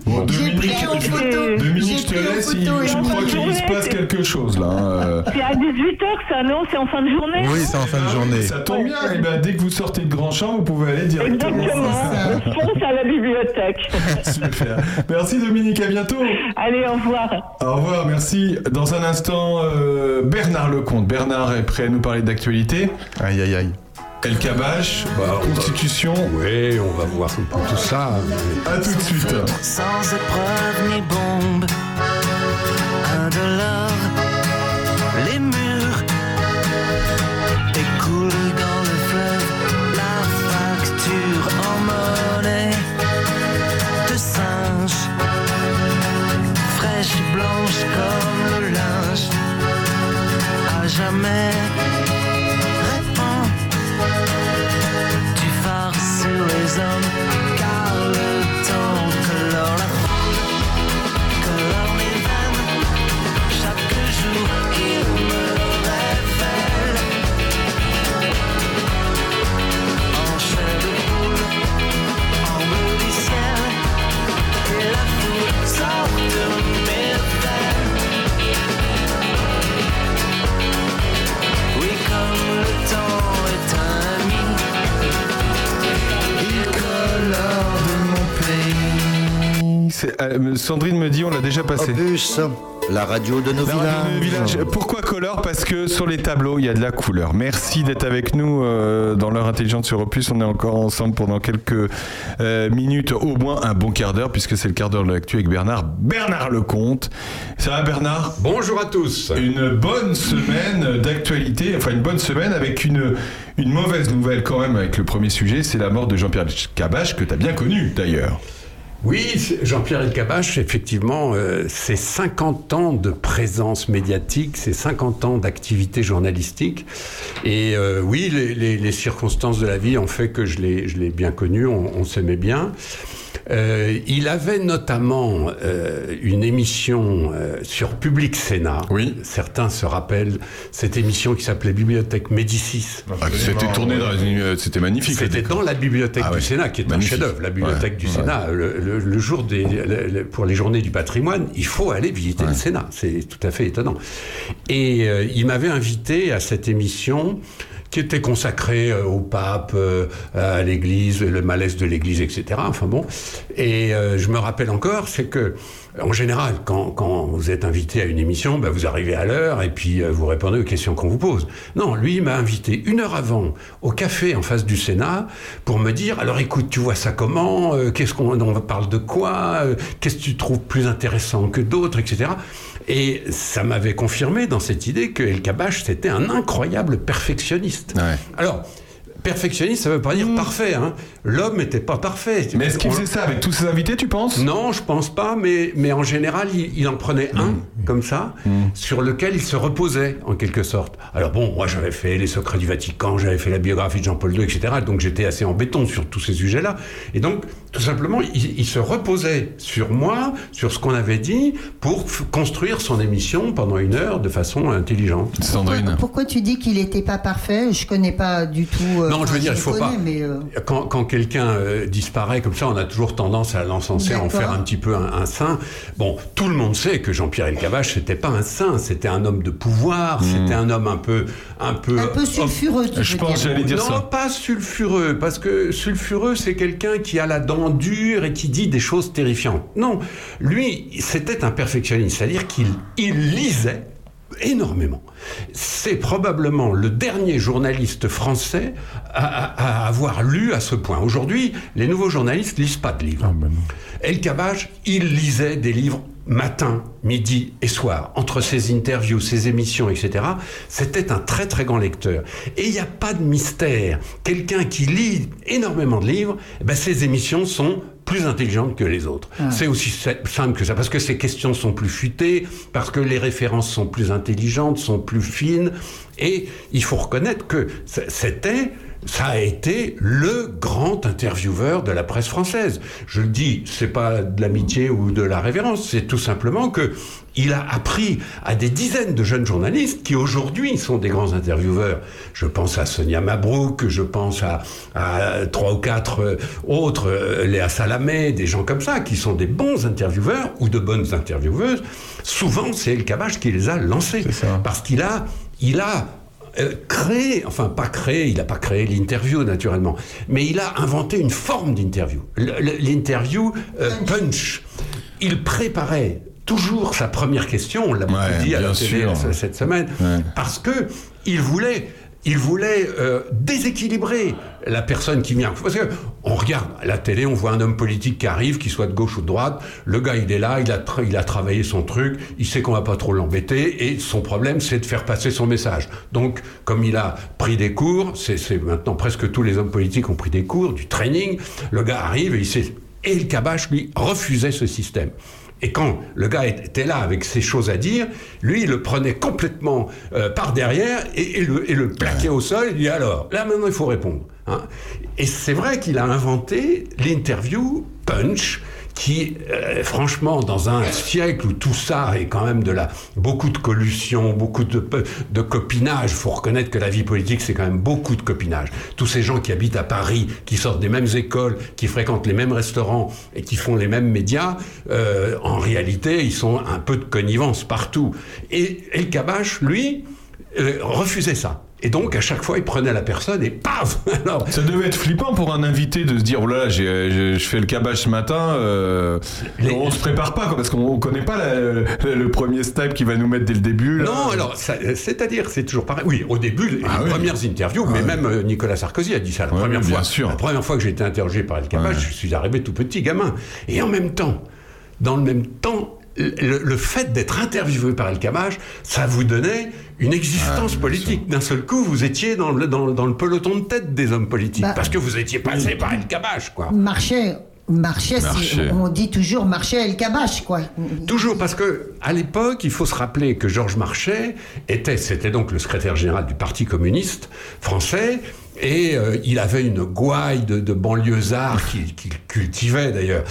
Bon, J'ai Dominique, pris en je- photo. Dominique, J'ai je te laisse. il- je crois qu'il se passe c'est- quelque chose là. euh. <laughs> C'est à 18h ça, non C'est en fin de journée Oui, c'est en fin de journée. Ça tombe bien, et ben, dès que vous sortez de Grand Champ, vous pouvez aller directement. Exactement. <laughs> Je fonce à la bibliothèque. Super. Merci Dominique, à bientôt. Allez, au revoir. Au revoir, merci. Dans un instant, euh, Bernard Lecomte. Bernard est prêt à nous parler d'actualité. Aïe, aïe, aïe. El Kabash, Constitution. Oui, on va voir un peu tout ça. À tout de suite. sans épreuve ni bombe. Euh, Sandrine me dit, on l'a déjà passé. Opus, la radio de nos villages. Pourquoi Color? Parce que sur les tableaux, il y a de la couleur. Merci d'être avec nous euh, dans l'heure intelligente sur Opus. On est encore ensemble pendant quelques euh, minutes, au moins un bon quart d'heure, puisque c'est le quart d'heure de l'actu avec Bernard. Bernard Lecomte. Ça va Bernard? Bonjour à tous. Une bonne semaine d'actualité, enfin une bonne semaine avec une, une mauvaise nouvelle quand même avec le premier sujet, c'est la mort de Jean-Pierre Cabache, que tu as bien connu d'ailleurs. Oui, Jean-Pierre Elkabach, effectivement, euh, c'est 50 ans de présence médiatique, c'est 50 ans d'activité journalistique. Et euh, oui, les, circonstances de la vie ont fait que je l'ai je l'ai bien connu, on, on s'aimait bien. Euh, il avait notamment euh, une émission euh, sur Public Sénat. Oui. Certains se rappellent cette émission qui s'appelait Bibliothèque Médicis. Ah, C'était tourné dans une... euh, C'était magnifique. C'était dans la bibliothèque Ah du ouais. Sénat, qui est Magnifique. un chef-d'œuvre. La bibliothèque Ouais, du ouais. Sénat, le, le- le jour des, le- le- pour les journées du patrimoine, il faut aller visiter le Sénat. C'est tout à fait étonnant. Et euh, il m'avait invité à cette émission qui était consacrée euh, au pape, euh, à l'Église, le malaise de l'Église, etc. Enfin bon. Et euh, je me rappelle encore, c'est que en général, quand, vous êtes invité à une émission, ben, vous arrivez à l'heure et puis vous répondez aux questions qu'on vous pose. Non, lui, m'a invité une heure avant au café en face du Sénat pour me dire alors écoute, tu vois ça comment Qu'est-ce qu'on on parle de quoi Qu'est-ce que tu trouves plus intéressant que d'autres, etc. Et ça m'avait confirmé dans cette idée que El Kabash, c'était un incroyable perfectionniste. Alors, perfectionniste, ça ne veut pas dire parfait. Hein. L'homme n'était pas parfait. Mais est-ce qu'il faisait ça avec tous ses invités, tu penses? Non, je pense pas, mais, mais en général, il, il en prenait un, comme ça, sur lequel il se reposait, en quelque sorte. Alors bon, moi j'avais fait Les Secrets du Vatican, j'avais fait la biographie de Jean-Paul II, etc. Donc j'étais assez en béton sur tous ces sujets-là. Et donc, tout simplement, il, il se reposait sur moi, sur ce qu'on avait dit, pour construire son émission pendant une heure de façon intelligente. Sandrine Pourquoi tu dis qu'il n'était pas parfait? Je connais pas du tout. euh, Non, je veux dire, il faut connais, pas. Mais, euh, Quand, quand quelqu'un euh, disparaît comme ça, on a toujours tendance à l'encenser, à en faire un petit peu un, un saint. Bon, tout le monde sait que Jean-Pierre Elkabbach, c'était pas un saint, c'était un homme de pouvoir, c'était un homme un peu, un peu, un peu sulfureux, tu Je pense, dire. j'allais dire non, ça. pas sulfureux, parce que sulfureux, c'est quelqu'un qui a la dent dure et qui dit des choses terrifiantes. Non, lui, c'était un perfectionniste, c'est-à-dire qu'il il lisait énormément. C'est probablement le dernier journaliste français à, à- à avoir lu à ce point. Aujourd'hui, les nouveaux journalistes lisent pas de livres. El Kabbach, il lisait des livres matin, midi et soir, entre ses interviews, ses émissions, etc. C'était un très très grand lecteur. Et il n'y a pas de mystère. Quelqu'un qui lit énormément de livres, eh ben, ses émissions sont plus intelligentes que les autres. Ah. C'est aussi simple que ça, parce que ses questions sont plus futées, parce que les références sont plus intelligentes, sont plus fines, et il faut reconnaître que c'était ça a été le grand intervieweur de la presse française. Je le dis, c'est pas de l'amitié ou de la révérence, c'est tout simplement que il a appris à des dizaines de jeunes journalistes qui aujourd'hui sont des grands intervieweurs. Je pense à Sonia Mabrouk, je pense à, à trois ou quatre euh, autres, euh, Léa Salamé, des gens comme ça, qui sont des bons intervieweurs ou de bonnes intervieweuses. Souvent, c'est El Kabbach qui les a lancés. Parce qu'il a, il a créé, enfin pas créé, il n'a pas créé l'interview naturellement, mais il a inventé une forme d'interview. L'interview euh, punch. Il préparait toujours sa première question, on l'a beaucoup Ouais, dit à la bien télé sûr. euh, cette semaine, parce que il voulait, il voulait euh, déséquilibrer la personne qui vient. Parce que on regarde la télé, on voit un homme politique qui arrive, qu'il soit de gauche ou de droite. Le gars, il est là, il a, tra- il a travaillé son truc, il sait qu'on va pas trop l'embêter, et son problème, c'est de faire passer son message. Donc, comme il a pris des cours, c'est maintenant presque tous les hommes politiques ont pris des cours, du training. Le gars arrive et il sait. Et le Kabash, lui, refusait ce système. Et quand le gars était là avec ses choses à dire, lui, il le prenait complètement euh, par derrière et, et le, et le plaquait au sol. Il dit alors, là maintenant, il faut répondre. hein. Et c'est vrai qu'il a inventé l'interview punch qui, euh, franchement, dans un siècle où tout ça est quand même de la beaucoup de collusion, beaucoup de, de copinage, faut reconnaître que la vie politique c'est quand même beaucoup de copinage. Tous ces gens qui habitent à Paris, qui sortent des mêmes écoles, qui fréquentent les mêmes restaurants et qui font les mêmes médias, euh, en réalité ils sont un peu de connivence partout. Et El Kabash, lui, euh, refusait ça. Et donc, à chaque fois, il prenait la personne et paf <laughs> Alors, Ça devait être flippant pour un invité de se dire oh là j'ai- je fais le cabage ce matin. euh, On se prépare pas quoi, parce qu'on connaît pas la- le, le premier step qui va nous mettre dès le début. là. Non, alors, c'est-à-dire, c'est toujours pareil. Oui, au début, les Ah oui. premières interviews, mais même euh, Nicolas Sarkozy a dit ça la Ouais, première bien fois. sûr. La première fois que j'ai été interrogé par El Kabbach, je suis arrivé tout petit gamin. Et en même temps, dans le même temps, le, le fait d'être interviewé par El Kabbach, ça vous donnait une existence politique. D'un seul coup, vous étiez dans le, dans, dans le peloton de tête des hommes politiques, Bah, parce que vous étiez passé par El Kabbach, quoi. Marchait, marchait, c'est- Marchait. on dit toujours marchait El Kabash, quoi. Toujours parce que à l'époque, il faut se rappeler que Georges Marchais était, c'était donc le secrétaire général du Parti communiste français, Et euh, il avait une gouaille de, de banlieusards qu'il qu'il cultivait d'ailleurs.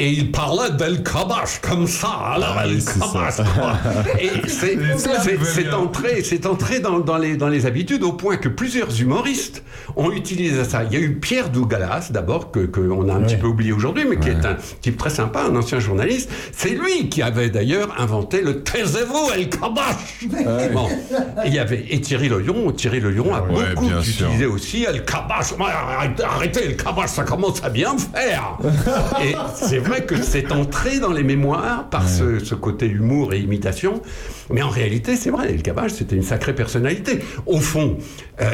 Et il parlait d'El Kabash comme ça. Alors, Ah El ça. Kabash, quoi. <laughs> Et c'est Ça, entré, c'est entré dans, dans les, dans les habitudes au point que plusieurs humoristes ont utilisé ça. Il y a eu Pierre Douglas, d'abord, que, que on a un petit peu oublié aujourd'hui, mais qui est un type très sympa, un ancien journaliste. C'est lui qui avait d'ailleurs inventé le Taisez-vous, El Kabash Bon. Et il y avait et Thierry Leon. Thierry Leon a Ouais, beaucoup sûr. utilisé aussi El Kabash. Arrêtez, El Kabash, ça commence à bien faire. <laughs> et c'est vrai que c'est entré dans les mémoires par ce, ce côté humour et imitation. Mais en réalité, c'est vrai, El Kabash, c'était une sacrée personnalité. Au fond, euh,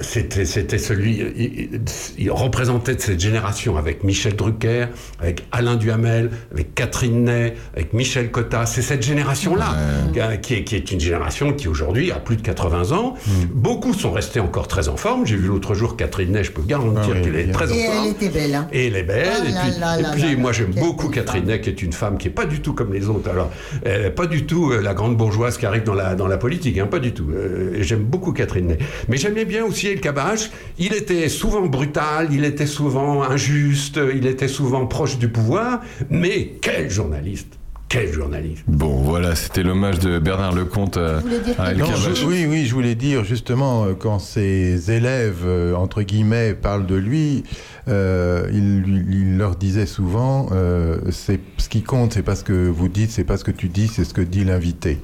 c'était c'était celui. Il, représentait de cette génération avec Michel Drucker, avec Alain Duhamel, avec Catherine Ney, avec Michel Cotta. C'est cette génération-là euh, qui, est, qui est une génération qui aujourd'hui a plus de 80 ans. Beaucoup sont restés encore très en forme. J'ai vu l'autre jour Catherine Ney, je peux garantir qu'elle est très en Et forme. elle était belle. Hein. Et elle est belle. Ah et puis, là et là puis, là moi, j'aime beaucoup Catherine Ney, qui est une femme qui est pas du tout comme les autres. Alors, elle pas du tout euh, la grande bourgeoise qui arrive dans la, dans la politique, hein, pas du tout. Euh, j'aime beaucoup Catherine Ney. Mais j'aimais bien aussi El Kabash. Il était souvent brutal, il était souvent injuste, il était souvent proche du pouvoir. Mais quel journaliste Quel journaliste Bon, voilà, c'était l'hommage de Bernard Lecomte à, à El Non, je- oui, oui, je voulais dire justement, euh, quand ses élèves, euh, entre guillemets, parlent de lui, euh, il, leur disait souvent, euh, c'est ce qui compte, c'est pas ce que vous dites, c'est pas ce que tu dis, c'est ce que dit l'invité.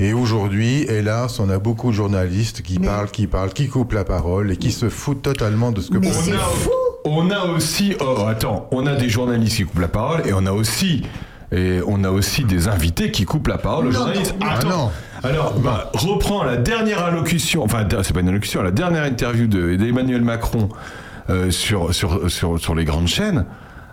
Et aujourd'hui, hélas, on a beaucoup de journalistes qui parlent, qui parlent, qui coupent la parole et qui se foutent totalement de ce que on, pense- a, on a aussi, oh attends, on a des journalistes qui coupent la parole et on a aussi, et on a aussi des invités qui coupent la parole aux journalistes. ah non. Alors, bah, reprends la dernière allocution, enfin, c'est pas une allocution, la dernière interview de- d'Emmanuel Macron euh, sur, sur, sur, sur les grandes chaînes.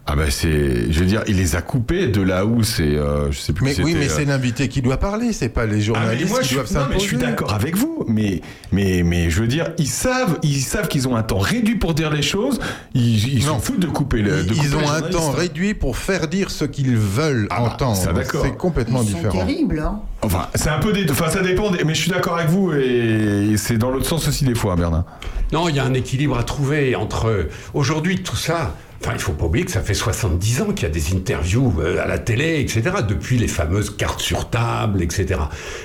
Ah bah c'est, je veux dire, il les a coupés de là où c'est, euh, je sais plus Mais oui, mais euh, c'est l'invité qui doit parler, c'est pas les ah, journalistes moi, qui je, doivent mais je suis s'imposer. d'accord avec vous, mais, mais, mais je veux dire, ils savent, ils savent qu'ils ont un temps réduit pour dire les choses. Ils, ils s'en foutent de couper le. de Ils couper ont un temps réduit pour faire dire ce qu'ils veulent entendre. ça, d'accord. C'est complètement Ils sont différent. terribles. Hein. Enfin, c'est un peu des, enfin, ça dépend. des- mais je suis d'accord avec vous et, c'est dans l'autre sens aussi des fois, Bernard. Non, il y a un équilibre à trouver entre aujourd'hui tout ça. Enfin, il faut pas oublier que ça fait 70 ans qu'il y a des interviews euh, à la télé, etc. Depuis les fameuses cartes sur table, etc.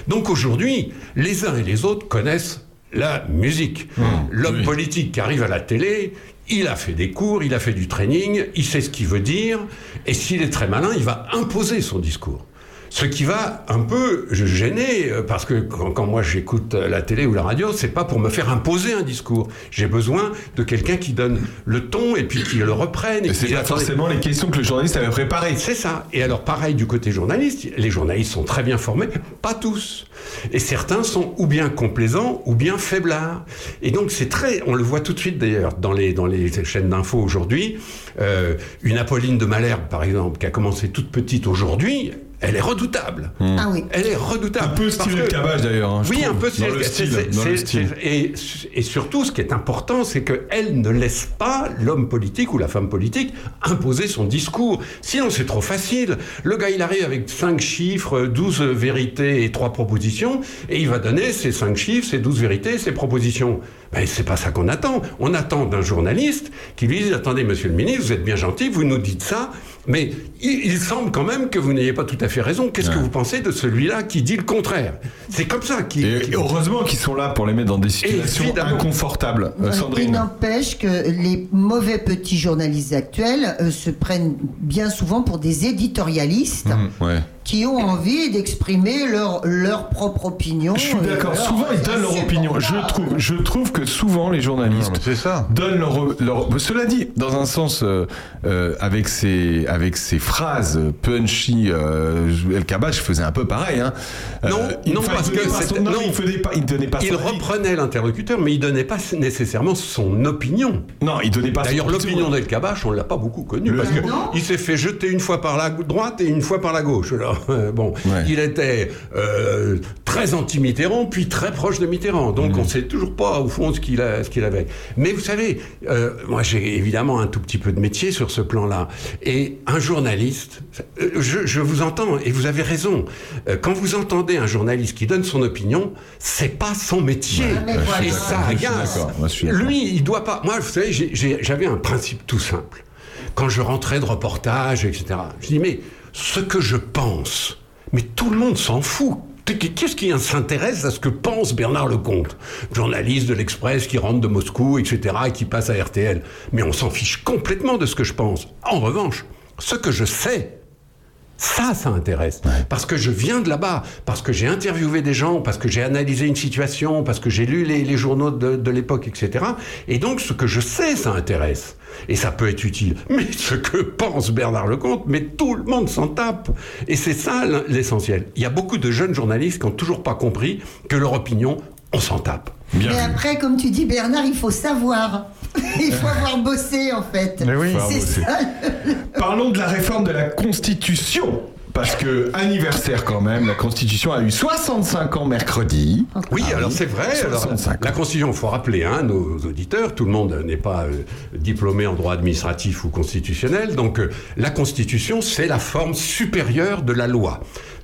Donc aujourd'hui, les uns et les autres connaissent la musique. L'homme politique qui arrive à la télé, il a fait des cours, il a fait du training, il sait ce qu'il veut dire, et s'il est très malin, il va imposer son discours. Ce qui va un peu gêner, euh, parce que quand, quand moi j'écoute euh, la télé ou la radio, c'est pas pour me faire imposer un discours. J'ai besoin de quelqu'un qui donne le ton et puis qui le reprenne. Et c'est pas forcément les questions que le journaliste avait préparées. C'est ça. Et alors pareil du côté journaliste, les journalistes sont très bien formés, pas tous. Et certains sont ou bien complaisants ou bien faiblards. Et donc c'est très, on le voit tout de suite d'ailleurs dans les, dans les chaînes d'infos aujourd'hui, euh, une Apolline de Malherbe par exemple, qui a commencé toute petite aujourd'hui, elle est redoutable. Ah oui. Elle est redoutable. Un peu que- cabage d'ailleurs. hein, oui, trouve, un peu dans le style. c'est- dans le c'est- style. c'est- Et, et surtout, ce qui est important, c'est qu'elle ne laisse pas l'homme politique ou la femme politique imposer son discours. Sinon, c'est trop facile. Le gars, il arrive avec 5 chiffres, 12 vérités et 3 propositions, et il va donner ces 5 chiffres, ces 12 vérités, ces propositions. Ben, c'est pas ça qu'on attend. On attend d'un journaliste qui lui dise Attendez, monsieur le ministre, vous êtes bien gentil, vous nous dites ça, mais il, il semble quand même que vous n'ayez pas tout à fait raison. Qu'est-ce que vous pensez de celui-là qui dit le contraire? C'est comme ça qu'il. Et qu'il- heureusement qu'ils sont là pour les mettre dans des situations Évidemment. inconfortables. Euh, Il n'empêche que les mauvais petits journalistes actuels euh, se prennent bien souvent pour des éditorialistes Mmh, ouais. Qui ont envie d'exprimer leur, leur propre opinion. Je suis euh, d'accord. leur- Souvent, ils donnent leur opinion. bon. Je trouve, je trouve que souvent les journalistes C'est ça. donnent leur, leur. Cela dit, dans un sens, euh, euh, avec ses avec ses phrases punchy, euh, El Kabash faisait un peu pareil. Hein. Non, non, parce donnait que pas son- non, non. il faisait pas, il donnait pas. Il reprenait l'interlocuteur, mais il donnait pas nécessairement son opinion. Non, il donnait pas. son D'ailleurs, opinion. l'opinion d'El Kabash, on l'a pas beaucoup connue Le- parce que Non. il s'est fait jeter une fois par la droite et une fois par la gauche. Alors, <laughs> euh, bon, il était euh, très anti-Mitterrand, puis très proche de Mitterrand. Donc on ne sait toujours pas au fond ce qu'il avait. Mais vous savez, euh, moi j'ai évidemment un tout petit peu de métier sur ce plan-là. Et un journaliste, je, je vous entends et vous avez raison. Quand vous entendez un journaliste qui donne son opinion, c'est pas son métier. Ouais. Et ça agace. Lui, il doit pas. Moi, vous savez, j'avais un principe tout simple. Quand je rentrais de reportage, etc., je dis mais ce que je pense, mais tout le monde s'en fout. Qu'est-ce qui s'intéresse à ce que pense Bernard Lecomte, journaliste de l'Express qui rentre de Moscou, etc., et qui passe à RTL Mais on s'en fiche complètement de ce que je pense. En revanche, ce que je sais, ça, ça intéresse. Parce que je viens de là-bas, parce que j'ai interviewé des gens, parce que j'ai analysé une situation, parce que j'ai lu les, les journaux de, de l'époque, etc. Et donc, ce que je sais, ça intéresse. Et ça peut être utile. <laughs> Mais ce que pense Bernard Lecomte, mais tout le monde s'en tape. Et c'est ça l'essentiel. Il y a beaucoup de jeunes journalistes qui n'ont toujours pas compris que leur opinion, on s'en tape. Mais après, comme tu dis, Bernard, il faut savoir. <laughs> Il faut avoir bossé, en fait. Mais oui. C'est ça. <laughs> Parlons de la réforme de la Constitution. Parce que, anniversaire quand même, la Constitution a eu 65 ans mercredi. Oui, Ah alors c'est vrai. alors, 65 la Constitution, il faut rappeler, hein, nos auditeurs, tout le monde n'est pas euh, diplômé en droit administratif ou constitutionnel. Donc euh, la Constitution, c'est la forme supérieure de la loi.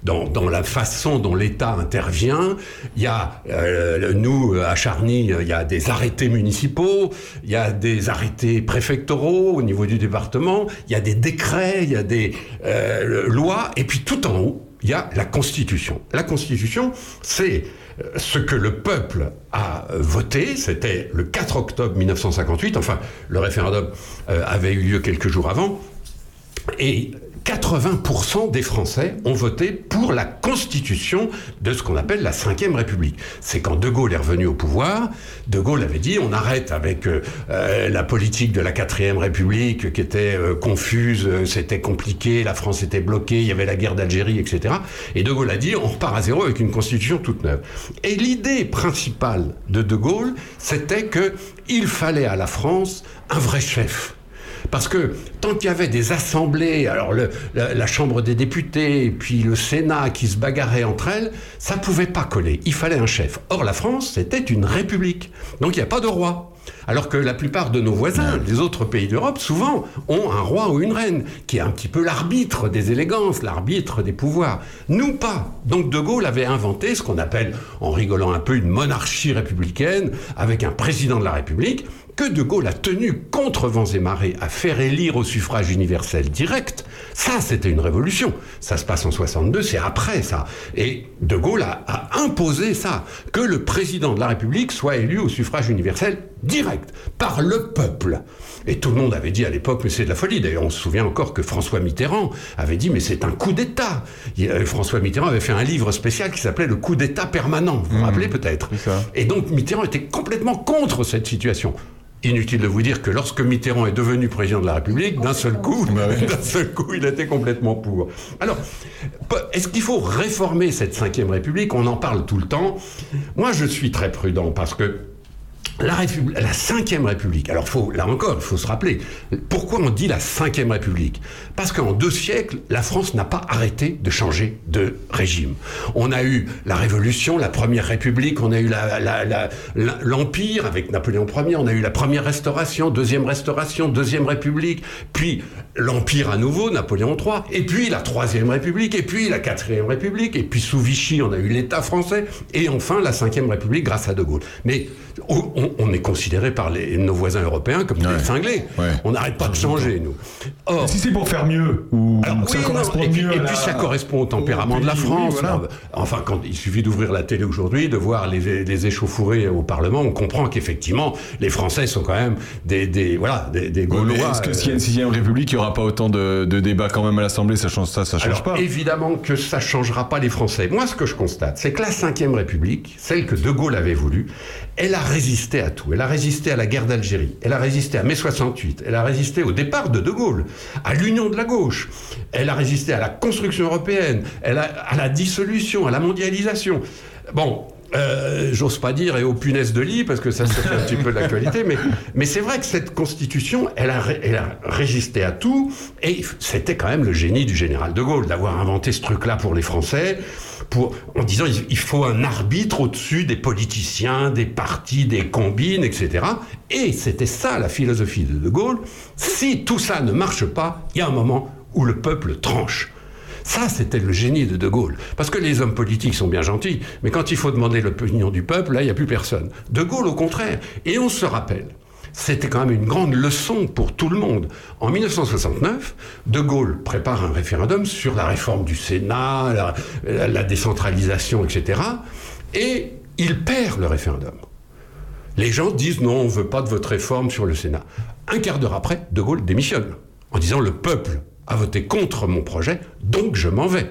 Dans, la façon dont l'État intervient, il y a, euh, nous, à Charny, il y a des arrêtés municipaux, il y a des arrêtés préfectoraux au niveau du département, il y a des décrets, il y a des euh, lois, et puis tout en haut, il y a la Constitution. La Constitution, c'est euh, ce que le peuple a voté, c'était le 4 octobre 1958, enfin le référendum avait eu lieu quelques jours avant, et 80% des Français ont voté pour la constitution de ce qu'on appelle la Ve République. C'est quand De Gaulle est revenu au pouvoir, De Gaulle avait dit on arrête avec euh, euh, la politique de la Quatrième République qui était euh, confuse, euh, c'était compliqué, la France était bloquée, il y avait la guerre d'Algérie, etc. Et De Gaulle a dit on repart à zéro avec une constitution toute neuve. Et l'idée principale de De Gaulle, c'était que il fallait à la France un vrai chef. Parce que tant qu'il y avait des assemblées, alors le- la, la Chambre des députés et puis le Sénat qui se bagarraient entre elles, ça pouvait pas coller. Il fallait un chef. Or, la France, c'était une république. Donc il n'y a pas de roi. Alors que la plupart de nos voisins, les autres pays d'Europe, souvent ont un roi ou une reine, qui est un petit peu l'arbitre des élégances, l'arbitre des pouvoirs. Nous pas. Donc De Gaulle avait inventé ce qu'on appelle, en rigolant un peu, une monarchie républicaine, avec un président de la République, que De Gaulle a tenu contre vents et marées à faire élire au suffrage universel direct, ça c'était une révolution. Ça se passe en 62, c'est après ça. Et De Gaulle a, a imposé ça, que le président de la République soit élu au suffrage universel direct, par le peuple. Et tout le monde avait dit à l'époque, mais c'est de la folie. D'ailleurs, on se souvient encore que François Mitterrand avait dit, mais c'est un coup d'État. Euh, François Mitterrand avait fait un livre spécial qui s'appelait Le coup d'État permanent. Vous vous rappelez peut-être Et donc Mitterrand était complètement contre cette situation. Inutile de vous dire que lorsque Mitterrand est devenu président de la République, d'un seul coup, <laughs> d'un seul coup, il était complètement pour. Alors, est-ce qu'il faut réformer cette cinquième République? On en parle tout le temps. Moi, je suis très prudent parce que la, Républi- République. Alors, faut, là encore, il faut se rappeler. Pourquoi on dit la cinquième République? Parce qu'en deux siècles, la France n'a pas arrêté de changer de régime. On a eu la Révolution, la première République, on a eu l'Empire avec Napoléon Ier, on a eu la première Restauration, deuxième Restauration, deuxième République, puis l'Empire à nouveau, Napoléon III, et puis la troisième République, et puis la quatrième République, et puis sous Vichy, on a eu l'État français, et enfin la cinquième République grâce à De Gaulle. Mais on, est considéré par les- nos voisins européens comme des cinglés. On n'arrête pas de changer, nous. Or, Si c'est pour faire mieux, ou alors, ça oui, correspond non, et puis, mieux et la- puis ça correspond au tempérament au de la oui, France. voilà. Enfin, quand il suffit d'ouvrir la télé aujourd'hui, de voir les, les échauffourées au Parlement, on comprend qu'effectivement, les Français sont quand même des, des voilà, des, des Ouais, Gaulois. Est-ce que s'il y a une euh, sixième République, il n'y aura pas autant de, de débats quand même à l'Assemblée Ça change ça, ça change alors, pas. évidemment que ça changera pas les Français. Moi, ce que je constate, c'est que la Ve République, celle que De Gaulle avait voulu, elle a résisté à tout. Elle a résisté à la guerre d'Algérie, elle a résisté à mai 68, elle a résisté au départ de De Gaulle, à l'union de la gauche, elle a résisté à la construction européenne, elle a, à la dissolution, à la mondialisation. Bon, euh, j'ose pas dire, et aux punaises de lit, parce que ça fait un petit peu de l'actualité, mais, mais c'est vrai que cette constitution, elle a, résisté à tout, et c'était quand même le génie du général de Gaulle d'avoir inventé ce truc-là pour les Français, en disant il faut un arbitre au-dessus des politiciens, des partis, des combines, etc. Et c'était ça la philosophie de de Gaulle. Si tout ça ne marche pas, il y a un moment où le peuple tranche. Ça, c'était le génie de De Gaulle. Parce que les hommes politiques sont bien gentils, mais quand il faut demander l'opinion du peuple, là, il n'y a plus personne. De Gaulle, au contraire. Et on se rappelle, c'était quand même une grande leçon pour tout le monde. En 1969, De Gaulle prépare un référendum sur la réforme du Sénat, la, décentralisation, etc. Et il perd le référendum. Les gens disent non, on ne veut pas de votre réforme sur le Sénat. Un quart d'heure après, De Gaulle démissionne en disant le peuple a voté contre mon projet, donc je m'en vais.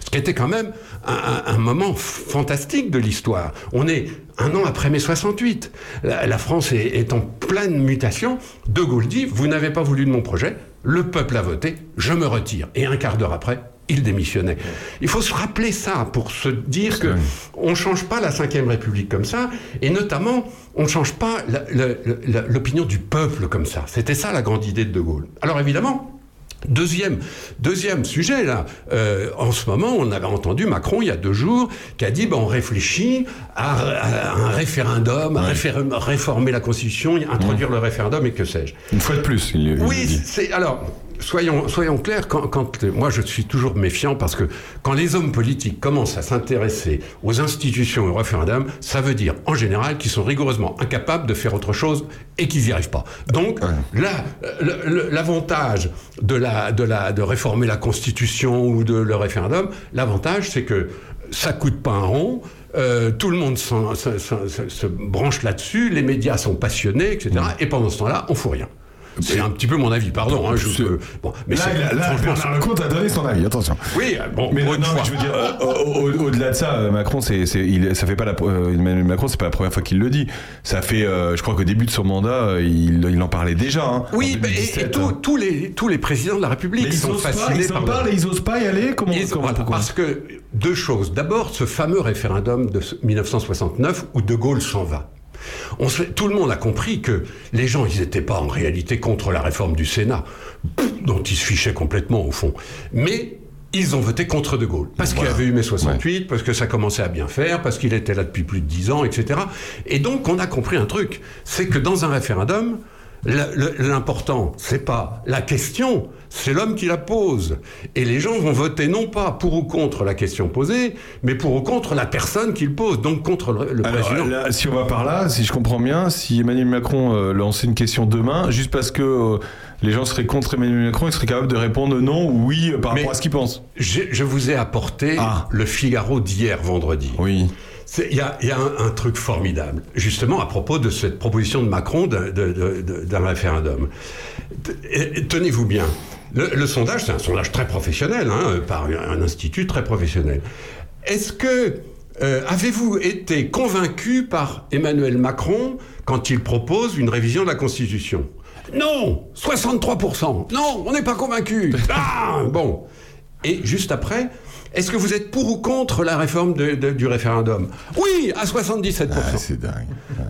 Ce qui était quand même un, moment fantastique de l'histoire. On est un an après mai 68. La, la France est, est en pleine mutation. De Gaulle dit Vous n'avez pas voulu de mon projet, le peuple a voté, je me retire. Et un quart d'heure après, il démissionnait. Il faut se rappeler ça pour se dire que on ne change pas la Ve République comme ça, et notamment, on ne change pas l'opinion du peuple comme ça. C'était ça la grande idée de De Gaulle. Alors évidemment, Deuxième, deuxième sujet, là, euh, en ce moment, on avait entendu Macron, il y a deux jours, qui a dit, ben, on réfléchit à, à un référendum, à référ- réformer la Constitution, introduire le référendum et que sais-je. Une fois de plus, il, il Oui, le dit. c'est alors. Soyons, soyons clairs, quand, quand- moi je suis toujours méfiant parce que quand les hommes politiques commencent à s'intéresser aux institutions et au référendum, ça veut dire en général qu'ils sont rigoureusement incapables de faire autre chose et qu'ils n'y arrivent pas. Donc là, l'avantage de, la, de, la, de réformer la Constitution ou de le référendum, l'avantage c'est que ça coûte pas un rond. euh, tout le monde s'en- se, se- se- se branche là-dessus, les médias sont passionnés, etc. Et pendant ce temps-là, on fout rien. C'est un petit peu mon avis, pardon. hein, je, bon, mais là, là, là, Bernard Lecomte a donné son avis, attention. Oui, bon, mais non, mais je veux dire, euh, au- au- au-delà de ça, euh, Macron, c'est, ça fait pas la, euh, Emmanuel Macron, c'est pas la première fois qu'il le dit. Ça fait, euh, je crois qu'au début de son mandat, euh, il, il en parlait déjà. hein, Oui, en mais et- et 2017, tous- hein. tous les, tous les présidents de la République ils sont fascinés ils en par le- parlent et ils osent pas y aller Comment, Ils- comment- voilà, Parce que deux choses. D'abord, ce fameux référendum de 1969 où De Gaulle s'en va. On se- tout le monde a compris que les gens, ils n'étaient pas en réalité contre la réforme du Sénat, dont ils se fichaient complètement au fond. Mais ils ont voté contre De Gaulle. Parce qu'il avait eu mai 68, parce que ça commençait à bien faire, parce qu'il était là depuis plus de 10 ans, etc. Et donc, on a compris un truc. C'est que dans un référendum, l'important, c'est pas la question, c'est l'homme qui la pose. Et les gens vont voter non pas pour ou contre la question posée, mais pour ou contre la personne qui le pose, donc contre le, le Alors, président. là, si on va par là, si je comprends bien, si Emmanuel Macron euh, lançait une question demain, juste parce que euh, les gens seraient contre Emmanuel Macron, il serait capable de répondre non ou oui euh, par Mais- rapport à ce qu'il pense. J'ai- Je vous ai apporté Ah. le Figaro d'hier vendredi. Oui. Il y a, un, truc formidable, justement à propos de cette proposition de Macron d'un référendum. Tenez-vous bien, le, le sondage, c'est un sondage très professionnel, hein, par un institut très professionnel. Est-ce que euh, avez-vous été convaincu par Emmanuel Macron quand il propose une révision de la Constitution? Non 63% Non, on n'est pas convaincu Ah Bon. Et juste après, est-ce que vous êtes pour ou contre la réforme de- de- du référendum Oui, à 77%. Ah, c'est dingue.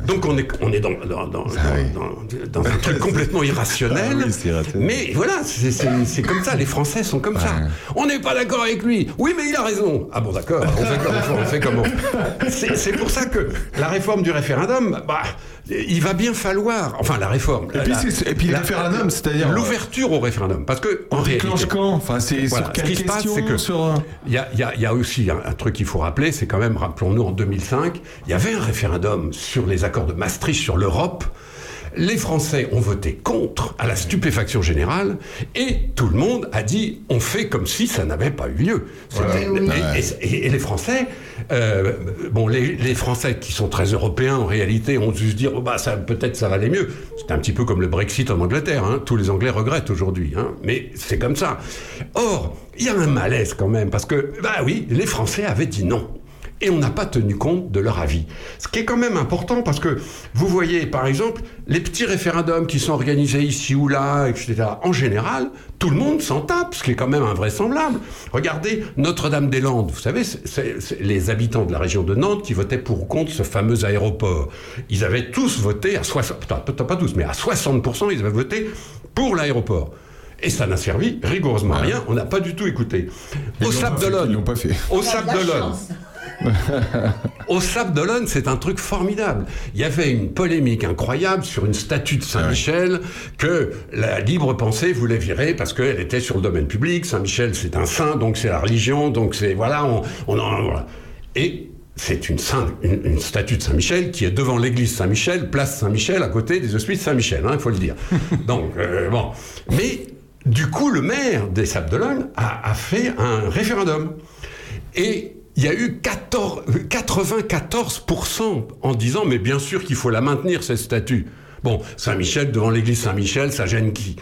Donc on est, on est dans, dans, dans, dans- dans un truc complètement irrationnel. Ah oui, irrationnel. mais voilà, c'est- comme ça. Les Français sont comme ça. On n'est pas d'accord avec lui. Oui, mais il a raison. Ah bon, d'accord. On fait comment On fait comment <laughs> c'est pour ça que la réforme du référendum, bah, il va bien falloir. Enfin, la réforme. Et la- puis, la- c'est- et puis le référendum, c'est-à-dire- l'ouverture au référendum, parce que en réalité, quand? Enfin, c'est voilà, sur quelle ce qui se passe, question c'est que sur il y a, il y a- il y a aussi un, un truc qu'il faut rappeler, c'est quand même, rappelons-nous, en 2005, il y avait un référendum sur les accords de Maastricht sur l'Europe. Les Français ont voté contre à la stupéfaction générale et tout le monde a dit on fait comme si ça n'avait pas eu lieu. Oui, et, et- et les Français, euh, bon, les, les Français qui sont très européens en réalité ont dû se dire oh, bah ça peut-être ça va aller mieux. C'est un petit peu comme le Brexit en Angleterre. hein. Tous les Anglais regrettent aujourd'hui, hein. mais c'est comme ça. Or, il y a un malaise quand même parce que bah oui, les Français avaient dit non. Et on n'a pas tenu compte de leur avis. Ce qui est quand même important parce que vous voyez, par exemple, les petits référendums qui sont organisés ici ou là, etc., en général, tout le monde s'en tape, ce qui est quand même invraisemblable. Regardez Notre-Dame-des-Landes, vous savez, c'est- les habitants de la région de Nantes qui votaient pour ou contre ce fameux aéroport. Ils avaient tous voté à 60%, putain, peut-être pas tous, mais à 60%, ils avaient voté pour l'aéroport. Et ça n'a servi rigoureusement à rien, on n'a pas du tout écouté. Au Sable d'Olonne. Au Sable d'Olonne. <laughs> Au Sable d'Olonne, c'est un truc formidable. Il y avait une polémique incroyable sur une statue de Saint-Michel que la libre pensée voulait virer parce qu'elle était sur le domaine public. Saint-Michel, c'est un saint, donc c'est la religion, donc c'est voilà, on, on en voilà. Et c'est une, sainte- une, une statue de Saint-Michel qui est devant l'église Saint-Michel, place Saint-Michel, à côté des hospices Saint-Michel, il faut le dire. <laughs> Donc, euh, bon. Mais, du coup, le maire des Sables d'Olonne a, a fait un référendum. Et il y a eu 14 94% en disant, mais bien sûr qu'il faut la maintenir, cette statue. Bon, Saint-Michel, devant l'église Saint-Michel, ça gêne qui?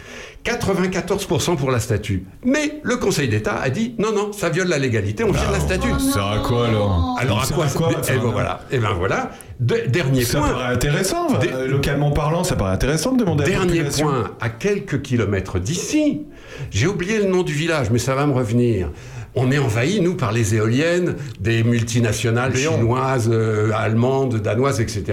94% pour la statue. Mais le Conseil d'État a dit, non, non, ça viole la légalité, on vire la statue. Ça sert à quoi alors? Alors à Ça quoi, sert à quoi, Et ça ben voilà. Et ben voilà. De- dernier Ça point. paraît intéressant, euh, localement parlant, ça paraît intéressant de demander Dernier point, à quelques kilomètres d'ici, j'ai oublié le nom du village, mais ça va me revenir. On est envahi, nous, par les éoliennes des multinationales chinoises, euh, allemandes, danoises, etc.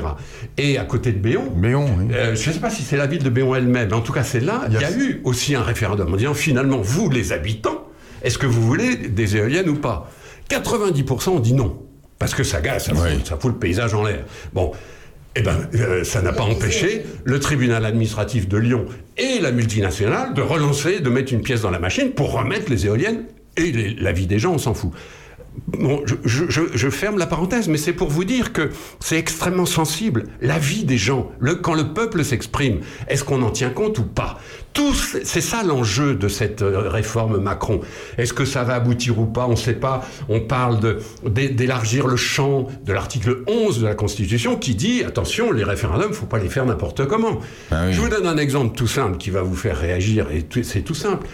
Et à côté de Béon, Béon, euh, je ne sais pas si c'est la ville de Béon elle-même, mais en tout cas c'est là, il y a eu aussi un référendum en disant finalement, vous les habitants, est-ce que vous voulez des éoliennes ou pas? 90% ont dit non, parce que ça gaz, ça, fout, ça fout le paysage en l'air. Bon, eh ben, euh, ça n'a pas empêché le tribunal administratif de Lyon et la multinationale de relancer, de mettre une pièce dans la machine pour remettre les éoliennes et les- la vie des gens, on s'en fout. Bon, je, je- je- je ferme la parenthèse, mais c'est pour vous dire que c'est extrêmement sensible. La vie des gens, le, quand le peuple s'exprime, est-ce qu'on en tient compte ou pas? Tout, c'est ça l'enjeu de cette euh, réforme Macron. Est-ce que ça va aboutir ou pas? On ne sait pas. On parle d'élargir le champ de l'article 11 de la Constitution qui dit attention, les référendums, faut pas les faire n'importe comment. Je vous donne un exemple tout simple qui va vous faire réagir, et c'est tout simple.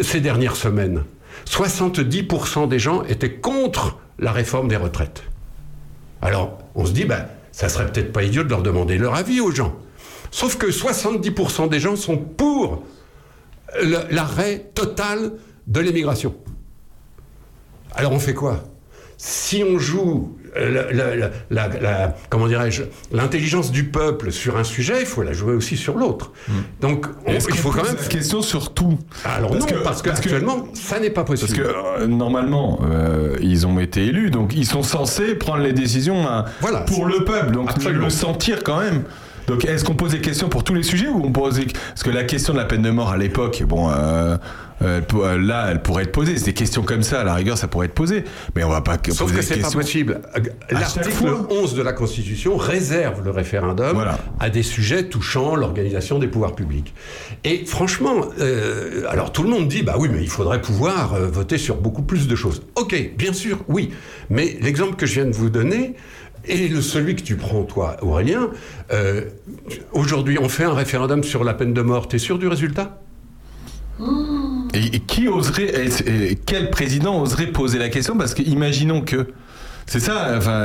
Ces dernières semaines, 70% des gens étaient contre la réforme des retraites. Alors, on se dit, ben, ça serait peut-être pas idiot de leur demander leur avis aux gens. Sauf que 70% des gens sont pour l'arrêt total de l'émigration. Alors on fait quoi? Si on joue la- la- la- la- la- comment dirais-je, l'intelligence du peuple sur un sujet, il faut la jouer aussi sur l'autre. Donc on- Est-ce il faut quand même la question sur tout. Alors non, parce qu'actuellement, ça n'est pas possible. Parce que euh, normalement, euh, ils ont été élus, donc ils sont censés prendre les décisions hein, pour le peuple, donc le sentir quand même. Donc est-ce qu'on pose des questions pour tous les sujets ou on pose des- parce que la question de la peine de mort à l'époque, bon, euh, euh, euh, là, elle pourrait être posée. C'est des questions comme ça, à la rigueur, ça pourrait être posé, mais on va pas Sauf poser que c'est pas possible. L'article fois. 11 de la Constitution réserve le référendum à des sujets touchant l'organisation des pouvoirs publics. Et franchement, euh, alors tout le monde dit, bah oui, mais il faudrait pouvoir euh, voter sur beaucoup plus de choses. Ok, bien sûr, oui. Mais l'exemple que je viens de vous donner, et le, celui que tu prends, toi, Aurélien, euh, aujourd'hui, on fait un référendum sur la peine de mort. T'es sûr du résultat? Et, et qui oserait, et- et quel président oserait poser la question Parce que imaginons que. C'est ça, enfin.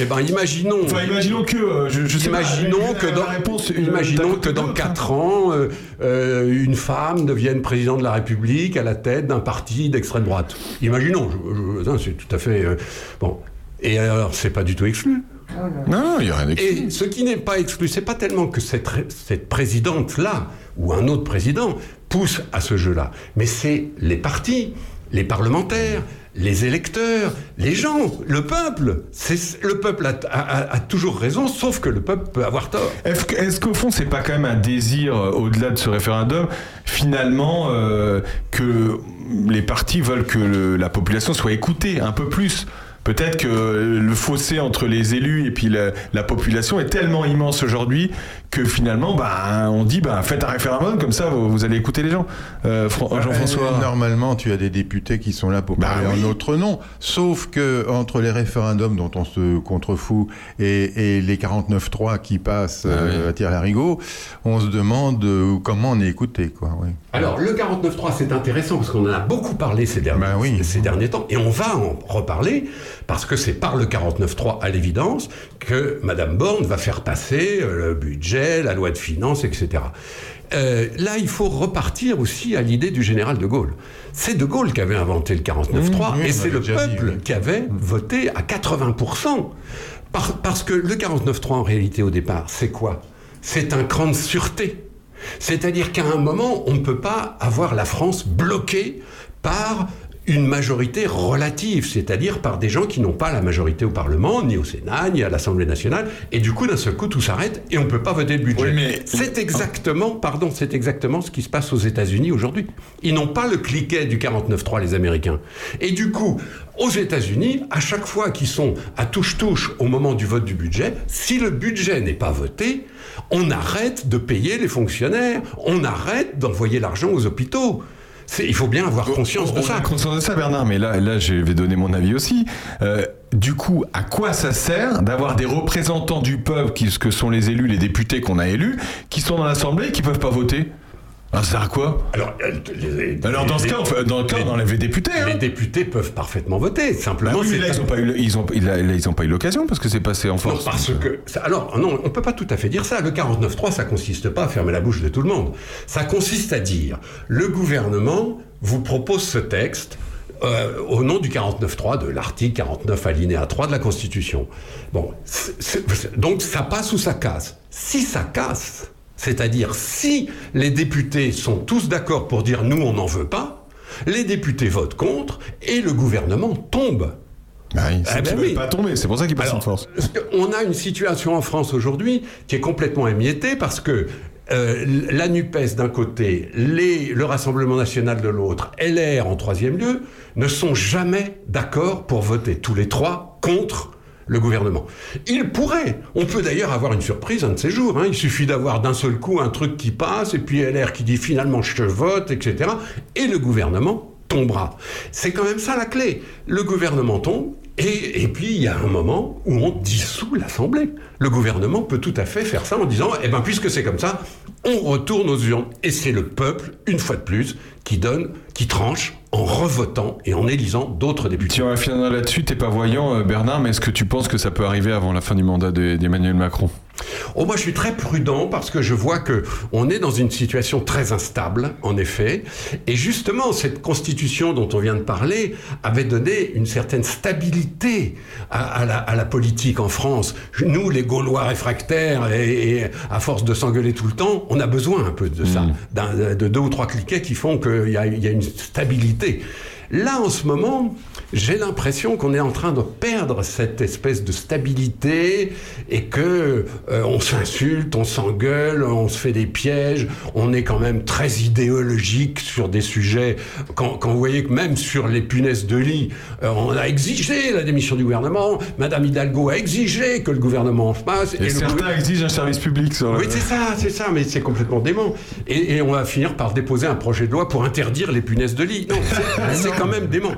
Eh ben, imaginons. Enfin, imaginons que. euh, je, je sais pas, imaginons la- que la dans, réponse, euh, imaginons que dans ou de 4 ans, euh, euh, une femme devienne président de la République à la tête d'un parti d'extrême droite. Imaginons, non, c'est tout à fait euh, bon. Et alors, c'est pas du tout exclu. Non, il y a rien Et ce qui n'est pas exclu, c'est pas tellement que cette, cette présidente-là ou un autre président pousse à ce jeu-là, mais c'est les partis, les parlementaires, les électeurs, les gens, le peuple. C'est le peuple a, toujours raison, sauf que le peuple peut avoir tort. Est-ce qu'au fond, c'est pas quand même un désir, euh, au-delà de ce référendum, finalement, euh, que les partis veulent que la population soit écoutée un peu plus? Peut-être que le fossé entre les élus et puis la, la population est tellement immense aujourd'hui que finalement, bah, on dit, bah, faites un référendum comme ça, vous, vous allez écouter les gens. Euh, Fran- Jean-François. Euh, Normalement, tu as des députés qui sont là pour Bah parler oui. en notre nom. Sauf que entre les référendums dont on se contrefout et, et les 49.3 qui passent Ah euh, à tire-larigot, on se demande comment on est écouté. Quoi, oui. Alors, le 49.3, c'est intéressant parce qu'on en a beaucoup parlé ces derniers, ces derniers temps, et on va en reparler, Parce que c'est par le 49.3 à l'évidence que Madame Borne va faire passer euh, le budget, la loi de finances, etc. Euh, là, il faut repartir aussi à l'idée du général de Gaulle. C'est de Gaulle qui avait inventé le 49.3 Mmh, et c'est le dit, peuple oui. qui avait voté à 80%. Par- parce que le 49.3 en réalité au départ, c'est quoi? C'est un cran de sûreté. C'est-à-dire qu'à un moment, on ne peut pas avoir la France bloquée par une majorité relative, c'est-à-dire par des gens qui n'ont pas la majorité au Parlement, ni au Sénat, ni à l'Assemblée nationale, et du coup, d'un seul coup, tout s'arrête et on ne peut pas voter le budget. C'est exactement, pardon, c'est exactement ce qui se passe aux États-Unis aujourd'hui. Ils n'ont pas le cliquet du 49.3, les Américains. Et du coup, aux États-Unis, à chaque fois qu'ils sont à touche-touche au moment du vote du budget, si le budget n'est pas voté, on arrête de payer les fonctionnaires, on arrête d'envoyer l'argent aux hôpitaux. Il faut bien avoir conscience de On ça. a conscience de ça, Bernard, mais là, là, je vais donner mon avis aussi. Euh, du coup, à quoi ça sert d'avoir des représentants du peuple, qui, ce que sont les élus, les députés qu'on a élus, qui sont dans l'Assemblée et qui peuvent pas voter? Ça sert à quoi? Alors, euh, les- Alors, dans ce cas, dans le cas, on enlève les députés. hein. Les députés peuvent parfaitement voter. Bah Simplement, oui, c'est là, ils ont pas eu, le- ils ont, là, ils ont pas eu l'occasion parce que c'est passé en Non, force. parce que. alors, non, on ne peut pas tout à fait dire ça. Le 49.3, ça consiste pas à fermer la bouche de tout le monde. Ça consiste à dire le gouvernement vous propose ce texte. euh, au nom du 49.3, de l'article 49 alinéa 3 de la Constitution. Bon, donc ça passe ou ça casse? Si ça casse, c'est-à-dire si les députés sont tous d'accord pour dire nous on n'en veut pas, les députés votent contre et le gouvernement tombe. Bah oui, Ah c'est ben oui. pas tomber, c'est pour ça qu'ils passent en force. On a une situation en France aujourd'hui qui est complètement émiettée parce que euh, la NUPES d'un côté, les- le Rassemblement national de l'autre, LR en troisième lieu, ne sont jamais d'accord pour voter tous les trois contre le gouvernement. Ils pourraient. On peut d'ailleurs avoir une surprise un de ces jours. hein. Il suffit d'avoir d'un seul coup un truc qui passe et puis LR qui dit finalement je vote, etc. Et le gouvernement tombera. C'est quand même ça la clé. Le gouvernement tombe et, puis il y a un moment où on dissout l'Assemblée. Le gouvernement peut tout à fait faire ça en disant, eh bien puisque c'est comme ça, on retourne aux urnes. Et c'est le peuple, une fois de plus, qui donne, qui tranche en revotant et en élisant d'autres députés. Si on va finir là-dessus, t'es pas voyant, euh, Bernard, mais est-ce que tu penses que ça peut arriver avant la fin du mandat de- d'Emmanuel Macron? Oh, moi, je suis très prudent parce que je vois que on est dans une situation très instable, en effet. Et justement, cette constitution dont on vient de parler avait donné une certaine stabilité à, à la, à la politique en France. Nous, les Gaulois réfractaires, et, et à force de s'engueuler tout le temps, on a besoin un peu de ça, d'un- de deux ou trois cliquets qui font qu'il y, y a une stabilité. Là, en ce moment, j'ai l'impression qu'on est en train de perdre cette espèce de stabilité et que euh, on s'insulte, on s'engueule, on se fait des pièges, on est quand même très idéologique sur des sujets. Quand, quand vous voyez que même sur les punaises de lit, euh, on a exigé la démission du gouvernement, Madame Hidalgo a exigé que le gouvernement en fasse. Et le certains gouver- exigent un service public sur la- oui, c'est ça, c'est ça, mais c'est complètement dément. Et, et on va finir par déposer un projet de loi pour interdire les punaises de lit. Non, c'est- <laughs> c'est quand même dément.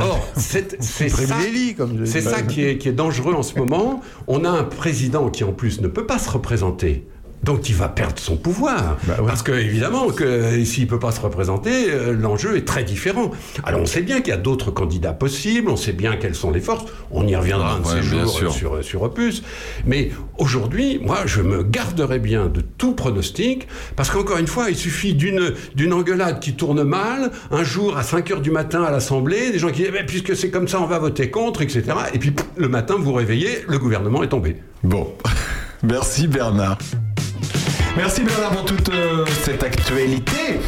Or, c'est <laughs> ça qui est, qui est dangereux en ce moment. On a un président qui, en plus, ne peut pas se représenter. Donc il va perdre son pouvoir. Parce que évidemment que euh, s'il peut pas se représenter, euh, l'enjeu est très différent. Alors on sait bien qu'il y a d'autres candidats possibles, on sait bien quelles sont les forces, on y reviendra un de Ouais, ces jours sûr. euh, sur, sur Opus. Mais aujourd'hui, moi je me garderai bien de tout pronostic, parce qu'encore une fois, il suffit d'une d'une engueulade qui tourne mal, un jour à 5 heures du matin à l'Assemblée, des gens qui disent, Eh puisque c'est comme ça, on va voter contre, etc. Et puis pff, le matin, vous vous réveillez, le gouvernement est tombé. Bon, <laughs> merci Bernard. Merci Bernard pour toute euh, cette actualité.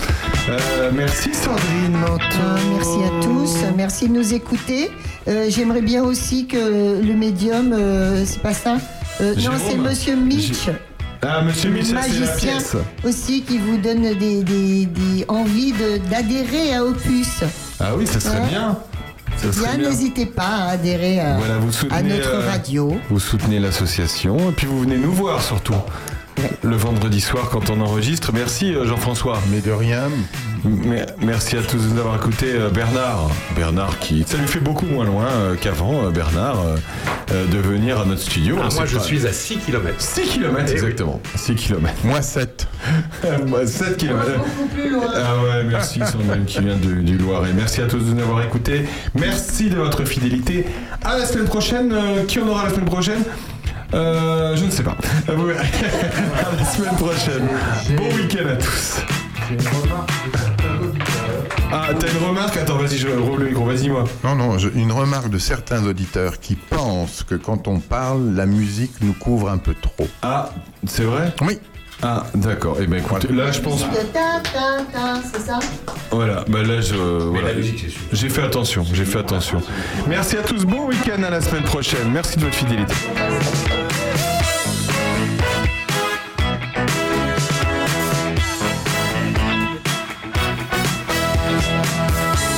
Euh, merci Sandrine. Euh, merci à tous, merci de nous écouter. Euh, J'aimerais bien aussi que le médium, c'est pas ça Non, c'est Monsieur Mitch. Ah, Monsieur Mitch, la magicien aussi qui vous donne des, des, des envies de- d'adhérer à Opus. Ah oui, ça serait Ouais. bien. Bien, bien. n'hésitez pas à adhérer à, Voilà, vous soutenez, à notre euh, radio. Vous soutenez l'association et puis vous venez nous voir surtout. Le vendredi soir quand on enregistre. Merci euh, Jean-François. Mais de rien. Merci à tous de nous avoir écoutés. Euh, Bernard, Bernard qui, ça lui fait beaucoup moins loin euh, qu'avant, euh, Bernard, de venir à notre studio. Ah, moi je pas- suis à 6 km. 6 km exactement. 6 km. Moi 7. Moi 7 km. Ah ouais, merci Sandrine qui vient du, du Loiret. Merci à tous de nous avoir écoutés. Merci de votre fidélité. À la semaine prochaine. Qui on aura la semaine prochaine? Euh, Je ne sais pas. <laughs> À la semaine prochaine. Bon week-end à tous. Ah, t'as une remarque Attends, vas-y, je roule le micro, vas-y, moi. Non, non, je- une remarque de certains auditeurs qui pensent que quand on parle, la musique nous couvre un peu trop. Ah, c'est vrai? Oui. Ah, d'accord. Et ben écoute, là, je pense. C'est ça? Voilà, bah là, je. voilà. la musique, c'est sûr. J'ai fait attention, j'ai fait attention. Merci à tous, bon week-end à la semaine prochaine. Merci de votre fidélité.